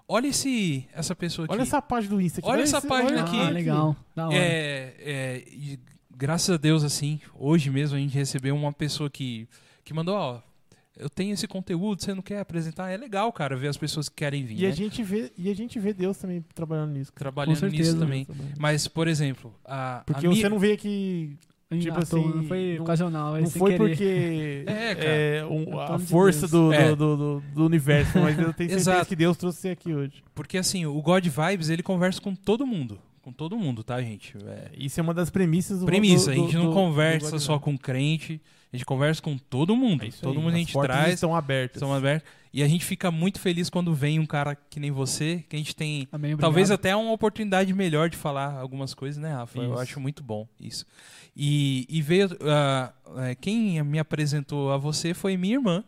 Olha esse, essa pessoa aqui. Olha essa página do Insta aqui. Olha essa esse- página olha aqui. Ah, legal. Da hora. É, é, e graças a Deus, assim, hoje mesmo a gente recebeu uma pessoa que, que mandou, ó. Eu tenho esse conteúdo, você não quer apresentar? É legal, cara, ver as pessoas que querem vir, E a, né? gente vê, e a gente vê Deus também trabalhando nisso. Trabalhando Com nisso certeza. também. Mas, por exemplo, a, Porque a você não veio aqui. Tipo toa, assim, não foi não- ocasional, é Não sem foi querer. porque É, é, um- É a de força Deus. do, É. do, do, do- universo, mas eu tenho certeza que Deus trouxe você aqui hoje. Porque assim, o God Vibes, ele conversa com todo mundo. Com todo mundo, tá, gente? É, Isso é uma das premissas do premissa, do- a gente do- não conversa só com crente, a gente conversa com todo mundo. É todo aí, mundo a gente traz, estão abertas. são abertos. E a gente fica muito feliz quando vem um cara que nem você, que a gente tem Amém, talvez até uma oportunidade melhor de falar algumas coisas, né, Rafa? Eu Isso. acho muito bom isso. E, e veio. é, quem me apresentou a você foi minha irmã,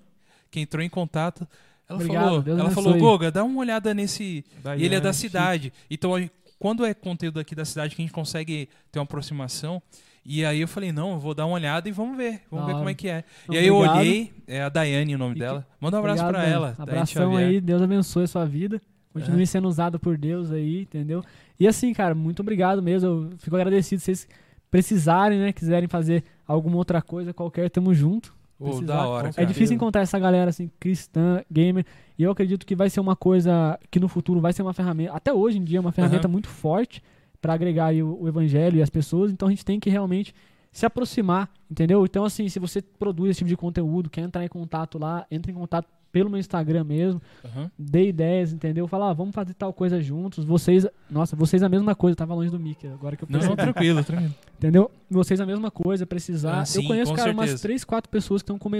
que entrou em contato. Ela Obrigado, falou, Deus ela falou, Goga, dá uma olhada nesse. Ele é da cidade. Então, quando é conteúdo aqui da cidade que a gente consegue ter uma aproximação. E aí eu falei, não, eu vou dar uma olhada e vamos ver. Vamos ver como é que é. Então, e aí eu obrigado. olhei, é a Daiane o nome E dela. Manda um abraço Dani. ela. Abração aí, Deus abençoe a sua vida. Continue É. sendo usado por Deus aí, entendeu? E assim, cara, muito obrigado mesmo. Eu fico agradecido se vocês precisarem, né? Quiserem fazer alguma outra coisa qualquer, tamo junto. Precisar. da hora, É É difícil encontrar essa galera assim, cristã, gamer. E eu acredito que vai ser uma coisa que no futuro vai ser uma ferramenta. Até hoje em dia é uma ferramenta Aham. muito forte pra agregar aí o, o evangelho e as pessoas. Então a gente tem que realmente se aproximar, entendeu? Então, assim, se você produz esse tipo de conteúdo, quer entrar em contato lá, entre em contato pelo meu Instagram mesmo, Aham. dê ideias, entendeu? Fala, ah, vamos fazer tal coisa juntos. Vocês, nossa, vocês a mesma coisa, eu tava longe do Mickey, agora que eu percebi. não, tranquilo, tranquilo. Entendeu? Vocês a mesma coisa, precisar. Ah, eu sim, conheço, com cara, umas certeza. três, quatro pessoas que estão come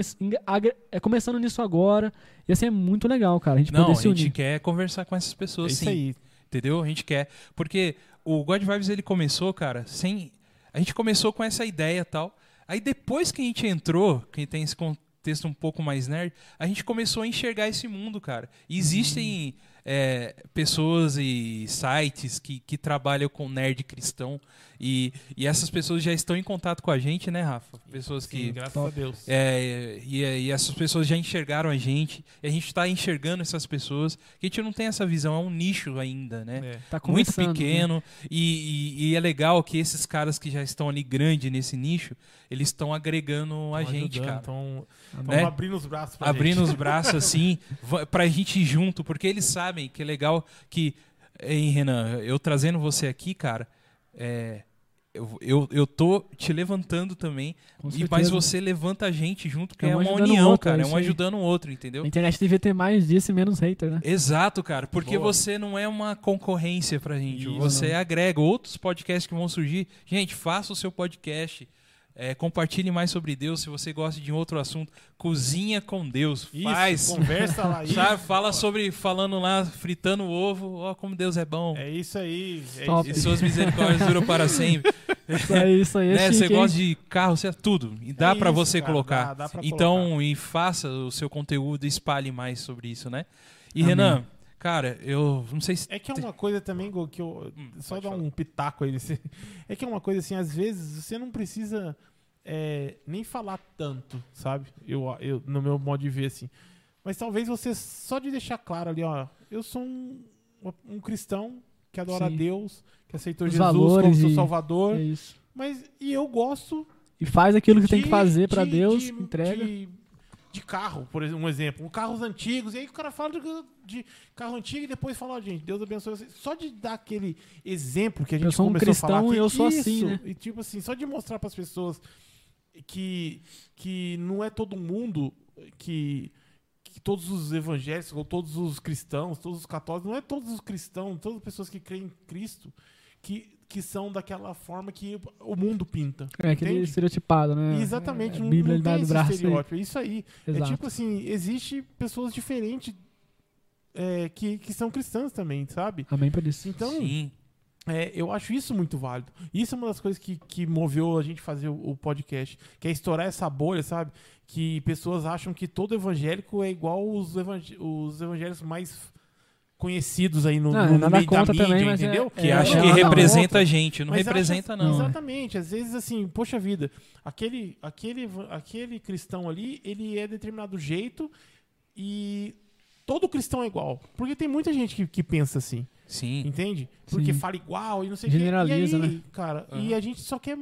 é, começando nisso agora. E assim, é muito legal, cara. A gente Não, poder a se gente unir. quer conversar com essas É pessoas, isso sim. aí. Entendeu? A gente quer. Porque o God Vibes ele começou, cara, sem. A gente começou com essa ideia tal. Aí depois que a gente entrou, que tem esse contexto um pouco mais nerd, a gente começou a enxergar esse mundo, cara. E existem é, pessoas e sites que, que trabalham com nerd cristão. E, e essas pessoas já estão em contato com a gente, né, Rafa? Pessoas Sim, que. graças Top. a Deus. É, e, e essas pessoas já enxergaram a gente, e a gente está enxergando essas pessoas, que a gente não tem essa visão, é um nicho ainda, né? É. Tá Muito né? pequeno, e, e- e é legal que esses caras que já estão ali grande nesse nicho, eles estão agregando a Tão gente, ajudando, cara. Tão, tão Né? abrindo os braços pra Abrindo gente. os braços assim, pra gente ir junto, porque eles sabem que é legal que, hein, Renan, eu trazendo você aqui, cara, é, eu, eu, eu tô te levantando também, Com e, certeza. mas você levanta a gente junto, que É é um uma ajudando o união, outro, cara, é é um ajudando o outro, entendeu? A internet devia ter mais disso e menos hater, né? Exato, cara, porque Boa. você não é uma concorrência pra gente. Isso, você agrega outros podcasts que vão surgir. Gente, faça o seu podcast. É, compartilhe mais sobre Deus. Se você gosta de outro assunto, cozinha com Deus. Isso, Faz. conversa lá. Isso, Sabe, fala sobre, falando lá, fritando o ovo. Ó, como Deus é bom. É isso aí. É. E suas misericórdias duram para sempre. Isso aí, isso aí. é né? Você hein? gosta de carro, você tudo. E dá É pra isso, você cara, colocar. dá- dá pra então, e faça o seu conteúdo e espalhe mais sobre isso, né? E Amém. Renan, cara, eu não sei se. É que é uma coisa também, Gol, que eu. Hum, só dar falar. um pitaco aí. nesse- É que é uma coisa assim, às vezes você não precisa é, nem falar tanto, sabe? Eu, eu, no meu modo de ver, assim. Mas talvez você, só de deixar claro ali, ó, eu sou um, um cristão que adora Sim. a Deus, que aceitou Os Jesus como seu e- Salvador. É isso. Mas e eu gosto E faz aquilo que tem de- que fazer pra de- Deus, de- entrega. De, de carro, por exemplo, um exemplo. Carros antigos, e aí o cara fala de, de carro antigo e depois fala, gente, Deus abençoe vocês. Só de dar aquele exemplo que a gente Eu sou um começou a falar cristão e eu sou isso, assim, né? E tipo assim, só de mostrar para as pessoas que, que não é todo mundo que, que todos os evangélicos ou todos os cristãos, todos os católicos, não é todos os cristãos, todas as pessoas que creem em Cristo que, que são daquela forma que o mundo pinta. É aquele entende? estereotipado, né? Exatamente, É, não, Bíblia não debaixo tem esse braço. aí. estereótipo. É isso aí. Exato. É tipo assim, existe pessoas diferentes é, que, que são cristãs também, sabe? Amém por isso. Então, Sim. é, eu acho isso muito válido. Isso é uma das coisas que, que moveu a gente fazer o, o podcast, que é estourar essa bolha, sabe? Que pessoas acham que todo evangélico é igual os, evangé os evangélicos mais conhecidos aí no, Não, no, meio da mídia, também, mas é- entendeu? Que É, acha que representa a gente. Não Mas representa, acha- não. Exatamente. Às vezes, assim, poxa vida, aquele, aquele, aquele cristão ali, ele é determinado jeito e todo cristão é igual. Porque tem muita gente que, que pensa assim, Sim. entende? Porque Sim. fala igual e não sei o Generaliza, quê. E aí, né? cara, e a gente só quer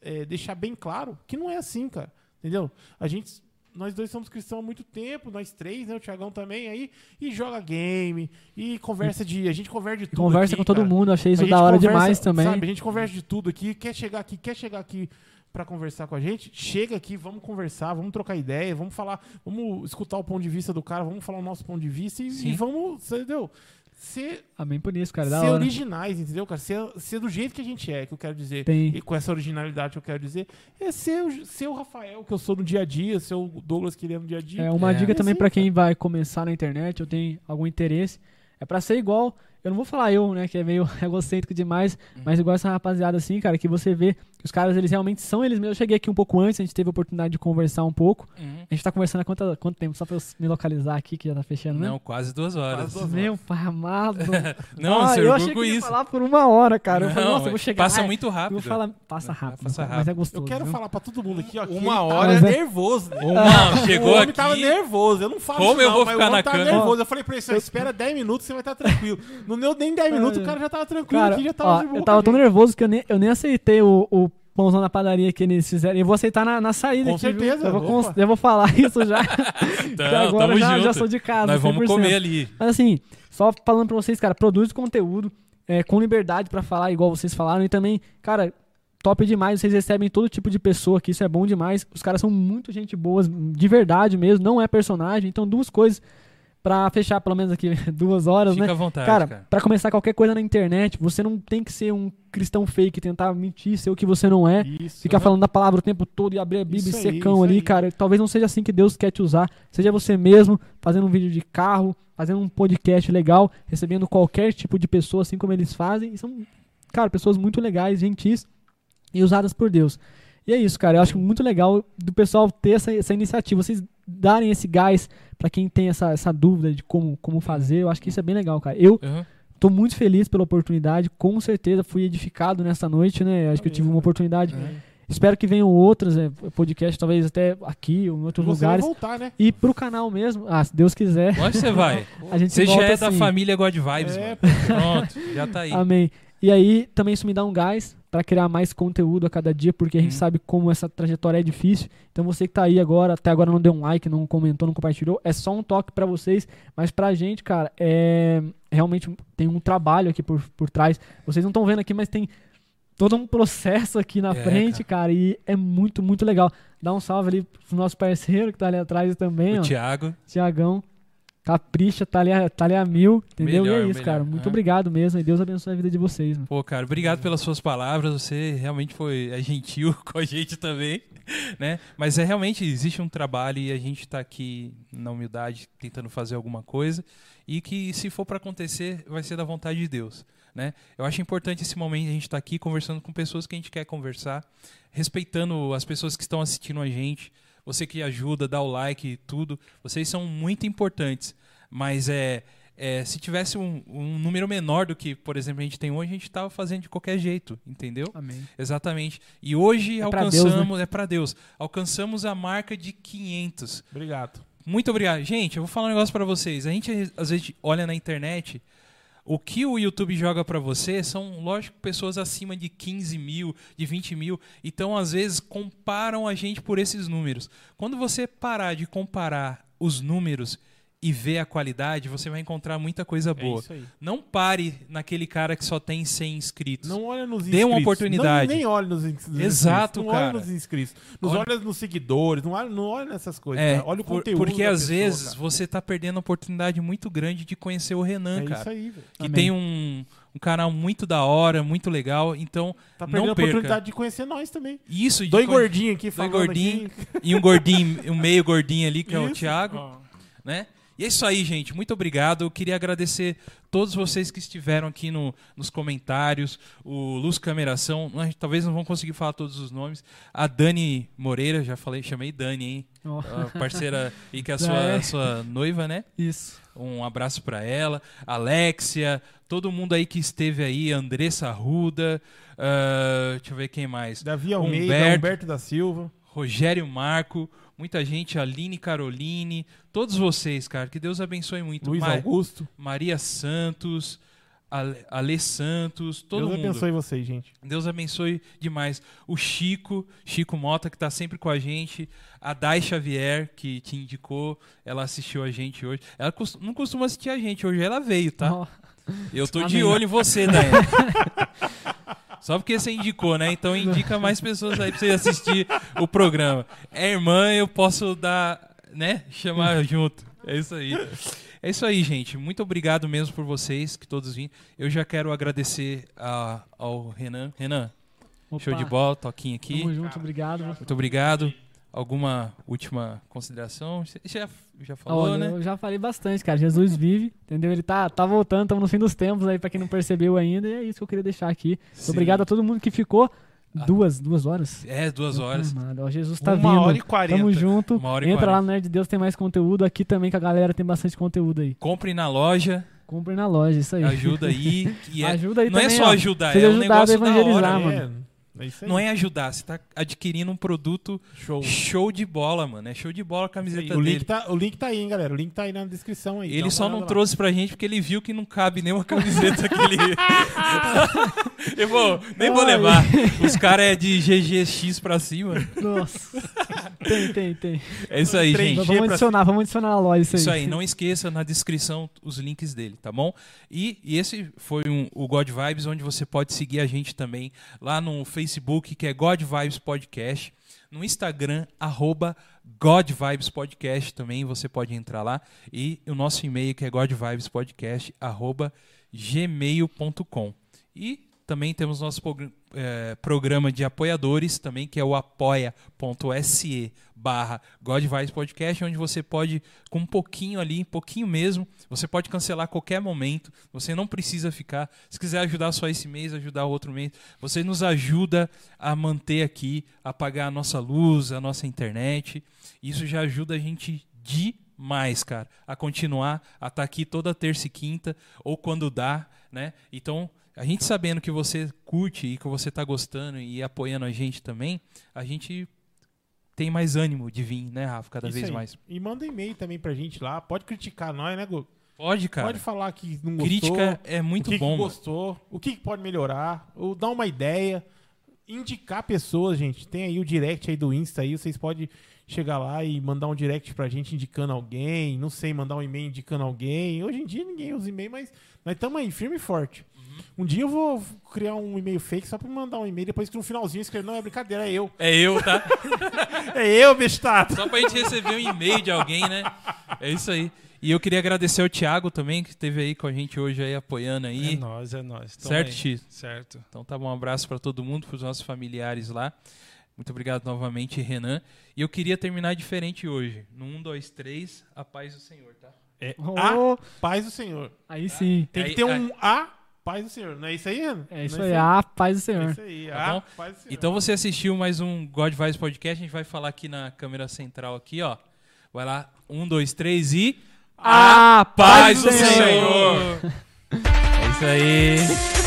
é, deixar bem claro que não é assim, cara. Entendeu? A gente... Nós dois somos cristãos há muito tempo, nós três, né? O Thiagão também aí, e joga game, e conversa de. A gente conversa de tudo. conversa aqui, com todo cara. mundo, achei isso da hora conversa, demais também. Sabe, a gente conversa de tudo aqui, quer chegar aqui, quer chegar aqui pra conversar com a gente, chega aqui, vamos conversar, vamos trocar ideia, vamos falar, vamos escutar o ponto de vista do cara, vamos falar o nosso ponto de vista e, e vamos, entendeu? Ser, Amém por isso, cara. Da ser hora. originais, entendeu, cara? Ser, ser do jeito que a gente é, que eu quero dizer. Tem. E com essa originalidade que eu quero dizer, é ser, o- ser o Rafael, que eu sou no dia a dia, ser o Douglas que ele é no dia a dia. É uma É. dica E também assim, pra quem vai começar na internet, eu tenho algum interesse. É pra ser igual. Eu não vou falar eu, né, que é meio egocêntrico demais, Uhum. mas igual essa rapaziada assim, cara, que você vê que os caras eles realmente são eles mesmos. Eu cheguei aqui um pouco antes, a gente teve a oportunidade de conversar um pouco. Uhum. A gente tá conversando há quanto, quanto tempo? Só pra eu me localizar aqui, que já tá fechando, né? Não, quase duas horas. Quase duas Meu pai amado. Não, ah, eu achei que ia isso. falar por uma hora, cara. eu falei, Não, nossa, eu vou chegar. Passa lá, muito rápido. vou falar, passa É, rápido, passa mas rápido. é gostoso. Eu quero viu? falar pra todo mundo aqui, ó. Uma hora é- nervoso. né? Uma, chegou o homem aqui. tava nervoso. Eu não falo Como isso eu não, vou mas ficar na tava câmera? nervoso. Eu falei pra ele, só espera 10 minutos você vai estar tranquilo. Não deu nem 10 minutos, o cara já tava tranquilo Cara, aqui, já tava ó, de boa. eu tava tão nervoso que eu nem, eu nem aceitei o, o pãozão na padaria que eles fizeram. Eu vou aceitar na, na saída Com aqui, certeza, Eu vou, eu vou falar isso já. Então, agora tamo já, junto. já sou de casa. Nós vamos 100%. comer ali. Mas assim, só falando pra vocês, cara, produz conteúdo é, com liberdade pra falar, igual vocês falaram. E também, cara, top demais. Vocês recebem todo tipo de pessoa aqui, isso é bom demais. Os caras são muito gente boas, de verdade mesmo, não é personagem. Então, duas coisas pra fechar, pelo menos aqui, duas horas, Fica né? à vontade, Cara, cara. pra começar qualquer coisa na internet, você não tem que ser um cristão fake, tentar mentir, ser o que você não é. Isso, Ficar falando da palavra o tempo todo e abrir a Bíblia Isso aí, secão isso ali, aí. cara. Talvez não seja assim que Deus quer te usar. Seja você mesmo, fazendo um vídeo de carro, fazendo um podcast legal, recebendo qualquer tipo de pessoa, assim como eles fazem. E são, cara, pessoas muito legais, gentis e usadas por Deus. E é isso, cara. Eu acho muito legal do pessoal ter essa, essa iniciativa, vocês darem esse gás pra quem tem essa, essa dúvida de como, como fazer. Eu acho que isso é bem legal, cara. Eu Uhum. Tô muito feliz pela oportunidade, com certeza fui edificado nessa noite, né? Acho que eu tive uma oportunidade. Espero que venham outros é, podcast, talvez até aqui ou em outros Você vai lugares. voltar, né? E pro canal mesmo, ah, se Deus quiser, Onde você vai? a gente Você volta já é da assim. família God Vibes, É, mano. Pronto, já tá aí. Amém. E aí, também isso me dá um gás pra criar mais conteúdo a cada dia, porque a gente Uhum. sabe como essa trajetória é difícil. Então você que tá aí agora, até agora não deu um like, não comentou, não compartilhou, é só um toque pra vocês, mas pra gente, cara, é realmente tem um trabalho aqui por, por trás. Vocês não estão vendo aqui, mas tem todo um processo aqui na É, frente, cara. e é muito, muito legal. Dá um salve ali pro nosso parceiro que tá ali atrás também, O ó, Thiago. Tiagão. Capricha, tá ali, a- tá ali a mil, entendeu? Melhor, e é isso, melhor. cara. Muito É. obrigado mesmo. E Deus abençoe a vida de vocês, mano. Pô, cara, obrigado pelas suas palavras. Você realmente foi é gentil com a gente também, né? Mas é realmente existe um trabalho e a gente tá aqui na humildade tentando fazer alguma coisa e que se for para acontecer vai ser da vontade de Deus, né? Eu acho importante esse momento a gente estar aqui conversando com pessoas que a gente quer conversar, respeitando as pessoas que estão assistindo a gente. Você que ajuda, dá o like e tudo, vocês são muito importantes. Mas é, é, se tivesse um, um número menor do que, por exemplo, a gente tem hoje, a gente estava fazendo de qualquer jeito, entendeu? Amém. Exatamente. E hoje É pra Deus, alcançamos, é para Deus, alcançamos a marca de 500. Obrigado. Muito obrigado. Gente, eu vou falar um negócio pra vocês. A gente às vezes olha na internet, o que o YouTube joga pra você são, lógico, pessoas acima de 15 mil, de 20 mil. Então, às vezes, comparam a gente por esses números. Quando você parar de comparar os números e ver a qualidade, você vai encontrar muita coisa É boa. isso aí. Não pare naquele cara que só tem 100 inscritos. Não olha nos Dê uma inscritos. oportunidade. Não, nem olha nos, ins- nos Exato, inscritos. Não cara. olha nos inscritos. Nos Olha- olha nos seguidores. Não olha, não olha nessas coisas. É, cara. Olha o por- conteúdo. porque da às pessoa, vezes cara. você tá perdendo a oportunidade muito grande de conhecer o Renan, É cara. isso aí, velho. que Amém. tem um, um canal muito da hora, muito legal. Então, Tá perdendo não a perca. oportunidade de conhecer nós também. Isso, de Dois gordinhos aqui falando gordinho. aqui. e um gordinho, um meio gordinho ali, que é o Isso. Thiago, Ó, né? E é isso aí, gente. Muito obrigado. Eu queria agradecer todos vocês que estiveram aqui no, nos comentários. O Luz Cameração, talvez não vão conseguir falar todos os nomes. A Dani Moreira, já falei, chamei Dani, hein? Ó, A parceira e que é a sua, é. sua noiva, né? isso. Um abraço pra ela, Alexia, todo mundo aí que esteve aí, Andressa Ruda, ah, deixa eu ver quem mais. Davi Almeida, Humberto. Humberto da Silva. Rogério Marco, muita gente, Aline Caroline, todos vocês, cara, que Deus abençoe muito. Luiz Ma- Augusto. Maria Santos, Ale, Ale Santos, todo Deus mundo. abençoe vocês, gente. Deus abençoe demais. O Chico, Chico Mota, que tá sempre com a gente. A Dai Xavier, que te indicou, ela assistiu a gente hoje. Ela cos- não costuma assistir a gente, hoje ela veio, tá? Ó, Eu tô de olho em você, Daiane. Só porque você indicou, né? Então indica mais pessoas aí pra você assistir o programa. É irmã, eu posso dar, né? Chamar junto. É isso aí. É isso aí, gente. Muito obrigado mesmo por vocês, que todos vêm. Eu já quero agradecer a- ao Renan. Renan, opa, show de bola, toquinho aqui. Tamo junto, obrigado. Muito obrigado. Alguma última consideração? Você já, já falou, Olha, né? eu já falei bastante, cara. Jesus vive, entendeu? Ele tá, tá voltando, estamos no fim dos tempos aí, pra quem não percebeu ainda. E é isso que eu queria deixar aqui. Sim. Obrigado a todo mundo que ficou. Ah. Duas, duas horas. É, duas horas. Amado, ó, Jesus tá uma vindo. hora e quarenta. Tamo junto. Uma hora e Entra lá quarenta. no Nerd de Deus, tem mais conteúdo. Aqui também que a galera tem bastante conteúdo aí. Compre na loja, Compre na loja, isso aí. ajuda aí. É- Ajuda aí não é também, só ó. ajudar, Seja é um ajudado a negócio da evangelizar, hora. mano. É, é isso aí. Não é ajudar, você tá adquirindo um produto show. show de bola, mano. É show de bola a camiseta o, link dele. tá, o link tá aí, hein, galera. O link tá aí na descrição aí. Ele só não lá. trouxe pra gente porque ele viu que não cabe nenhuma camiseta que ele. Eu vou, nem vou Ai. levar. Os caras é de GGX pra cima. Nossa. tem, tem, tem. É isso aí, gente. Vamos adicionar, vamos adicionar na loja isso aí. Isso aí, não esqueça na descrição os links dele, tá bom? E, e esse foi um- o God Vibes, onde você pode seguir a gente também lá no Facebook, que é God Vibes Podcast. No Instagram, arroba God Vibes Podcast também, você pode entrar lá. E o nosso e-mail, que é godvibespodcast, arroba gmail.com. E também temos nosso eh, programa de apoiadores também, que é o apoia.se barra God Vibes Podcast, onde você pode, com um pouquinho ali, um pouquinho mesmo, você pode cancelar a qualquer momento, você não precisa ficar. Se quiser ajudar só esse mês, ajudar outro mês, você nos ajuda a manter aqui, a pagar a nossa luz, a nossa internet. Isso já ajuda a gente demais, cara, a continuar a estar aqui toda terça e quinta, ou quando dá, né? Então, a gente sabendo que você curte e que você está gostando e apoiando a gente também, a gente tem mais ânimo de vir, né, Rafa, cada Isso vez aí. mais. E manda e-mail também pra gente lá. Pode criticar nós, né, Gu? Pode, cara. Pode falar que não gostou. Crítica é muito o que bom, que gostou, o que, que pode melhorar, ou dar uma ideia, indicar pessoas, gente. Tem aí o direct aí do Insta aí, vocês podem chegar lá e mandar um direct pra gente indicando alguém, não sei, mandar um e-mail indicando alguém. Hoje em dia ninguém usa e-mail, mas nós estamos aí, firme e forte. Uhum. Um dia eu vou criar um e-mail fake só pra me mandar um e-mail, depois que no finalzinho escrever, não, é brincadeira, é eu. É eu, tá? É eu, bestato. Só pra gente receber um e-mail de alguém, né? É isso aí. E eu queria agradecer ao Thiago também, que esteve aí com a gente hoje aí, apoiando aí. É nóis, é nóis. Tamo certo, aí. X? Certo. Então tá bom, um abraço para todo mundo, para os nossos familiares lá. Muito obrigado novamente, Renan. E eu queria terminar diferente hoje. No 1, 2, 3, a paz do Senhor, tá? É a paz do Senhor. Aí sim. Tem Aí- que ter aí- um a paz do Senhor. Não é isso aí, Renan? É isso Não aí, a paz do É Senhor. isso aí, Tá a bom? paz do Senhor. Então você assistiu mais um God Vibes Podcast. A gente vai falar aqui na câmera central aqui, ó. Vai lá, 1, 2, 3 e... A Paz do Senhor! É isso aí.